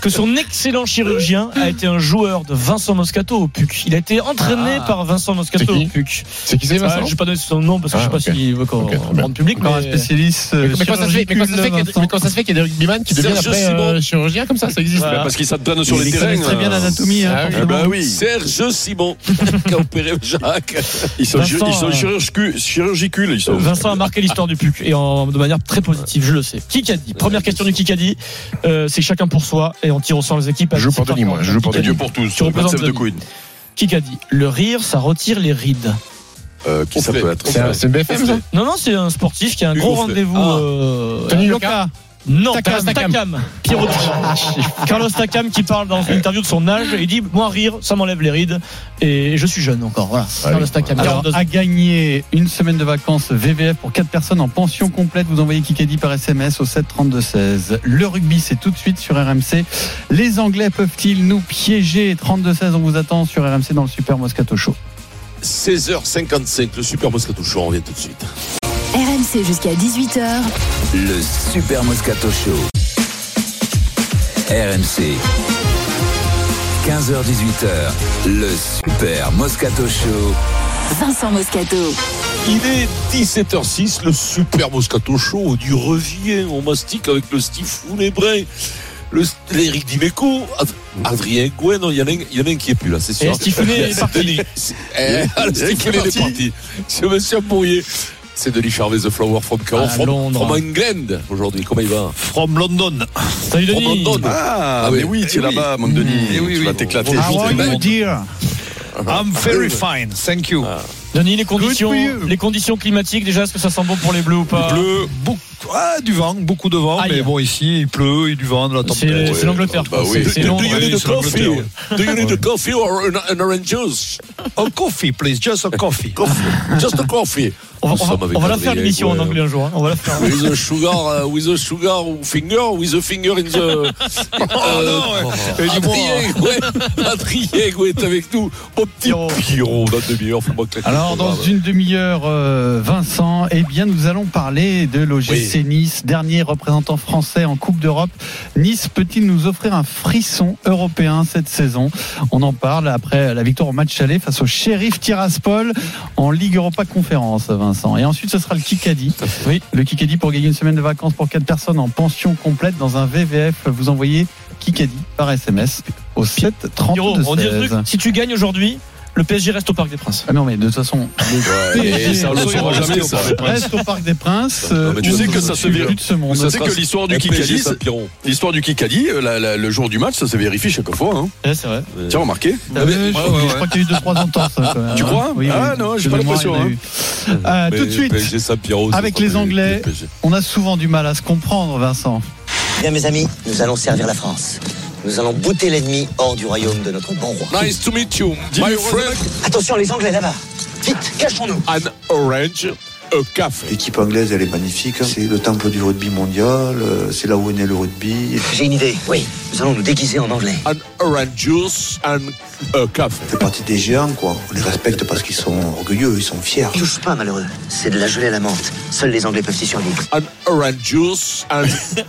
que son excellent chirurgien a été un joueur de Vincent Moscato au PUC. Il a été entraîné Ah. par Vincent Moscato au PUC. C'est qui c'est, Vincent Ah, Je vais pas donner son nom parce que Ah, je sais pas ok. s'il veut qu'on Ok, très bien. rende public. Encore un mais- spécialiste. Mais comment ça se fait- mais ça qu'il y a- chirurgicule, mais comment ça se fait qu'il y a des rugbyman qui deviennent après euh, chirurgien comme ça? Ça existe Voilà. Parce qu'il s'entraîne sur les terrains. connaît très bien l'anatomie. hein, Ah oui, eh ben. Serge Simon, qui a opéré Jacques. Ils sont, euh, chirurgicu- chirurgicules, ils sont. Vincent a marqué l'histoire du PUC et en, de manière très positive, je le sais. Kikadi. Première question du Kikadi. Euh, c'est chacun pour soi et on tire au sort les équipes. à Je joue pour 17h40. Denis, moi. Je joue pour Dieu pour tous. Tu représentes 27 de. Queen. Kikadi. Le rire, ça retire les rides. Euh, qui ça peut être C'est BFM, ça Non, non, c'est un sportif qui a un gros rendez-vous. Ah. euh, Tony Loca Non, Takam. Pierrot. Carlos Takam qui parle dans une interview de son âge. Il dit Moi, rire, ça m'enlève les rides. Et je suis jeune encore. Voilà. Carlos Takam. Alors, 42 ans. à gagner une semaine de vacances VVF pour 4 personnes en pension complète, vous envoyez Kikadi par SMS au 7 32 16. Le rugby, c'est tout de suite sur RMC. Les Anglais peuvent-ils nous piéger? 32 16, on vous attend sur RMC dans le Super Moscato Show. 16h55, le Super Moscato Show, on revient tout de suite. RMC jusqu'à 18h. Le Super Moscato Show. RMC. 15h18h. Le Super Moscato Show. Vincent Moscato. Il est 17h06, le Super Moscato Show, on y revient, on mastique avec le Stifou, les Brins, le l'Éric Dimeco, Ad- Adrien Gouin, non, il y, en a un- qui est plus là, c'est sûr. Et Stifounet est C'est parti. Eh, le Stifounet est parti. C'est monsieur Bourrier. C'est Denis Charvet, The Flower from, À from, from England aujourd'hui. Comment il va From London. Salut From Denis. London. Ah, Ah mais oui. tu es Eh oui. là-bas, mon Denis. Eh oui, tu oui. vas t'éclater. How are you, dear? I'm very fine, thank you. Denis, les conditions, les conditions climatiques, déjà, est-ce que ça sent bon pour les bleus ou pas Bleu, beaucoup, ah, du vent, beaucoup de vent, Aïe. mais bon, ici, il pleut, il y a du vent, de la C'est tempête. c'est l'Angleterre. Bah oui. Do you need Oui, a coffee? Do you need a coffee or an, an orange juice? A coffee, please, just a coffee. Just a coffee. On va, Nous on va- sommes avec on va la faire l'émission en anglais un jour. hein. On va la faire. with a sugar, uh, with a sugar finger, with a finger in the. Oh Euh, non, ouais. Du Adrien, ouais, Adrien, ouais, est avec nous. Mon petit Pierrot. Pierrot, dans une demi-heure, Alors, dans une demi-heure, euh, Vincent, eh bien, nous allons parler de l'OGC Nice, dernier représentant français en Coupe d'Europe. Nice peut-il nous offrir un frisson européen cette saison? On en parle après la victoire au match aller face au shérif Tiraspol en Ligue Europa Conférence, Vincent. Et ensuite, ce sera le Kikadi. Oui, le Kikadi pour gagner une semaine de vacances pour quatre personnes en pension complète dans un VVF. Vous envoyez Kikadi par SMS au 7 Pierrot, 32 on dit un 16. truc. Si tu gagnes aujourd'hui, le PSG reste au Parc des Princes. Ah non, mais de toute façon, le Ouais, PSG ça, on saura jamais, ça. reste au Parc des Princes. euh, tu sais que ça se vérifie. de ce monde. Tu sais que l'histoire du Kikadi, l'histoire du Kikadi, euh, le jour du match, ça se vérifie chaque fois. Hein. Ouais, c'est vrai. Tiens, remarqué Euh, je, je crois qu'il y a eu 2-3 ans de temps, ça, quand même. Tu crois Oui, oui. Ah non, j'ai pas l'impression, hein. tout de suite, avec les Anglais, on a souvent du mal à se comprendre, Vincent. Bien mes amis, nous allons servir la France. Nous allons bouter l'ennemi hors du royaume de notre bon roi. Nice to meet you, my friend. Attention les Anglais là-bas. Vite, cachons-nous. An orange, L'équipe anglaise, elle est magnifique. C'est le temple du rugby mondial. euh, C'est là où est né le rugby. J'ai une idée. Oui, nous allons nous déguiser en anglais. An orange juice and a café. Ça fait partie des géants, quoi. On les respecte parce qu'ils sont orgueilleux, ils sont fiers. Touche pas malheureux. C'est de la gelée à la menthe. Seuls les Anglais peuvent y survivre. An orange juice and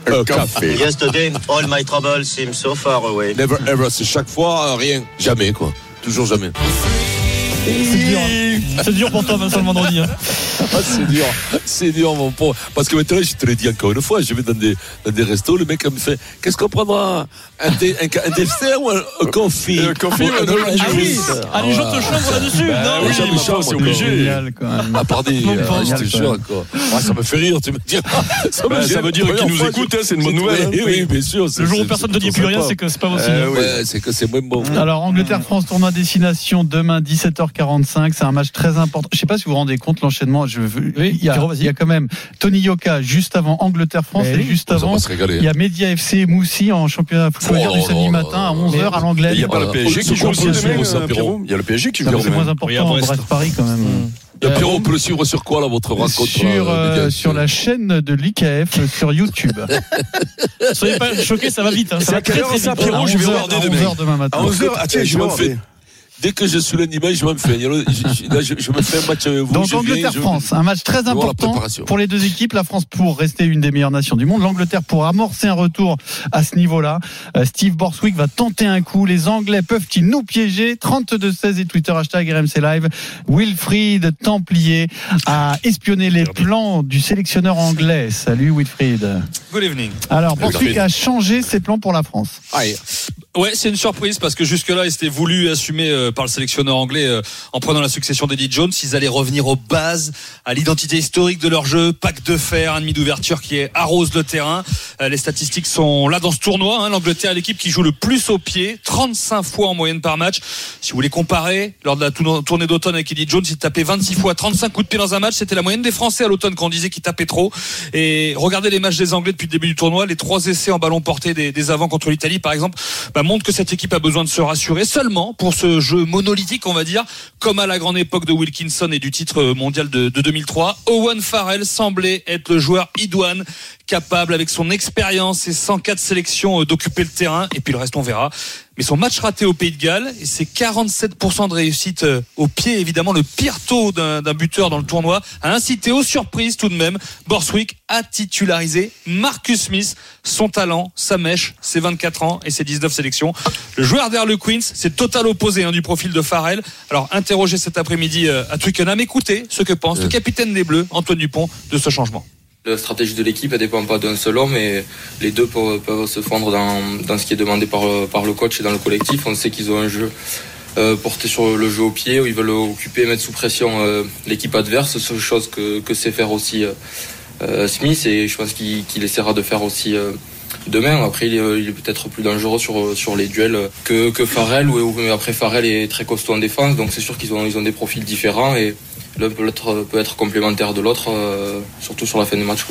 a café. Yesterday, all my troubles seem so far away. Never ever, c'est chaque fois euh, rien. Jamais, quoi. Toujours jamais. C'est dur. hein. C'est dur pour toi, Vincent, le vendredi. hein. Ah, c'est dur, c'est dur, mon pauvre. Parce que maintenant, je te l'ai dit encore une fois, je vais dans des, dans des restos, le mec me fait Qu'est-ce qu'on prendra? Un, dé- un, un dessert ou un, un coffee Un coffee ou un Ah oui, ah, les gens te chambrent là-dessus. Ben non, oui, bah, chambre, c'est c'est obligé. même. Ah, pardon, Bon, euh, je te jure, quoi. Ouais, ça me fait rire, tu me dis. Ça, Ben, ça veut dire qu'il nous écoute, hein, c'est une bonne nouvelle. Oui, bien sûr. Le jour où personne ne dit plus rien, c'est que c'est pas possible. C'est que c'est moins bon. Alors Angleterre-France tournoi destination demain 17h45 c'est un match très important je sais pas si vous vous rendez compte l'enchaînement je veux- Oui, il, y a, Pierrot, vas-y. il y a quand même Tony Yoka juste avant Angleterre-France et juste avant régaler. il y a Media FC Moussi en championnat football Oh du samedi matin à là 11h à l'anglais il n'y a pas le. PSG qui joue aussi euh. Pierrot Il y a le PSG qui joue c'est moins important à. Brest-Paris quand même Et Euh, Pierrot, on peut le suivre sur quoi, là, votre rencontre sur, là, euh, Média sur la chaîne de l'IKF sur YouTube Soyez pas choqués, ça va vite. hein. C'est Ça va à très, ça. Pierrot à je vais 11h, regarder à demain. 11h demain matin À 11h, ah tiens, je vais m'en fais. Dès que je suis lundi matin, je m'en fais. Je- je- Là, je, je me fais un match avec vous. Donc Angleterre-France, je- un match très important pour les deux équipes. La France pour rester une des meilleures nations du monde. L'Angleterre pour amorcer un retour à ce niveau-là. Euh, Steve Borswick va tenter un coup. Les Anglais peuvent-ils nous piéger? 32-16 et Twitter hashtag RMC Live. Wilfried Templier a espionné les plans du sélectionneur anglais. Salut Wilfried. Good evening. Alors. Borswick a changé ses plans pour la France. Aïe. Ouais, c'est une surprise parce que jusque-là, il s'était voulu assumer euh, par le sélectionneur anglais euh, en prenant la succession d'Eddie Jones. Ils allaient revenir aux bases, à l'identité historique de leur jeu, pack de fer, un demi d'ouverture qui arrose le terrain. Euh, les statistiques sont là dans ce tournoi. Hein. L'Angleterre l'équipe qui joue le plus au pied, 35 fois en moyenne par match. Si vous voulez comparer, lors de la tournée d'automne avec Eddie Jones, il tapait 26 fois, 35 coups de pied dans un match. C'était la moyenne des Français à l'automne quand on disait qu'ils tapaient trop. Et regardez les matchs des Anglais depuis le début du tournoi. Les trois essais en ballon porté des, des avants contre l'Italie, par exemple, bah, montrent que cette équipe a besoin de se rassurer seulement pour ce jeu monolithique, on va dire, comme à la grande époque de Wilkinson et du titre mondial de, de 2003. Owen Farrell semblait être le joueur idoine capable, avec son expérience et 104 sélections, euh, d'occuper le terrain. Et puis le reste, on verra. Mais son match raté au Pays de Galles et ses 47% de réussite euh, au pied, évidemment le pire taux d'un buteur dans le tournoi, a incité aux surprises tout de même. Borswick a titularisé Marcus Smith, son talent, sa mèche, ses 24 ans et ses 19 sélections. Le joueur d'Harlequins, c'est le total opposé hein, du profil de Farrell. Alors interrogé cet après-midi euh, à Twickenham, écoutez ce que pense le capitaine des Bleus, Antoine Dupont, de ce changement. La stratégie de l'équipe, elle dépend pas d'un seul homme et les deux peuvent, se fondre dans, dans ce qui est demandé par, par le coach et dans le collectif. On sait qu'ils ont un jeu euh, porté sur le jeu au pied où ils veulent occuper et mettre sous pression euh, l'équipe adverse, chose que, que sait faire aussi euh, euh, Smith et je pense qu'il qu'il essaiera de faire aussi euh, demain. Après, il est, il est peut-être plus dangereux sur, sur les duels que, que Farrell. Ou, après, Farrell est très costaud en défense, donc c'est sûr qu'ils ont, ils ont des profils différents et l'un peut être, peut être complémentaire de l'autre, euh, surtout sur la fin du match.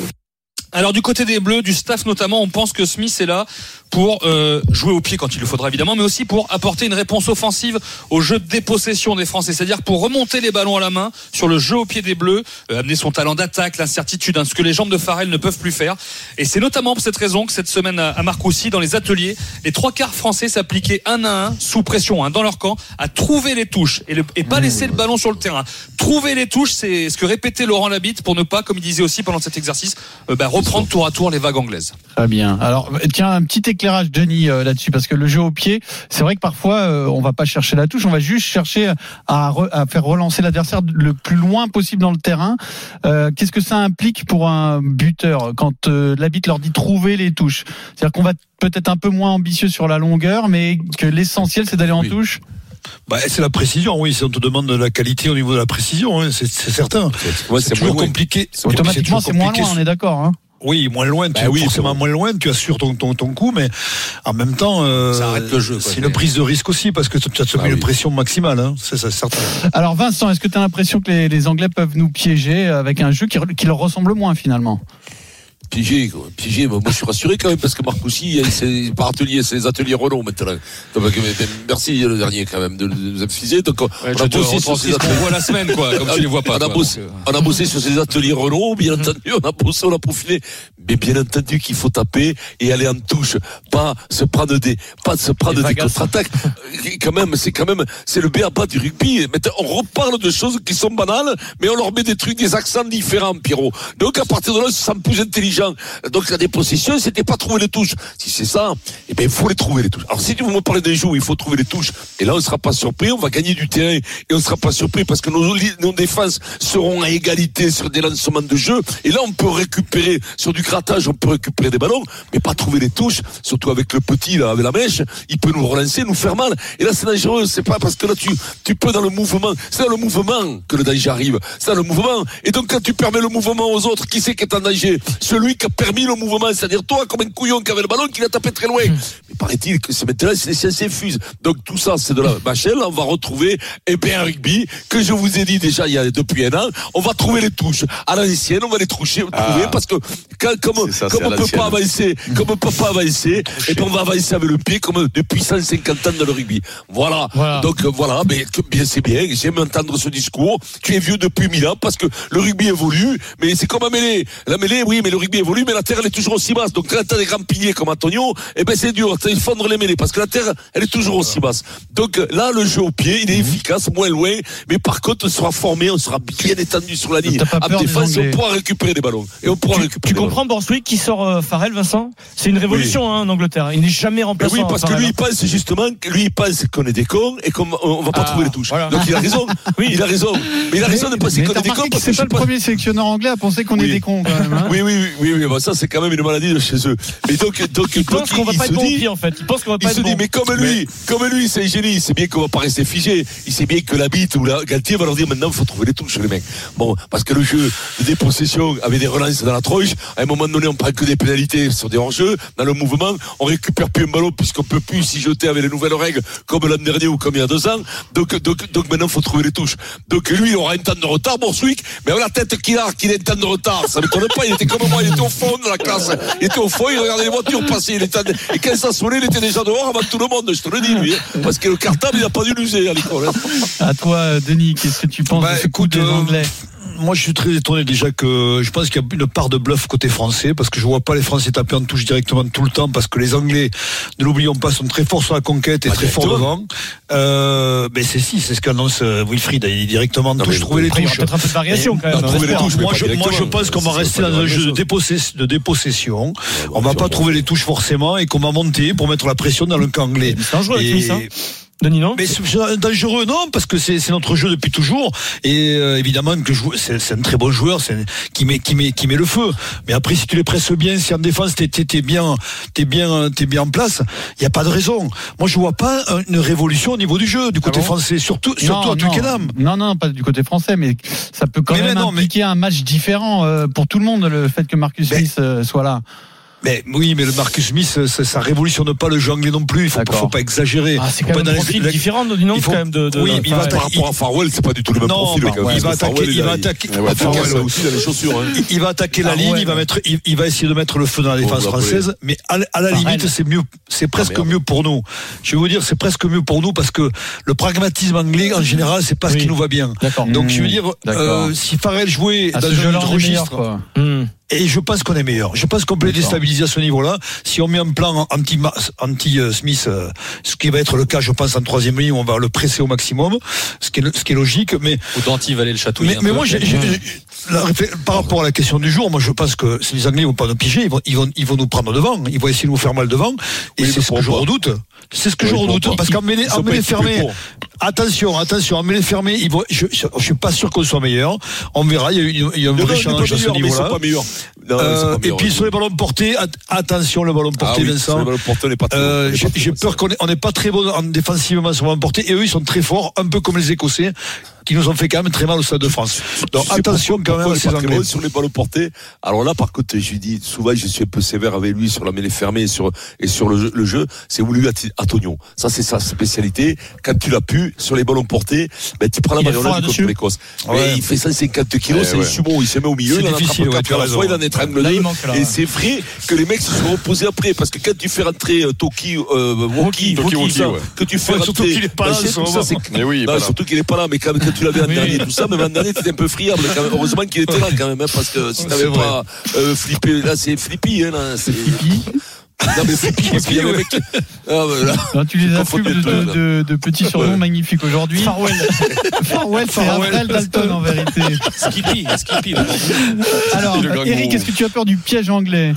Alors du côté des Bleus, du staff notamment, on pense que Smith est là pour euh, jouer au pied quand il le faudra évidemment, mais aussi pour apporter une réponse offensive au jeu de dépossession des Français, c'est-à-dire pour remonter les ballons à la main sur le jeu au pied des Bleus, euh, amener son talent d'attaque, l'incertitude, hein, ce que les jambes de Farrell ne peuvent plus faire. Et c'est notamment pour cette raison que cette semaine à à Marcoussis, dans les ateliers, les trois quarts français s'appliquaient un à un, sous pression, hein, dans leur camp, à trouver les touches et, le- et pas laisser le ballon sur le terrain. Trouver les touches, c'est ce que répétait Laurent Labitte pour ne pas, comme il disait aussi pendant cet exercice, euh, bah, reprendre tour à tour les vagues anglaises. Très bien. Alors, tiens, un petit éclairage, Denis, euh, là-dessus, parce que le jeu au pied, c'est vrai que parfois, euh, on va pas chercher la touche, on va juste chercher à, re- à faire relancer l'adversaire le plus loin possible dans le terrain. Euh, Qu'est-ce que ça implique pour un buteur quand euh, l'habit leur dit trouver les touches? C'est-à-dire qu'on va peut-être un peu moins ambitieux sur la longueur, mais que l'essentiel, c'est d'aller en touche? Bah, c'est la précision, oui. Si on te demande de la qualité au niveau de la précision, hein, c'est certain. ouais, c'est toujours compliqué. Automatiquement, c'est moins loin, on est d'accord. Hein Oui, moins loin, tu Bah oui, forcément moins loin, tu assures ton, ton, ton coup, mais en même temps, euh, Ça arrête le jeu, quoi. c'est une prise de risque aussi, parce que tu as Ah mis une oui. pression maximale, hein, c'est ça, certain. Alors Vincent, est-ce que tu as l'impression que les, les Anglais peuvent nous piéger avec un jeu qui, qui leur ressemble moins finalement? Piégé, quoi. Piégé. Moi, je suis rassuré quand même parce que Marcoussi, c'est par atelier, c'est les ateliers Renault maintenant. Donc, euh, merci le dernier quand même de nous infuser. Donc, on Ouais, on a bossé sur ces ateliers. voit la semaine, quoi, comme tu les vois pas, On a bossé, euh. on a bossé sur ces ateliers Renault, bien entendu. On a bossé, on a profilé. Mais bien entendu qu'il faut taper et aller en touche, pas se prendre des, pas se prendre Des contre-attaques. Euh, Quand même, c'est quand même, c'est le béaba du rugby. Maintenant, on reparle de choses qui sont banales, mais on leur met des trucs, des accents différents, Pierrot. Donc, à partir de là, ils se sentent plus Donc, la dépossession, c'était pas trouver les touches. Si c'est ça, eh ben, il faut les trouver, les touches. Alors, si vous me parlez d'un jour où il faut trouver les touches, et là, on sera pas surpris, on va gagner du terrain, et on sera pas surpris parce que nos défenses seront à égalité sur des lancements de jeu, et là, on peut récupérer, sur du grattage, on peut récupérer des ballons, mais pas trouver les touches, surtout avec le petit, là, avec la mèche, il peut nous relancer, nous faire mal. Et là, c'est dangereux, c'est pas parce que là, tu, tu peux dans le mouvement, c'est dans le mouvement que le danger arrive, c'est dans le mouvement. Et donc, quand tu permets le mouvement aux autres, qui c'est qui est en danger? Celui qui a permis le mouvement, c'est-à-dire toi, comme un couillon qui avait le ballon, qui l'a tapé très loin. Mais paraît-il que c'est maintenant, c'est les sciences infuses. Donc, tout ça, c'est de la machelle, on va retrouver, eh bien, un rugby, que je vous ai dit déjà il y a, depuis un an, on va trouver les touches. À l'ancienne, on va les toucher, trouver, parce que, quand, comme, ça, on peut pas avancer, comme on peut pas avancer, et puis on va avancer avec le pied comme depuis 150 ans dans le rugby. Voilà. Donc euh, voilà, mais bien c'est bien, j'aime entendre ce discours. Tu es vieux depuis mille ans parce que le rugby évolue, mais c'est comme la mêlée. La mêlée, oui, mais le rugby évolue, mais la terre elle est toujours aussi basse. Donc quand t'as des grands piliers comme Antonio, eh ben c'est dur, t'as fondre les mêlées parce que la terre elle est toujours aussi basse. Donc là le jeu au pied, il est efficace, moins loin, mais par contre on sera formé, on sera bien étendu sur la ligne. Des défense, on pourra récupérer des ballons et on pourra Tu, récupérer. tu comprends Borswick qui sort euh, Farrell, Vincent? C'est une révolution hein, en Angleterre. Il n'est jamais Mais remplaçant. oui, parce que lui, il pense justement, lui, il pense qu'on est des cons et qu'on on va pas Ah, trouver les touches. voilà. Donc il a raison. Oui. Il a raison. Mais il a raison de penser qu'on est des cons parce que c'est pas le premier sélectionneur anglais à penser qu'on est des cons quand même. hein. Oui, oui, oui, oui, oui, bah ça c'est quand même une maladie de chez eux. Mais donc, donc, Il pense qu'on va il pas se être bon dit- en fait. Il pense qu'on va Il pas se être dit, bon. mais comme lui, comme lui, c'est un génie, il sait bien qu'on va pas rester figé. Il sait bien que la bite ou la Galtier va leur dire maintenant, il faut trouver les touches, les mecs. Bon, parce que le jeu de dépossession avait des relances dans la tronche. À un moment donné, on prend que des pénalités sur des hors-jeux. Dans le mouvement, on récupère plus un ballon puisqu'on peut plus s'y jeter avec les nouvelles règles comme l'an dernier ou comme il y a deux ans. Donc, donc, donc maintenant, il faut trouver les touches. Donc lui, il aura un temps de retard, Borswick, mais avec la tête qu'il a, qu'il ait un temps de retard, ça m'étonne pas. Il était comme moi, il était au fond de la classe. Il était au fond, il regardait les voitures passer. Il était Et quand ça sonnait, il était déjà dehors avant tout le monde, je te le dis, lui. hein. Parce que le cartable, il n'a pas dû l'user à l'école. hein. À toi, Denis, qu'est-ce que tu penses Bah, de ce coup écoute, des euh, Anglais? Moi, je suis très étonné déjà que je pense qu'il y a une part de bluff côté français parce que je vois pas les Français taper en touche directement tout le temps parce que les Anglais, ne l'oublions pas, sont très forts sur la conquête et Pas très forts devant. Euh, mais c'est si, c'est ce qu'annonce euh, Wilfried. Il est directement en Non, touche, mais trouver les touches. peut-être un peu de variation quand même. Non, on trouver les espère. touches, mais Moi je, moi, je directement. pense qu'on va rester dans un jeu de, chose. dépossess- de dépossession. bon, On va pas trouver les touches forcément et qu'on va monter pour mettre la pression dans le camp anglais. C'est dangereux, Denis, non mais c'est dangereux, non, parce que c'est c'est notre jeu depuis toujours. Et euh, évidemment que je- c'est c'est un très bon joueur, c'est un- qui met qui met qui met le feu. Mais après, si tu les presses bien, si en défense t'es t'es t'es bien t'es bien t'es bien en place, il y a pas de raison. Moi, je vois pas un- une révolution au niveau du jeu du côté bon français, surtout surtout non, à Twickenham. non, non, pas du côté français, mais ça peut quand Mais même mais non, mais- impliquer un match différent euh, pour tout le monde, le fait que Marcus Mais- Smith euh, soit là. Mais oui, mais le Marcus Smith, ça, ça révolutionne pas le jeu anglais non plus. Il faut, pas- faut pas exagérer. Ah, c'est quand même un les- profil la- différent, il faut- quand même de. de- oui, il va attaquer- Par rapport à Farwell, c'est pas du tout le même Non, profil. bah, même, il va attaquer- Farwell, il va a- attaquer- il attaquer Farwell, aussi dans les chaussures. hein. Il- il va attaquer la Ah ligne, ouais, il va ouais. mettre, il, il va essayer de mettre le feu dans la défense Oh, bah, française, mais à, la- à la Pareil. limite, c'est mieux, c'est presque merde. mieux pour nous. Je vais vous dire, c'est presque mieux pour nous parce que le pragmatisme anglais, en général, c'est pas ce qui nous va bien. Donc, je veux Mmh. dire, euh, si Farrell jouait À dans un autre registre. Et je pense qu'on est meilleur. Je pense qu'on peut les déstabiliser à ce niveau-là. Si on met un plan anti, anti euh, euh, ce qui va être le cas, je pense, en troisième ligne, on va le presser au maximum, ce qui est, ce qui est logique. Mais Ou Danty va aller le chatouiller. mais, moi, j'ai- par rapport à la question du jour, moi, je pense que si les Anglais vont pas nous piger, ils vont, ils vont, ils vont nous prendre devant. Ils vont essayer de nous faire mal devant. Et Oui, c'est ce que je redoute. C'est ce que Oui, je redoute. Parce qu'en mêlée, fermée, attention, attention, en mêlée fermée, ils vont, je, je, je suis pas sûr qu'on soit meilleur. On verra. Il y a, une- il y a un Non, vrai challenge à ce niveau-là. Non, Euh, et puis sur les ballons portés, at- attention le ballon Ah porté, oui, sur Vincent. les ballons portés, on pas très Euh, j'ai peur qu'on est- on n'est pas très bon en défensivement sur le ballon porté et eux ils sont très forts, un peu comme les Écossais qui nous ont fait quand même très mal au Stade de France. Donc Tu attention pourquoi- quand même à est ces pas Anglais. sur les ballons portés. Alors là, par contre, je lui dis souvent, je suis un peu sévère avec lui sur la mêlée fermée et sur, et sur le jeu, le jeu c'est voulu à Antonio. Ça, c'est sa spécialité. Quand tu l'as pu, sur les ballons portés, ben, tu prends la est fort contre l'Écosse. Ouais. Mais il fait 150 kilos, Ouais, c'est un ouais. sumo, il se met au milieu, C'est il en difficile, attrape ouais, quatre tu as à la raison. fois, il en étrangle Là, deux. là, Et c'est vrai que les mecs se sont reposés après, parce que quand tu fais rentrer euh, Toki, euh, Woki, Toki, Woki, Woki, ça, ouais. que tu fais Ouais, rentrer, surtout qu'il est pas là ben, en tu l'avais l'an oui. dernier, tout ça, mais l'an dernier, t'étais un peu friable. Quand même. Heureusement qu'il était là quand même, hein, parce que si t'avais pas euh, flippé, là c'est flippy. Hein, là, c'est... Non, mais le Tu les assumes de, de, petits surnoms magnifiques aujourd'hui. Farwell. Farwell, c'est Raphaël Dalton en vérité. Skippy, Skippy. Alors, Eric, est-ce que tu as peur du piège anglais?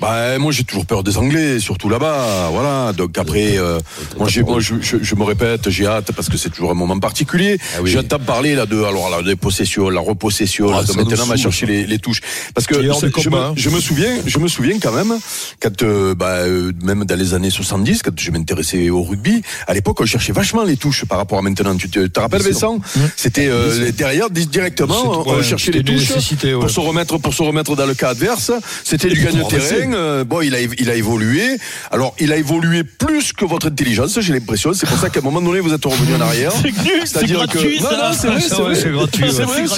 Bah, moi j'ai toujours peur des Anglais, surtout là-bas. Voilà. Donc après, euh, moi, je, me répète, j'ai hâte parce que c'est toujours un moment particulier. Ah, oui. J'entends parler là de alors là, des possessions, la repossession. De maintenant, on va chercher les, touches. Parce que je, me, souviens, je me souviens quand même quand. Euh, bah, bah, euh, même dans les années 70, quand je m'intéressais au rugby, à l'époque, on cherchait vachement les touches par rapport à maintenant. Tu te, rappelles, Vincent C'était euh, derrière, directement, on cherchait les touches pour, se remettre, pour se remettre dans le cas adverse. C'était du gagne terrain. Euh, bon, il a, il a évolué. Alors, il a évolué plus que votre intelligence, j'ai l'impression. C'est pour ça qu'à un moment donné, vous êtes revenu en arrière. C'est-à-dire que. Non, c'est vrai, c'est vrai.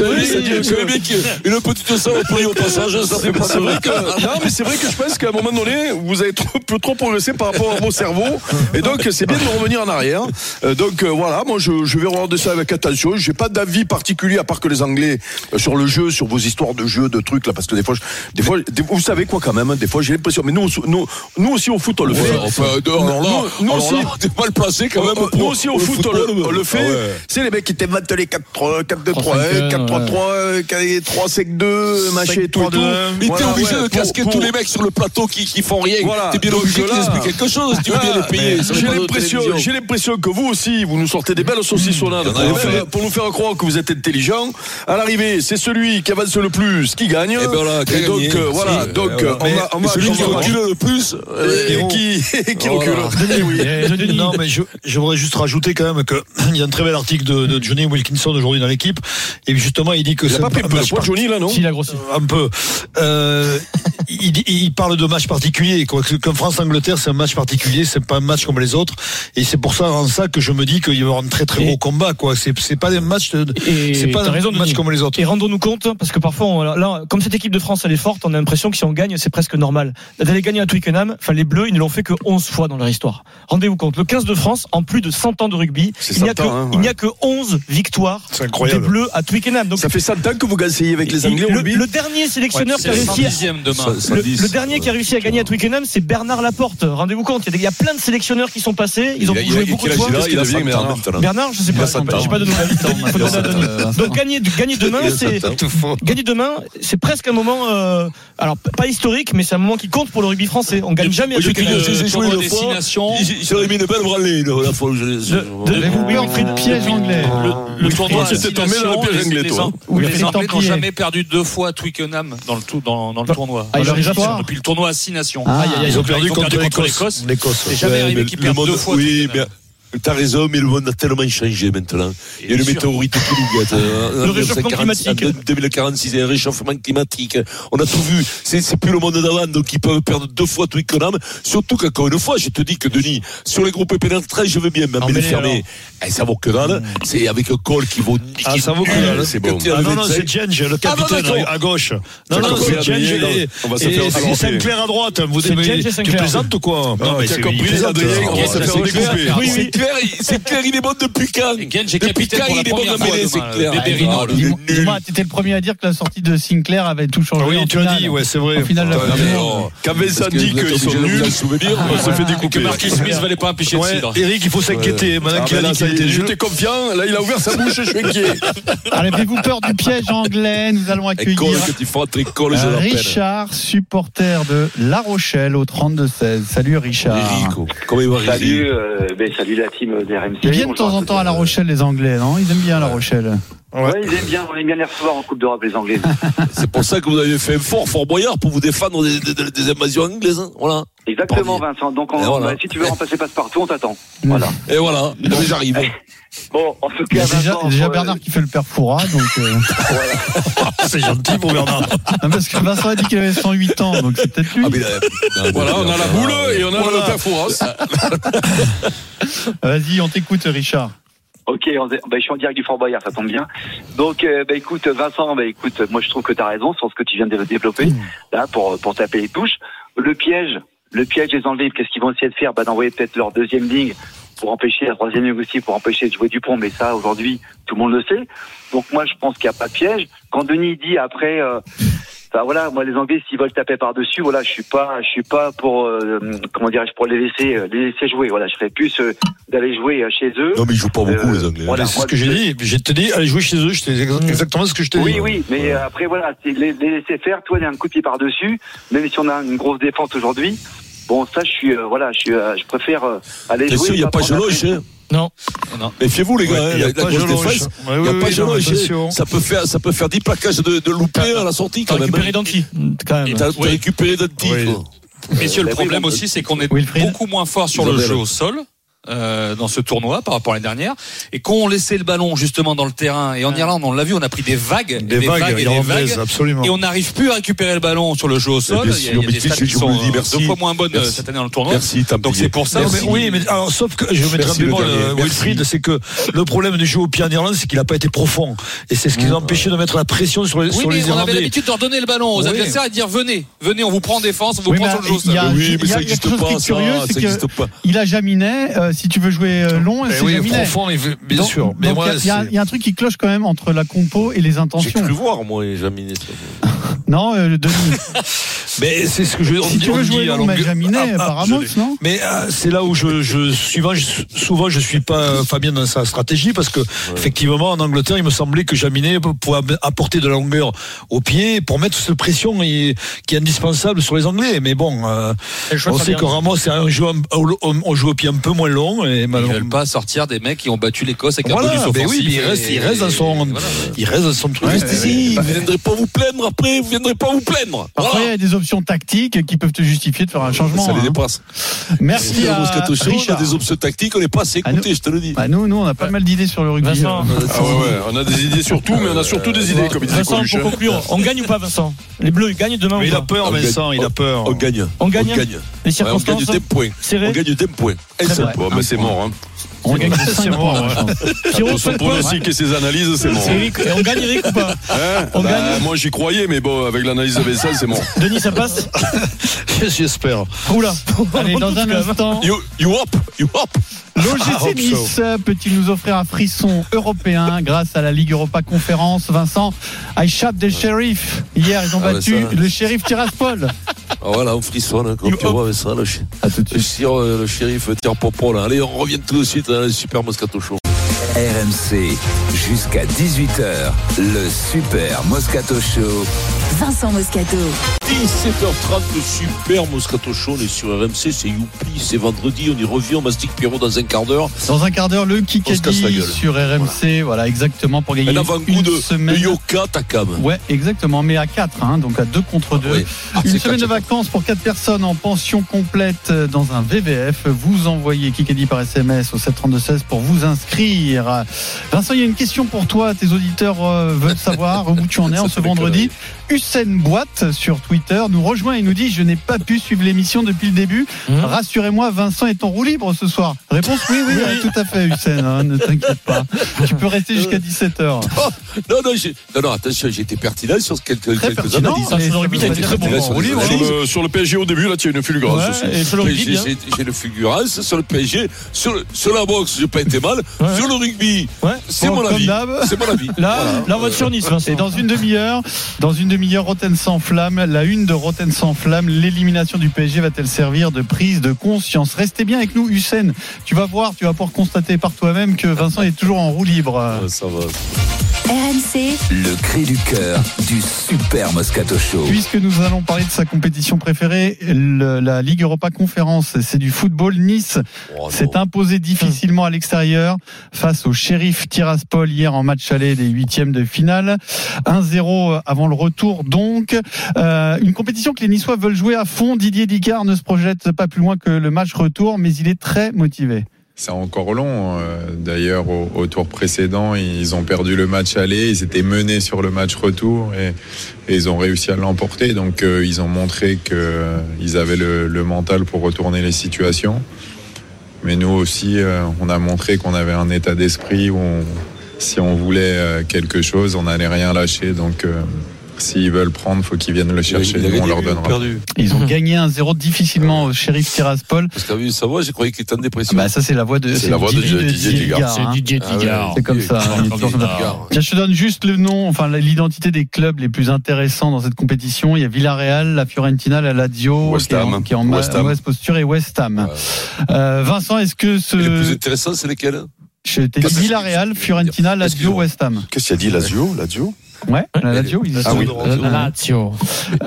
Vrai, petite salle au passage, ça fait pas. Que. Non, mais c'est vrai que je pense qu'à un moment donné, vous avez trop, peu trop progressé par rapport à mon cerveau. Et donc, c'est bien de revenir en arrière. Euh, donc, euh, voilà, moi, je, je, vais regarder ça avec attention. J'ai pas d'avis particulier, à part que les Anglais, euh, sur le jeu, sur vos histoires de jeu, de trucs, là, parce que des fois, je, des fois des, vous savez quoi, quand même, hein, des fois, j'ai l'impression. Mais nous, nous, nous aussi, au foot, on le fait. Ouais, enfin, nous, nous aussi, t'es mal placé quand même. Pour, nous aussi, au foot, on le, fait. Ah ouais. C'est les mecs qui t'inventent les 4-3, 4-2-3, 4-3-3, 3-5-2, machin et tout. Ils étaient obligés de casquer tous les mecs sur le plateau qui, qui font rien. Voilà t'es quelque chose. Ah, j'ai l'impression que vous aussi, vous nous sortez des belles saucissonnades pour nous faire croire que vous êtes intelligent. À l'arrivée, c'est celui qui avance le plus qui gagne. Et, ben là, et donc, euh, voilà, donc celui qui recule le plus euh, et, qui, recule. Eh, eh, non, mais je, voudrais juste rajouter quand même qu'il y a un très bel article de, Johnny Wilkinson aujourd'hui dans l'équipe. Et justement, il dit que c'est. pas Johnny, là, non il. Euh, un peu. Euh, il, parle de match particulier, quoi que comme France-Angleterre, c'est un match particulier, c'est pas un match comme les autres. Et c'est pour ça, que je me dis qu'il va y avoir un très très et gros combat, quoi. C'est pas des matchs, c'est pas un raison match comme les autres. Et rendons-nous compte, parce que parfois, là, comme cette équipe de France, elle est forte, on a l'impression que si on gagne, c'est presque normal. D'aller gagner à Twickenham, enfin, les Bleus, ils ne l'ont fait que 11 fois dans leur histoire. Rendez-vous compte. Le 15 de France, en plus de 100 ans de rugby, il n'y a, que 11 hein, victoires des Bleus à Twickenham. Ça fait 100 ans que vous gassez avec les Anglais. Le, le, dernier sélectionneur qui a réussi, à, le, dernier qui a réussi à gagner à Twickenham, c'est c'est Bernard Laporte. Rendez-vous compte, il y a plein de sélectionneurs qui sont passés. Ils ont il joué beaucoup de fois. Il, a bien Bernard. Bernard, je sais pas. J'ai pas de nouvelles. Donc gagner, gagner demain, c'est gagner demain, c'est presque un moment. Euh, alors pas historique, mais c'est un moment qui compte pour le rugby français. On gagne jamais. J'ai joué une fois. J'aurais mis une belle bralée la fois où je. de piège anglais. Le tournoi, c'était un piège anglais, toi. Les Anglais n'ont jamais perdu deux fois Twickenham dans le tournoi. Ah, Depuis le tournoi à 6 nations. Ah, ils ont perdu contre l'Écosse. L'Écosse. C'est jamais arrivé qu'ils perdent deux fois. Oui, T'as raison, mais le monde a tellement changé maintenant. Il y a le météorite qui nous gâte. Hein. Le réchauffement climatique. 2046, il y a un réchauffement climatique. On a tout vu. C'est plus le monde d'avant, donc ils peuvent perdre deux fois tout Twickenham. Surtout qu'encore une fois, je te dis que Denis, sur les groupes pénétrants, je veux bien, ah, mais les fermer. Eh, ça vaut que dalle. Hmm. C'est avec Cole qui vaut. Ah, ça vaut que ah, dalle. C'est bon. Ah, non, non, c'est Genge, le capitaine à gauche. Non, non, c'est Genge. On va se faire Sinclair à droite. Vous êtes Tu plaisantes ou quoi? Non, mais c'est compris, Adrien. On va clair, c'est clair, il est bon depuis quand Depuis quand il est bon dans mêlée, c'est clair. Ah, Thomas, t'étais le premier à dire que la sortie de Sinclair avait tout changé. Ah oui, tu as dit, ouais, c'est vrai. Au final, Quand Vincent dit qu'ils sont nuls, on ah, se fait découper. Que Marcus Smith valait pas empêcher de cidre. Eric, il faut s'inquiéter. Maintenant qu'il a dit qu'il était J'étais confiant, là, il a ouvert sa bouche, je suis inquiet. Avez-vous peur du piège anglais Nous allons accueillir Richard, supporter de La Rochelle au 32-16. Salut Richard. Salut, euh, ben, salut la ils viennent de temps en temps à La Rochelle, les Anglais, non? Ils aiment bien La Rochelle. Ouais. ils aiment bien, on aime bien les recevoir en Coupe d'Europe, les Anglais. c'est pour ça que vous avez fait fort, fort boyard pour vous défendre des, des, invasions anglaises. Hein. Voilà. Exactement, Vincent. Donc, on, voilà. si tu veux remplacer passe-partout, on t'attend. Voilà. Et voilà, j'arrive. Bon, en tout cas, déjà, Vincent, déjà euh, Bernard qui fait le père Foura, donc. Euh... voilà c'est gentil pour Bernard. Ah, parce que Vincent a dit qu'il avait 108 ans, donc c'est peut-être lui. Ah, mais, euh, bah, voilà, bah, on a la bah, boule et on a voilà. le Tafouras. Ah, vas-y, on t'écoute, Richard. Ok, on, je suis en direct du Fort Boyard, ça tombe bien. Donc, euh, écoute, Vincent, bah, écoute, moi je trouve que tu as raison sur ce que tu viens de développer, mmh. là, pour, pour taper les touches. Le piège, le piège des enlevés, qu'est-ce qu'ils vont essayer de faire? Bah, D'envoyer peut-être leur deuxième ligne pour empêcher la troisième ligne aussi, pour empêcher de jouer Dupont, mais ça aujourd'hui tout le monde le sait. Donc moi je pense qu'il n'y a pas de piège. Quand Denis dit après, euh, enfin, voilà, moi les Anglais s'ils veulent taper par dessus, voilà, je suis pas, je suis pas pour euh, comment dirais-je pour les laisser, euh, les laisser jouer. Voilà, je serais plus euh, d'aller jouer euh, chez eux. Non, mais ils jouent pas beaucoup, Euh, les Anglais. voilà, c'est ce que j'ai dit. J'ai te dit, allez jouer chez eux. C'est exactement ce que je t'ai dit. Oui, oui, mais après voilà, les laisser faire. Toi, il y a un coup de pied par dessus, même si on a une grosse défense aujourd'hui. Bon, ça, je suis, euh, voilà, je suis, euh, je préfère euh, aller Bien jouer. sûr, il n'y a pas Geloche. hein. Non. non. Méfiez-vous, les gars. Ouais, hein, il la, grosse défense. N'y a pas Geloche. attention. Ça peut faire, ça peut faire 10 plaquages de, de loupé à la sortie, quand même. récupéré hein. Danti, quand même. T'as récupéré Danti. Messieurs, le problème aussi, c'est qu'on est beaucoup moins fort sur le jeu au sol. Euh, dans ce tournoi par rapport à l'année dernière et quand on laissait le ballon justement dans le terrain et en Irlande on l'a vu on a pris des vagues et Des des vagues vagues et des vagues absolument. et on n'arrive plus à récupérer le ballon sur le jeu au sol il y a, il y a des stats qui sont dis, euh, merci. deux fois moins bonnes euh, Merci. cette année dans le tournoi Merci, donc c'est pour ça mais oui, mais alors, sauf que je vais mettre Merci, un le bémol, Merci. Wilfried, c'est que le problème du jeu au pied en Irlande, c'est qu'il n'a pas été profond. Et c'est ce qui nous a empêché de mettre la pression sur les, oui, sur mais les on avait l'habitude de redonner le ballon aux Oui. adversaires et de dire venez, venez, on vous prend en défense, on vous Oui, prend sur le jeu. Oui, mais ça n'existe pas, curieux, ça. c'est Ça que- n'existe pas. Il a Jaminet, euh, si tu veux jouer euh, long, Eh c'est oui, Jaminet. profond, bien Donc- sûr. Mais il y a- y, un truc qui cloche quand même entre la compo et les J'ai intentions. cru voir, moi, Jaminet. Non, euh, Denis. Mais c'est ce que je on si dit- tu on veux dit jouer à long, Jaminet Ah, ah, je l'ai. non Mais euh, c'est là où je, je souvent, je, souvent je suis pas euh, Fabien dans sa stratégie parce que effectivement en Angleterre il me semblait que Jaminet pouvait apporter de la longueur au pied pour mettre cette pression et- qui est indispensable sur les Anglais. Mais bon, euh, on sait que Ramos c'est un jeu, on, on joue au pied un peu moins long et Ils malheureusement. veulent pas sortir des mecs qui ont battu l'Écosse avec un Voilà, bonus mais offensif. oui, il reste, il reste dans son, et voilà. il reste dans son truc. Restez-y, vous ne viendrez pas vous plaindre après, vous ne viendrez pas vous plaindre. Parfois, il y a des options tactiques qui peuvent te justifier de faire un changement. Ça les hein. dépasse. Merci à Moscato Show, on a des options tactiques, on n'est pas assez Ah, nous- écouté, je te le dis. Bah, nous, nous, on a pas mal d'idées sur le rugby. Vincent. Euh, Ah ouais, ouais, on a des idées sur tout, mais on a surtout des idées, comme il disait Vincent, Coluche. pour conclure, on gagne ou pas, Vincent? Les Bleus, ils gagnent demain Mais ou il a pas peur, On Vincent, gagne. il a peur. On gagne. On gagne On gagne. Les Ouais, on circonstances gagne des points. On gagne des points. Ben c'est mort. Hein. On gagne de 5 C'est points. bon, Son pronostic et ses analyses, c'est et on gagne Eric ou pas Hein On Bah, gagne moi j'y croyais, mais bon, avec l'analyse de Vincent, c'est mort. Denis, ça passe J'espère. Oula Allez, dans un instant, You, you hop, you hop. l'OGC Nice peut-il nous offrir un frisson européen grâce à la Ligue Europa Conférence Vincent, I shot the sheriff. Hier, ils ont Ah, battu ça- le shérif Tiraspol. Ah, voilà, on frissonne quand tu vois ça. Le, sire, euh, le shérif tire popo là. Allez, on revient tout de suite le Super Moscato Show. RMC, jusqu'à 18h, le Super Moscato Show. Vincent Moscato. 17h30, le Super Moscato Show. On est sur RMC, c'est youpi, c'est vendredi. On y revient, on mastique Pierrot dans un quart d'heure. Dans un quart d'heure, le Kikadi sur RMC. Voilà. exactement, pour gagner Un avant-goût une de, de semaine. Yoka Takam. Ouais, exactement, mais à 4, hein, donc à 2 contre 2. Oui. Ah, Une semaine de vacances pour 4 personnes en pension complète euh, dans un VVF. Vous envoyez Kikadi par SMS au 732-16 pour vous inscrire. Vincent, il y a une question pour toi. Tes auditeurs euh, veulent savoir où tu en es en ce vendredi. Hussein Boite sur Twitter nous rejoint et nous dit Je n'ai pas pu suivre l'émission depuis le début. Mmh. Rassurez-moi, Vincent est en roue libre ce soir. Réponse oui, oui, oui, tout à fait, Hussein. hein, ne t'inquiète pas. Tu peux rester jusqu'à 17h. Non, non, non, non, attention, j'ai été pertinent sur quelques, Très quelques analyses. sur le. Sur PSG au début, là, tu as une fulgurance Ouais, J'ai- le fulgurance sur le PSG, sur, la boxe, j'ai pas été mal. Ouais. Sur le rugby, Ouais. c'est Bon, mon avis. C'est mon avis. Là, Voilà. va sur Nice. Et dans une demi-heure, dans une demi-heure, Rotten sans flamme, la une de Rotten sans flamme, l'élimination du PSG va-t-elle servir de prise de conscience? Restez bien avec nous, Hussein. Tu vas voir, tu vas pouvoir constater par toi-même que Vincent est toujours en roue libre. Ouais, ça va. RMC, Le cri du cœur du Super Moscato Show. Puisque nous allons parler de sa compétition préférée, le- la Ligue Europa Conférence, c'est du football. Nice Oh, s'est imposé difficilement à l'extérieur face au shérif Tiraspol hier en match aller des huitièmes de finale. 1-0 avant le retour donc. Euh, une compétition que les Niçois veulent jouer à fond. Didier Dicard ne se projette pas plus loin que le match retour, mais il est très motivé. C'est encore long. euh, D'ailleurs, au, tour précédent, ils ont perdu le match aller. Ils étaient menés sur le match retour et, ils ont réussi à l'emporter. Donc, euh, ils ont montré qu'ils avaient le, mental pour retourner les situations. Mais nous aussi, on a montré qu'on avait un état d'esprit où si on voulait quelque chose, on n'allait rien lâcher. Donc, S'ils veulent prendre, faut qu'ils viennent le chercher. Nous, on leur donnera. Ils ont gagné 1-0 difficilement au shérif Tiraspol. Parce que vu sa voix, j'ai croyé qu'il était en dépression. Bah ça c'est la voix de C'est la voix de Didier Didier Tigard. hein. C'est Didier Ah ouais, Tigard. C'est comme ça. Didier hein. Tiens, je te donne juste le nom, enfin l'identité des clubs les plus intéressants dans cette compétition. Il y a Villarreal, la Fiorentina, la Lazio, West qui est en, Ham. qui est en mauvaise posture et West Ham. Euh, Vincent, est-ce que ce Et les plus intéressants, c'est lesquels je t'ai dit Villarreal, Fiorentina, Lazio, West Ham. Qu'est-ce qu'il a dit, Lazio Lazio? Ouais, la Lazio, ils Ah oui. La Lazio.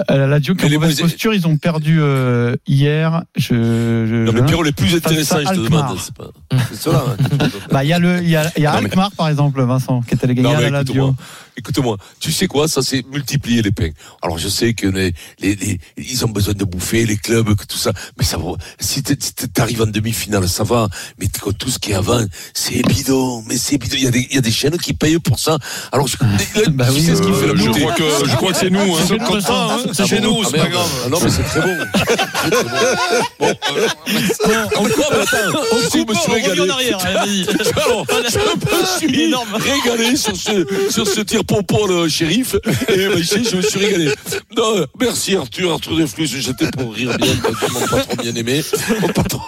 Euh, La Lazio qui est en mauvaise posture, ils ont perdu euh, hier. Je, je, Non, mais je- Pierrot, les plus intéressants, je te Alkmaar. demande. C'est pas. Cela. hein. Bah, il y a le, il y a, il y a Non, mais- Alkmaar, par exemple, Vincent, qui est allé gagner Non, à la Lazio. Écoute-moi. Tu sais quoi, ça c'est multiplier les pains. Alors je sais que les, les, les- ils ont besoin de bouffer, les clubs, que tout ça, mais ça va. Si t'arrives en demi-finale, ça va. Mais quand tout ce qui est avant, c'est bidon. Mais c'est bidon. Il y a des, il y a des chaînes qui payent pour ça. Alors je, là, Bah tu oui, sais ce qui fait la je beauté. crois que- je crois que c'est nous, hein. C'est C'est comme ça, hein. C'est Ah chez bon nous, Ah, c'est pas grave. Ah non, mais c'est très bon. C'est très bon. Bon, euh, encore, mais attends, je me suis régalé. en arrière, allez, vas-y. Alors, je me suis régalé sur ce, sur ce tir pompon, le shérif. Et ben, je, me suis régalé. Non, merci Arthur, Arthur Deflus, j'étais pour rire bien, parce que mon patron bien aimé. Mon patron,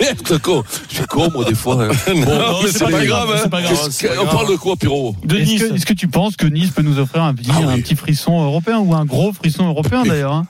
merde, con. Je suis con, moi, des fois. hein. Bon, Non, mais c'est pas grave, hein. pas grave. On parle de quoi, Pierrot? De Est-ce que, est-ce que tu penses que Nice peut nous offrir un petit, un petit frisson européen ou un gros frisson européen d'ailleurs hein?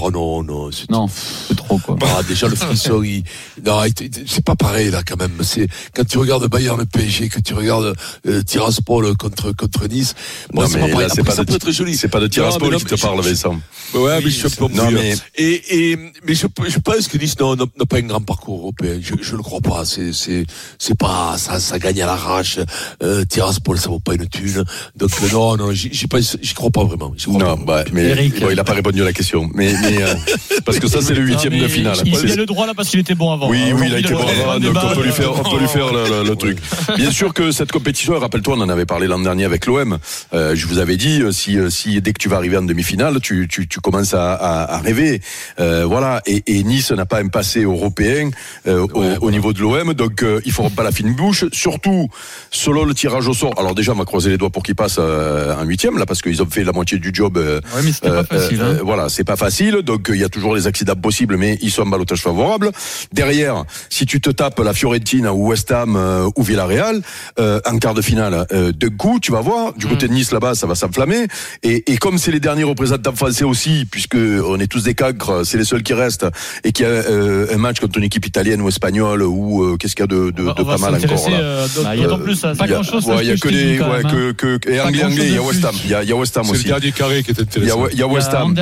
Oh non, non, c'est Non, c'est trop quoi. Ah, déjà le frisson, il... non, c'est pas pareil là quand même. C'est quand tu regardes Bayern le PSG, que tu regardes euh, Tiraspol contre contre Nice. Non, c'est mais pareil. là, c'est Après, pas ça de- peut être joli. c'est pas de Tiraspol qui te parle, Vincent. Ouais, mais je suis un peu Non, mais- et, et mais je, je pense que Nice n'a n'a- pas un grand parcours européen. Je, je le crois pas. C'est c'est c'est pas ça ça gagne à l'arrache. Euh, Tiraspol ça vaut pas une thune. Donc non non j'y j'y pense- j'y crois pas vraiment. J'y crois Non, pas. bah, mais bon, il n'a pas répondu à la question. Mais, mais euh, parce que ça, c'est le huitième de finale. Il, C'est- a le droit là parce qu'il était bon avant. Oui, hein. oui, il a été bon avant, donc on peut lui faire, on peut lui faire le, le- le truc. Bien sûr que cette compétition, rappelle-toi, on en avait parlé l'an dernier avec l'OM. Euh, je vous avais dit, euh, si, si dès que tu vas arriver en demi-finale, tu, tu, tu commences à, à, à rêver. Euh, voilà. Et, et Nice n'a pas un passé européen au, au niveau de l'OM, donc ils feront pas la fine bouche. Surtout selon le tirage au sort. Alors déjà, on va croiser les doigts pour qu'ils passent en huitième là, parce qu'ils ont fait la moitié du job. Ouais, mais pas facile, hein. voilà, c'est pas facile. Donc il y a toujours les accidents possibles, mais ils sont en balotage favorable. Derrière, si tu te tapes la Fiorentina ou West Ham euh, ou Villarreal euh, en quart de finale, euh, de coup, tu vas voir du côté de Nice là-bas, ça va s'enflammer. Et, et comme c'est les derniers représentants français aussi, puisque on est tous des cancres, c'est les seuls qui restent, et qu'il y a euh, un match contre une équipe italienne ou espagnole ou euh, qu'est-ce qu'il y a de, de, On de pas mal encore là. euh, d'autant- Bah, il y a d'autant plus, ça, pas Il y a- grand-chose, ouais, il y a que des ouais, même, que, que, et Pas anglais, il y a West Ham, il y a, il y a West Ham C'est le aussi. dernier carré qui est Il y intéressant. a, il y a West Il y a Ham.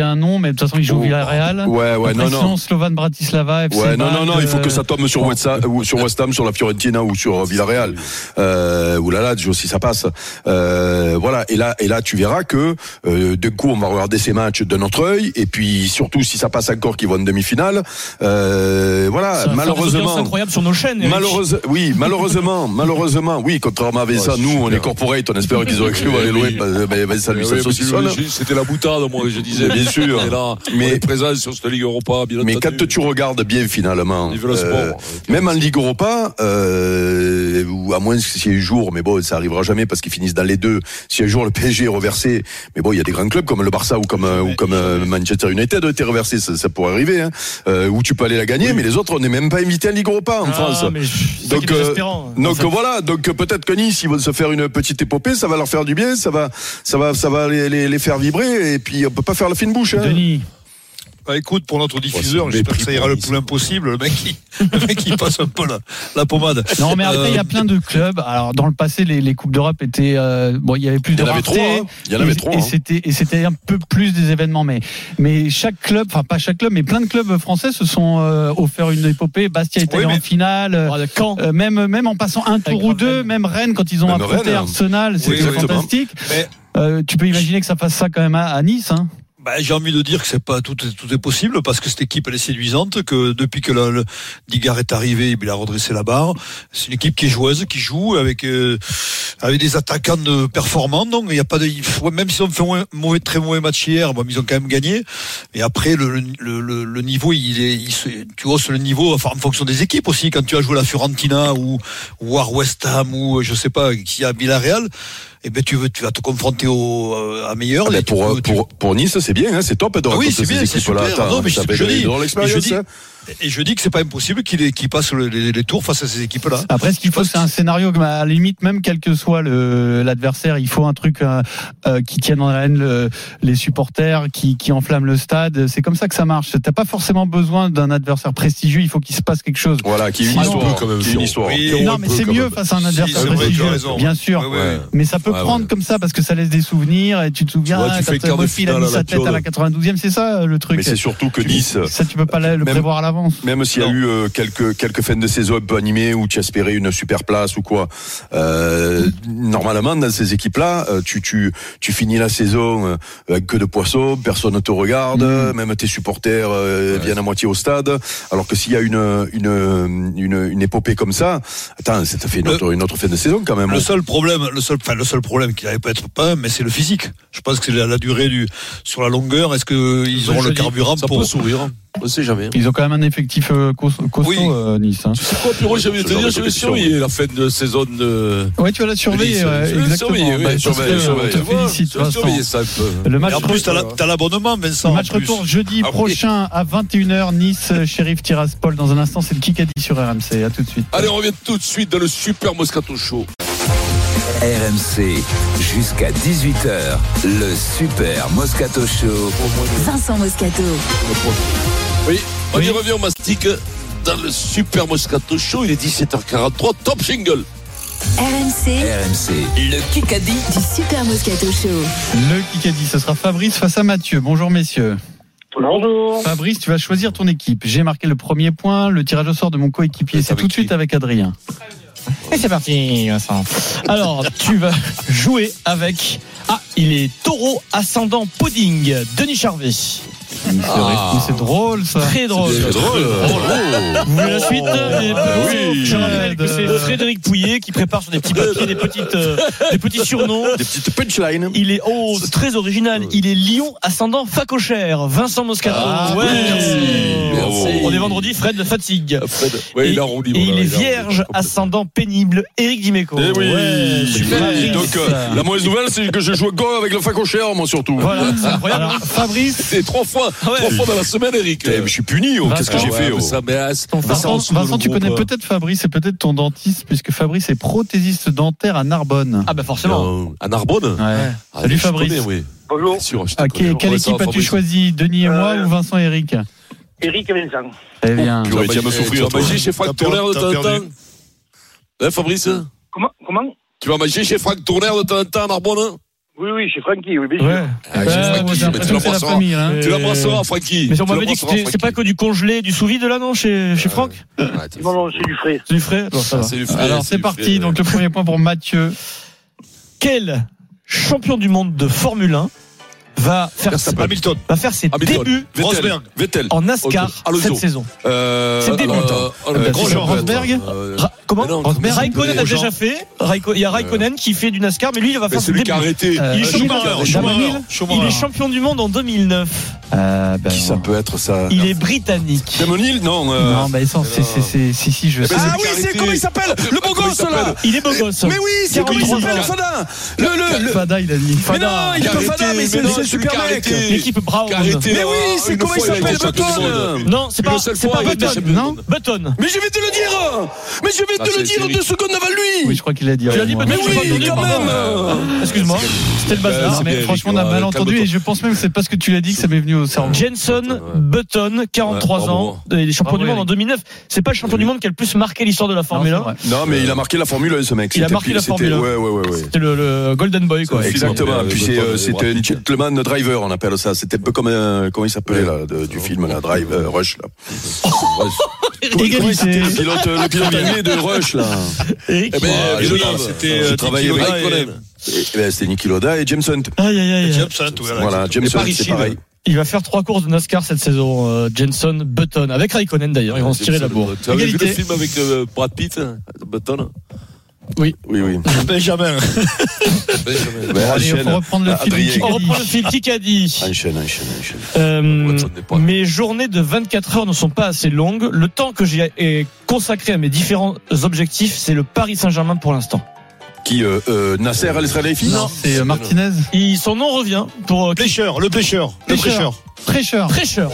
Un nom, mais de toute façon il joue au Villarreal. Ouais, ouais, non, non. Slovan Bratislava, FC Ouais, non, non, non, il faut que ça euh, tombe sur West Ham, ou sur West Ham, sur la Fiorentina ou sur Villarreal. Euh, ou la Lazio, si ça passe. Euh, voilà. Et là, et là, tu verras que, euh, d'un coup, on va regarder ces matchs de notre œil. Et puis, surtout, si ça passe encore qu'ils vont en demi-finale, euh, voilà. Ça malheureusement. incroyables sur nos chaînes. Malheureusement, oui, malheureusement, malheureusement, oui, contrairement à Vincent, nous, on est corporate, on espère qu'ils auraient cru aller loin, C'était la boutade, moi, je disais. Bien sûr. Mais- on est présent sur cette Ligue Europa, bien Mais entendu. quand tu regardes bien finalement, sport. euh, même en Ligue Europa, euh, ou à moins que si un jour, mais bon, ça arrivera jamais parce qu'ils finissent dans les deux. Si un jour le PSG est reversé, mais bon, il y a des grands clubs comme le Barça ou comme euh, ou comme euh, Manchester United ont été reversés, ça, ça pourrait arriver. Hein, euh, où tu peux aller la gagner, mais les autres, on n'est même pas invité en Ligue Europa en Ah, France. qui est désespérant, en donc fait. voilà, donc peut-être que Nice, ils vont se faire une petite épopée, ça va leur faire du bien, ça va, ça va, ça va les, les, les faire vibrer, et puis on peut pas faire la fine bouche. Hein. Denis. Bah écoute, pour notre diffuseur, c'est j'espère que ça ira le plus loin possible. Le mec, qui, le mec, il passe un peu la, la pommade. Non, mais après, Euh, il y a plein de clubs. Alors, dans le passé, les, les Coupes d'Europe étaient. euh, bon, il y avait plus Il y de en avait trois, hein. Il y en avait Et- trois, Et hein. c'était, et c'était un peu plus des événements. Mais, mais chaque club, enfin, pas chaque club, mais plein de clubs français se sont euh, offert une épopée. Bastia est allé Oui, mais- en finale. euh, Quand euh, même, même en passant un tour ou deux, même Rennes, quand ils ont Même affronté Rennes, hein. Arsenal, c'était exactement. fantastique. Mais- Euh, tu peux imaginer que ça fasse ça quand même à, à Nice. Hein. Bah, j'ai envie de dire que c'est pas tout, est- tout est possible parce que cette équipe elle est séduisante, que depuis que le, Digard est arrivé, il a redressé la barre. C'est une équipe qui est joueuse, qui joue avec euh, avec des attaquants de performants. Donc il y a pas de, même s'ils ont fait un mauvais, très mauvais match hier, bon, ils ont quand même gagné. Et après le, le, le, le niveau, il est, il se- tu hausses le niveau enfin, en fonction des équipes aussi. Quand tu as joué la Fiorentina ou ou à West Ham ou je sais pas qui a Villarreal eh ben tu veux, tu vas te confronter au euh, à meilleur. Ah ben pour, veux, pour, tu... Euh, pour Nice, c'est bien, hein, c'est top de ah oui, c'est bien, c'est super. Là, non, mais je, je dis, je dis, hein. Et je dis que c'est pas impossible qu'il qu passe les, tours face à ces équipes-là. Après, ce qu'il faut, c'est un scénario que, à la limite, même quel que soit l'adversaire, il faut un truc euh, euh, qui tienne en haleine le, les supporters, qui, enflamme le stade. C'est comme ça que ça marche. T'as pas forcément besoin d'un adversaire prestigieux. Il faut qu'il se passe quelque chose. Voilà, qui est une histoire quand même. Qui une histoire. Oui, non, mais c'est mieux face à un adversaire prestigieux, bien sûr. Mais ça peut prendre comme ça parce que ça laisse des souvenirs et tu te souviens tu quand Mofi euh, a mis sa tête à la 92e, c'est ça le truc? Mais c'est surtout que Nice. Ça, tu peux pas le prévoir à l'avant. Même s'il y a eu euh, quelques, quelques fins de saison un peu animées où tu espérais une super place ou quoi, euh, normalement, dans ces équipes-là, euh, tu, finis la saison avec que de poissons, personne ne te regarde, même tes supporters viennent à moitié au stade. Alors que s'il y a une, une, une, épopée comme ça, attends, ça fait une autre, une autre fin de saison quand même. Le seul problème, le seul, enfin, le seul problème n'avait peut-être pas, mais c'est le physique. Je pense que c'est la, durée du, sur la longueur, est-ce qu'ils auront le carburant pour sourire on sait jamais. Hein. Ils ont quand même un effectif euh, costaud. Euh, nice. Hein. Tu sais quoi, Pierrot, j'ai envie de te dire, je vais surveiller la fin de saison de. Ouais, tu vas la surveiller. Exactement. Te félicite, surveiller ça. Le match en plus, t'as l'abonnement, Vincent. Match retour jeudi ah prochain à 21h, Nice, euh, Sheriff Tiraspol. Dans un instant, c'est le Kikadi sur RMC. À tout de suite. Allez, on revient tout de suite dans le Super Moscato Show. RMC jusqu'à 18h, le super Moscato Show. Vincent Moscato. Oui, on y revient au mastic dans le Super Moscato Show. Il est 17h43, top single. RMC. RMC. Le Kikadi du Super Moscato Show. Le Kikadi, ce sera Fabrice face à Mathieu. Bonjour messieurs. Bonjour. Fabrice, tu vas choisir ton équipe. J'ai marqué le premier point, le tirage au sort de mon coéquipier. C'est tout de suite avec Adrien. Et c'est parti, Vincent. Alors, tu vas jouer avec. Ah, il est taureau ascendant pudding, Denis Charvet. C'est ah. drôle, ça. Très drôle. C'est drôle. Oh. Vous voulez la suite euh, ah, c'est Frédéric Pouillet qui prépare sur des petits papiers des petites, euh, des petits surnoms. Des petites punchlines. Il est oh, très original. Il est Lyon ascendant facochère. Vincent Moscato. Ah, ouais. Merci. On est vendredi. Fred le fatigue. Euh, Fred. Ouais, et, il, et il est vierge ascendant pénible. Eric Dimeco. Eh oui. La mauvaise nouvelle, c'est que je joue go avec le facochère, moi surtout. Voilà. C'est incroyable. Fabrice. C'est trois fois. Ah trois fois dans la semaine, Eric. Eh, je suis puni. Oh. Qu'est-ce que j'ai fait oh euh, Vincent, tu connais peut-être Fabrice et peut-être ton dentiste, puisque Fabrice est prothésiste dentaire à Narbonne. Ah bah forcément. Euh, à Narbonne. Ah, Salut Fabrice. Bonjour. quelle équipe as-tu choisi, Denis et moi euh, ou Vincent et Eric? Eric et Vincent. Très bien. Tu vas me souffrir. Tu vas chez Franck Tourner de temps en temps. Hein, Fabrice? Comment? Tu vas manger chez Franck Tourner de temps en temps à Narbonne hein oui, oui, chez Francky, oui, bien sûr. Ouais. Ah, chez Francky, tu l'embrasseras. Hein. Tu Francky. Mais on m'avait dit que c'est pas que du congelé, du sous-vide là, non, chez, chez euh, Franck Non, non, c'est du frais. C'est du frais, bon, du frais Alors c'est parti, donc le premier point pour Mathieu. Quel champion du monde de Formule 1 va faire, Hamilton. Va faire ses débuts Rosberg, Vettel, en NASCAR Alonso. cette saison. Euh, ses débuts. Euh, ah, bah, Rosberg. Euh, comment Rosberg. Raikkonen a déjà fait. Il y a euh, Raikkonen qui fait du NASCAR, mais lui, il va faire ses débuts. C'est lui qui a arrêté. Euh, il est champion du monde en 2009. Ah, ben, qui ça peut être ça Il est britannique. Damon Hill Non. Euh... Non, bah, c'est, si, si, je eh ben, sais. Ah oui, c'est comment il s'appelle ah, Le beau gosse là Il est beau gosse. Mais oui, c'est comment il s'appelle Fada Le, le, le... Fada, il a dit. Mais non, il est pas Fada, mais c'est super mec. L'équipe Brown. Mais oui, c'est comment il s'appelle Button Non, c'est pas, Button. Non Button. Mais je vais te le dire Mais je vais te le dire deux secondes avant lui Oui, je crois qu'il l'a dit. Tu l'as dit Button, mais oui, quand même Excuse-moi, c'était le bazar, mais franchement, on a mal entendu et je pense même que c'est parce que tu l'as dit que ça m'est venu au cerveau. Jenson Button, 43 ans, il est champion du monde en 2009. C'est pas le champion du monde qui a le plus marqué l'histoire de la Formule 1. Non, mais il a marqué la Formule ce mec. Il a marqué la Formule 1. C'était le Golden Boy, quoi. Exactement. Puis c'était un gentleman Driver, on appelle ça. C'était un peu comme, comment il s'appelait, du film, Drive, Rush, là. Le pilote, le de Rush, là. Eh ben, c'était, euh, travaillé avec eh ben, c'était Loda et James Hunt. Voilà, James Il va faire trois courses de NASCAR cette saison, euh, Jenson Button, avec Raikkonen d'ailleurs, ils vont se tirer la bourre. Tu avais vu le film avec euh, Brad Pitt, hein, Button? Oui. Oui, oui. Benjamin. Benjamin. Allez, on reprend le fil. Euh, mes journées de 24 heures ne sont pas assez longues. Le temps que j'ai consacré à mes différents objectifs, c'est le Paris Saint-Germain pour l'instant. Qui euh, Nasser Al Non, c'est euh, Martinez. Son nom revient pour euh, le pêcheur, le pêcheur. Prêcheur. Prêcheur.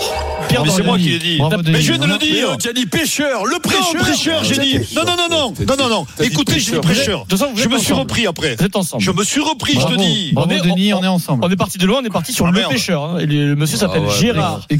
Pierre c'est moi qui l'ai dit. Mais je viens de le dire. Tu as dit pêcheur. Le prêcheur. j'ai dit. Non, non, non, non. Non, non, non. Écoutez, prêcheur. Je me suis repris après. Vous êtes ensemble. Je me suis repris, je te dis. On est, Denis, on est ensemble. On est parti de loin, on est parti sur ah, le pêcheur. Hein. Le monsieur ah, s'appelle Gérard. Ah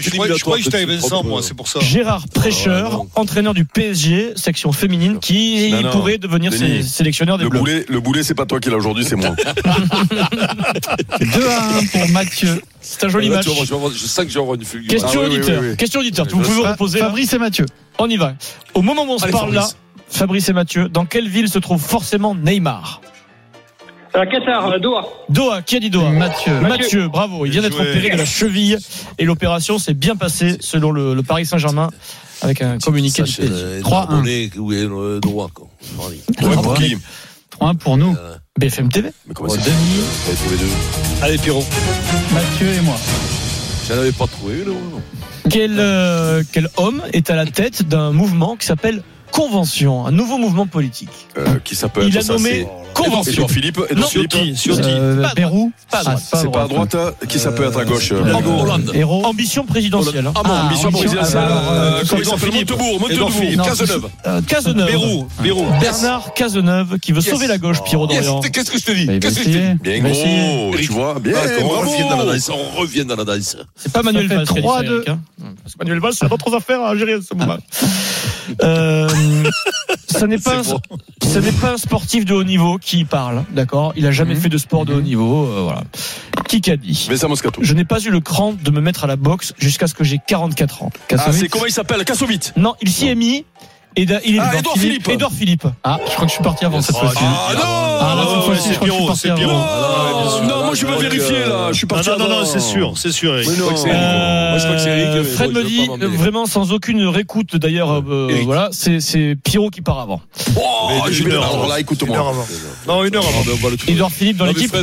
je croyais que je t'avais ça, moi, euh, c'est pour ça. Gérard Prêcheur, entraîneur du PSG, section féminine, qui pourrait devenir sélectionneur des Bleus. Le boulet, c'est pas toi qui l'as aujourd'hui, c'est moi. 2 à 1 pour Mathieu. C'est un joli match je, sais que j'aurai une fulgure. Question auditeur. Question auditeur. Vous pouvez reposer. Fabrice et Mathieu. On y va. Au moment où on se parle là, Fabrice et Mathieu, dans quelle ville se trouve forcément Neymar euh, Qatar, euh, Doha. Doha, qui a dit Doha Mathieu. Mathieu. Bravo. Il vient d'être opéré de la cheville et l'opération s'est bien passée selon le, Paris Saint-Germain avec un communiqué. 3-1. 3 pour nous. Euh, BFM TV. Mais comment Allez, Pierrot. Mathieu et moi. J'en avais pas trouvé non. Quel, euh, quel homme est à la tête d'un mouvement qui s'appelle Convention, un nouveau mouvement politique. Euh, il a nommé Convention. Philippe, et non, Philippe, euh, pas à C'est pas à droite, hein, qui ça peut être à gauche euh, Hollande. Ambition présidentielle. Hein. Ah bon, ambition présidentielle. Comment s'appelle euh, Montebourg, Montebourg, Cazeneuve. Cazeneuve. Bérou, Bernard Cazeneuve qui veut sauver la gauche, Pierrot d'Orient. Qu'est-ce que je te dis Bien gros, tu vois, bien. On revient dans la danse. C'est pas Manuel Valls. 3 hein. Manuel Valls, c'est d'autres affaires à gérer à ce moment. Euh ce n'est pas, n'est pas un sportif de haut niveau qui parle, d'accord? Il a jamais mhm. fait de sport de haut mhm. niveau, euh, voilà. Qui qu'a dit? Mais ça, Je n'ai pas eu le cran de me mettre à la boxe jusqu'à ce que j'ai 44 ans. Ah, c'est comment il s'appelle? Kassovitz. Non, il s'y est mis. Et il est ah, Edouard Philippe. Edouard Philippe. Ah, je crois que je suis parti avant cette fois-ci. Ah non Ah là, cette fois-ci, je crois suis. Ah, non, moi je vais ah, vérifier là. Je suis euh, parti Non, non, non, c'est sûr, c'est sûr. Moi je crois que c'est Eric. Euh, Fred me dit, vraiment sans aucune réécoute d'ailleurs, euh, voilà, c'est Pierrot qui part avant. Alors là, écoute-moi. Non, une heure avant. Edouard Philippe dans l'équipe.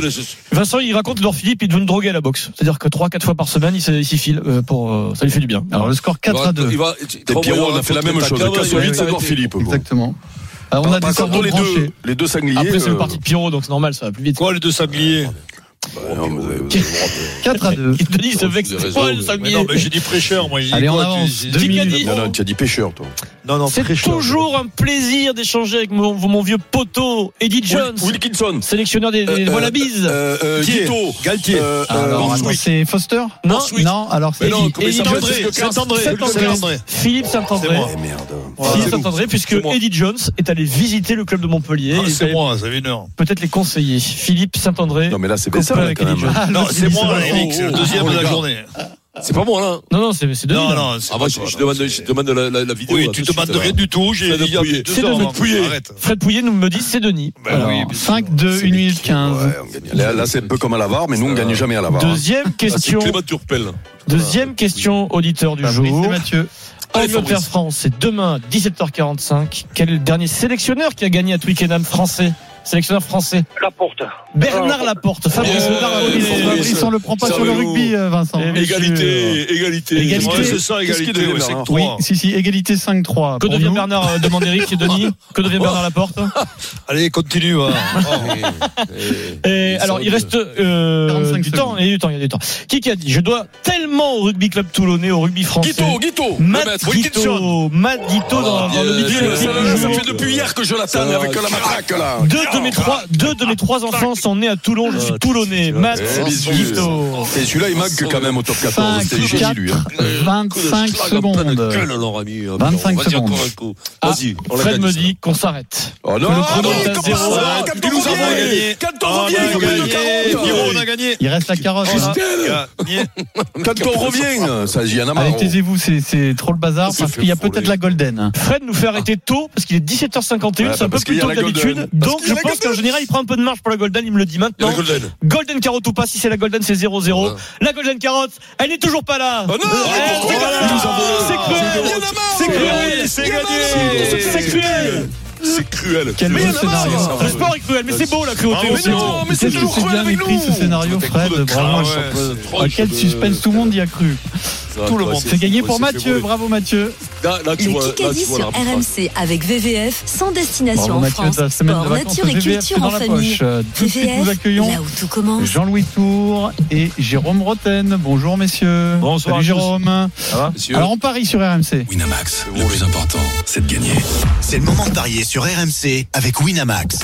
Vincent, il raconte Edouard Philippe, il donne droguer à la boxe. C'est-à-dire que 3-4 fois par semaine, il s'y file pour. Ça lui fait du bien. Alors le score 4 à 2. Pierrot, on a fait la même chose. 4 8, Secor Philippe. Exactement. On a des les deux, les deux sangliers. Après, c'est le euh, parti de Pierrot, donc c'est normal, ça va plus vite. Quoi, les deux sangliers bah, 4 à 2. Denis se vexe pas le sanglier. Non, mais j'ai dit prêcheur, moi. Allez, on avance. Non, non, tu as dit pêcheur, toi. Non, non, C'est toujours un plaisir d'échanger avec mon, vieux poteau, Eddie Jones. Wilkinson. Sélectionneur des, des euh, voilà euh, euh, Galtier. Ah, alors, c'est Foster Non, non, alors c'est André. Saint-André. Philippe Saint-André. Eh, Philippe Saint-André, puisque Eddie Jones est allé visiter le club de Montpellier. Ah, c'est moi, ça une heure. Peut-être les conseiller. Philippe Saint-André. Non, mais là, c'est pas ah, non, c'est moi, Eric, c'est le deuxième de la journée. C'est pas moi là. Non non, c'est c'est Non non, ah, je, demande la, vidéo. Oui, tu te demandes rien du tout, j'ai. Hein. Fred Pouillet nous me dit c'est Denis. Bah 5-2-1-15. Là, c'est un peu comme à la VAR mais nous on ne gagne jamais à la VAR. Deuxième ah, question. Turpel. Deuxième question auditeur du jour. Mathieu. Angleterre France, c'est demain 17h45. Quel est le dernier sélectionneur qui a gagné à Twickenham français? sélectionneur français. Laporte. Bernard Laporte. Fabrice Laporte. On ne le prend pas sur le rugby, euh, Vincent. Égalité, égalité. Égalité. C'est ça, égalité. Oui, si, si, égalité 5-3. Que devient Bernard euh, Demande Eric et Denis. Que devient Bernard Laporte Allez, continue. Hein. Oh. Et alors, il reste euh, du temps. Il y a du temps, il y a du temps. Qui qui a dit Je dois tellement au rugby club toulonnais, au rugby français. Guito, Guito. Matt Guito. Matt Guito dans ah, le milieu. Ça fait depuis hier que je l'attends avec la matraque, là. Ah, deux de mes trois ah, enfants ah, sont nés à Toulon. Je suis toulonnais. Matt, Et celui-là, il manque quand même au top 14. 25 secondes. 25 secondes. Vas-y. Fred me dit qu'on s'arrête. Oh non, Il reste la carotte. Quand on revient, ça y en a marre. Taisez-vous, c'est trop le bazar parce qu'il y a peut-être la golden. Fred nous fait arrêter tôt parce qu'il est 17h51, c'est un peu plus tôt que d'habitude. Donc je je pense qu'en général, il prend un peu de marge pour la Golden. Il me le dit maintenant. Golden. golden carotte ou pas, si c'est la Golden, c'est 0-0. La Golden carotte, elle n'est toujours pas là. Oh non, c'est cruel. C'est cruel. C'est cruel. C'est cruel. Quel beau scénario. Le sport est cruel, mais c'est beau la cruauté Ah, mais non, mais c'est toujours c'est cruel bien avec écrit nous. ce scénario, Fred. Bravo. de quel suspense, tout le monde y a cru. Tout le monde. c'est- gagné pour Mathieu. Bravo Mathieu. Le Kikadi sur RMC avec VVF, sans destination en Mathieu, France. Sport, nature et culture c'est en famille. poche. Tout de suite, VVF, nous accueillons. Jean-Louis Tour et Jérôme Roten. Bonjour messieurs. Bonsoir Salut à. Jérôme. Ça va Alors on parie sur RMC. Winamax, le plus important, c'est de gagner. C'est le moment de parier sur RMC avec Winamax.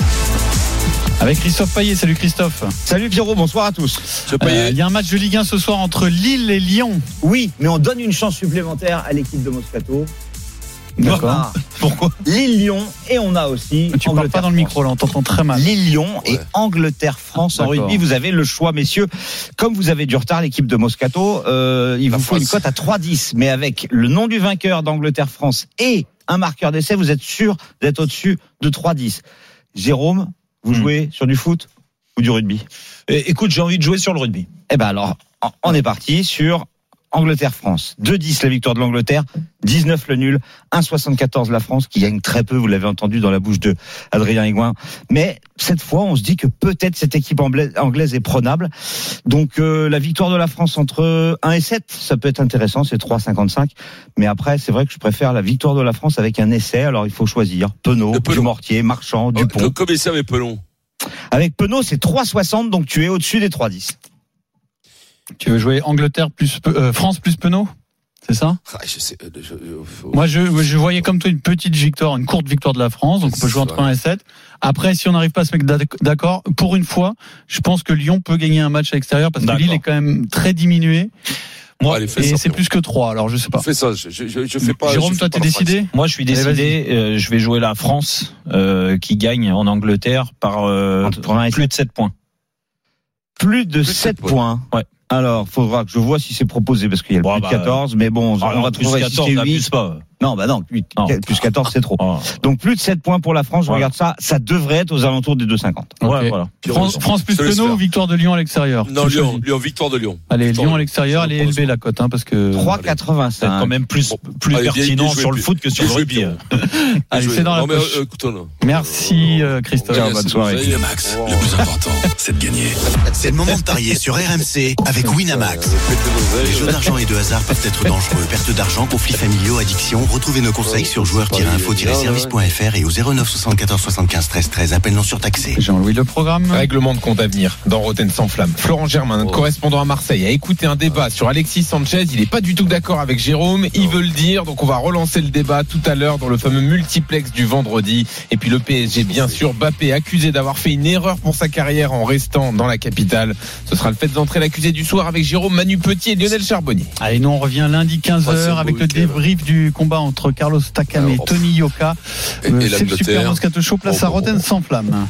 Avec Christophe Payet. Salut Christophe. Salut Pierrot, bonsoir à tous. Euh, Il y a un match de Ligue 1 ce soir entre Lille et Lyon. Oui, mais on donne une chance supplémentaire à l'équipe de Moscato. D'accord. Pourquoi Lille-Lyon et on a aussi. Tu parles pas dans le micro là, on t'entend très mal. Lille-Lyon et Angleterre-France en D'accord. rugby. Vous avez le choix, messieurs. Comme vous avez du retard, l'équipe de Moscato, euh, il vous faut une cote à 3-10. Mais avec le nom du vainqueur d'Angleterre-France et un marqueur d'essai, vous êtes sûr d'être au-dessus de 3-10. Jérôme, vous jouez sur du foot ou du rugby? Écoute, j'ai envie de jouer sur le rugby. Eh ben alors, on est parti sur Angleterre-France. 2-10 la victoire de l'Angleterre, 19 le nul, 1,74 la France qui gagne très peu, vous l'avez entendu dans la bouche de Adrien. Mais cette fois, on se dit que peut-être cette équipe anglaise est prenable. Donc euh, la victoire de la France entre 1 et 7, ça peut être intéressant, c'est 3,55. Mais après, c'est vrai que je préfère la victoire de la France avec un essai. Alors il faut choisir Penaud, Dumortier, Marchand, Dupont. Comme ça avec Pelon. Avec Penaud, c'est 3,60, donc tu es au-dessus des 3,10. Tu veux jouer Angleterre plus euh, France plus Penaud? C'est ça? Ah, je sais, euh, je- euh, faut- Moi, je, je voyais comme toi une petite victoire, une courte victoire de la France. Donc, on peut jouer entre 1 et 7. Après, si on n'arrive pas à se mettre d'ac- d'accord, pour une fois, je pense que Lyon peut gagner un match à l'extérieur parce que. Lille est quand même très diminué. Moi, allez, fais et c'est plus que 3. Alors, je sais pas. Fais ça, je, je, je, je fais pas. Jérôme, je toi, t'es décidé Moi, je suis Allez, décidé. euh, je vais jouer la France euh, qui gagne en Angleterre par euh, plus de 7 points. Plus de de 7 sept points. Ouais. Alors, faudra que je vois si c'est proposé parce qu'il y a le plus bah, de 14, mais bon, Ah, on va plus trouver 14, si c'est ça 8. abuse pas. Non, bah non, plus, Non. plus 14, c'est trop. Ah. Donc plus de 7 points pour la France, je Voilà. regarde ça, ça devrait être aux alentours des 2,50. Ouais, Ok. voilà. France, France plus faire. ou victoire de Lyon à l'extérieur? Non, Lyon, victoire de Lyon. Allez, Victoire Lyon à l'extérieur, elle est élevée la cote, hein, parce que. 3,85. C'est quand même plus, plus Allez, pertinent sur le foot que sur le rugby. Allez, c'est dans la poche. euh. Merci, euh, Christophe. Bonne soirée. Winamax, oh. le plus important, c'est de gagner. C'est le moment de parier sur RMC avec Winamax. Les jeux d'argent et de hasard peuvent être dangereux. Perte d'argent, conflits familiaux, addiction. Retrouvez nos conseils sur joueurs-info-service.fr et au 09 74 75 13 13. Appel non surtaxé. Jean-Louis, le programme. Règlement de compte à venir dans Roten sans flamme. Florent Germain, notre correspondant à Marseille, a écouté un débat sur Alexis Sanchez. Il n'est pas du tout d'accord avec Jérôme. Il veut le dire. Donc on va relancer le débat tout à l'heure dans le fameux multiplex du vendredi. Et puis le PSG, bien sûr. Bappé accusé d'avoir fait une erreur pour sa carrière en restant dans la capitale. Ce sera le fait d'entrer l'accusé du soir avec Jérôme, Manu Petit et Lionel Charbonnier. Allez, nous on revient lundi Ouais, c'est 15h un avec le débrief du combat entre Carlos Takam et Tony Yoka. et- Euh, et C'est le. Super Moscato Show, place à oh. sans flamme.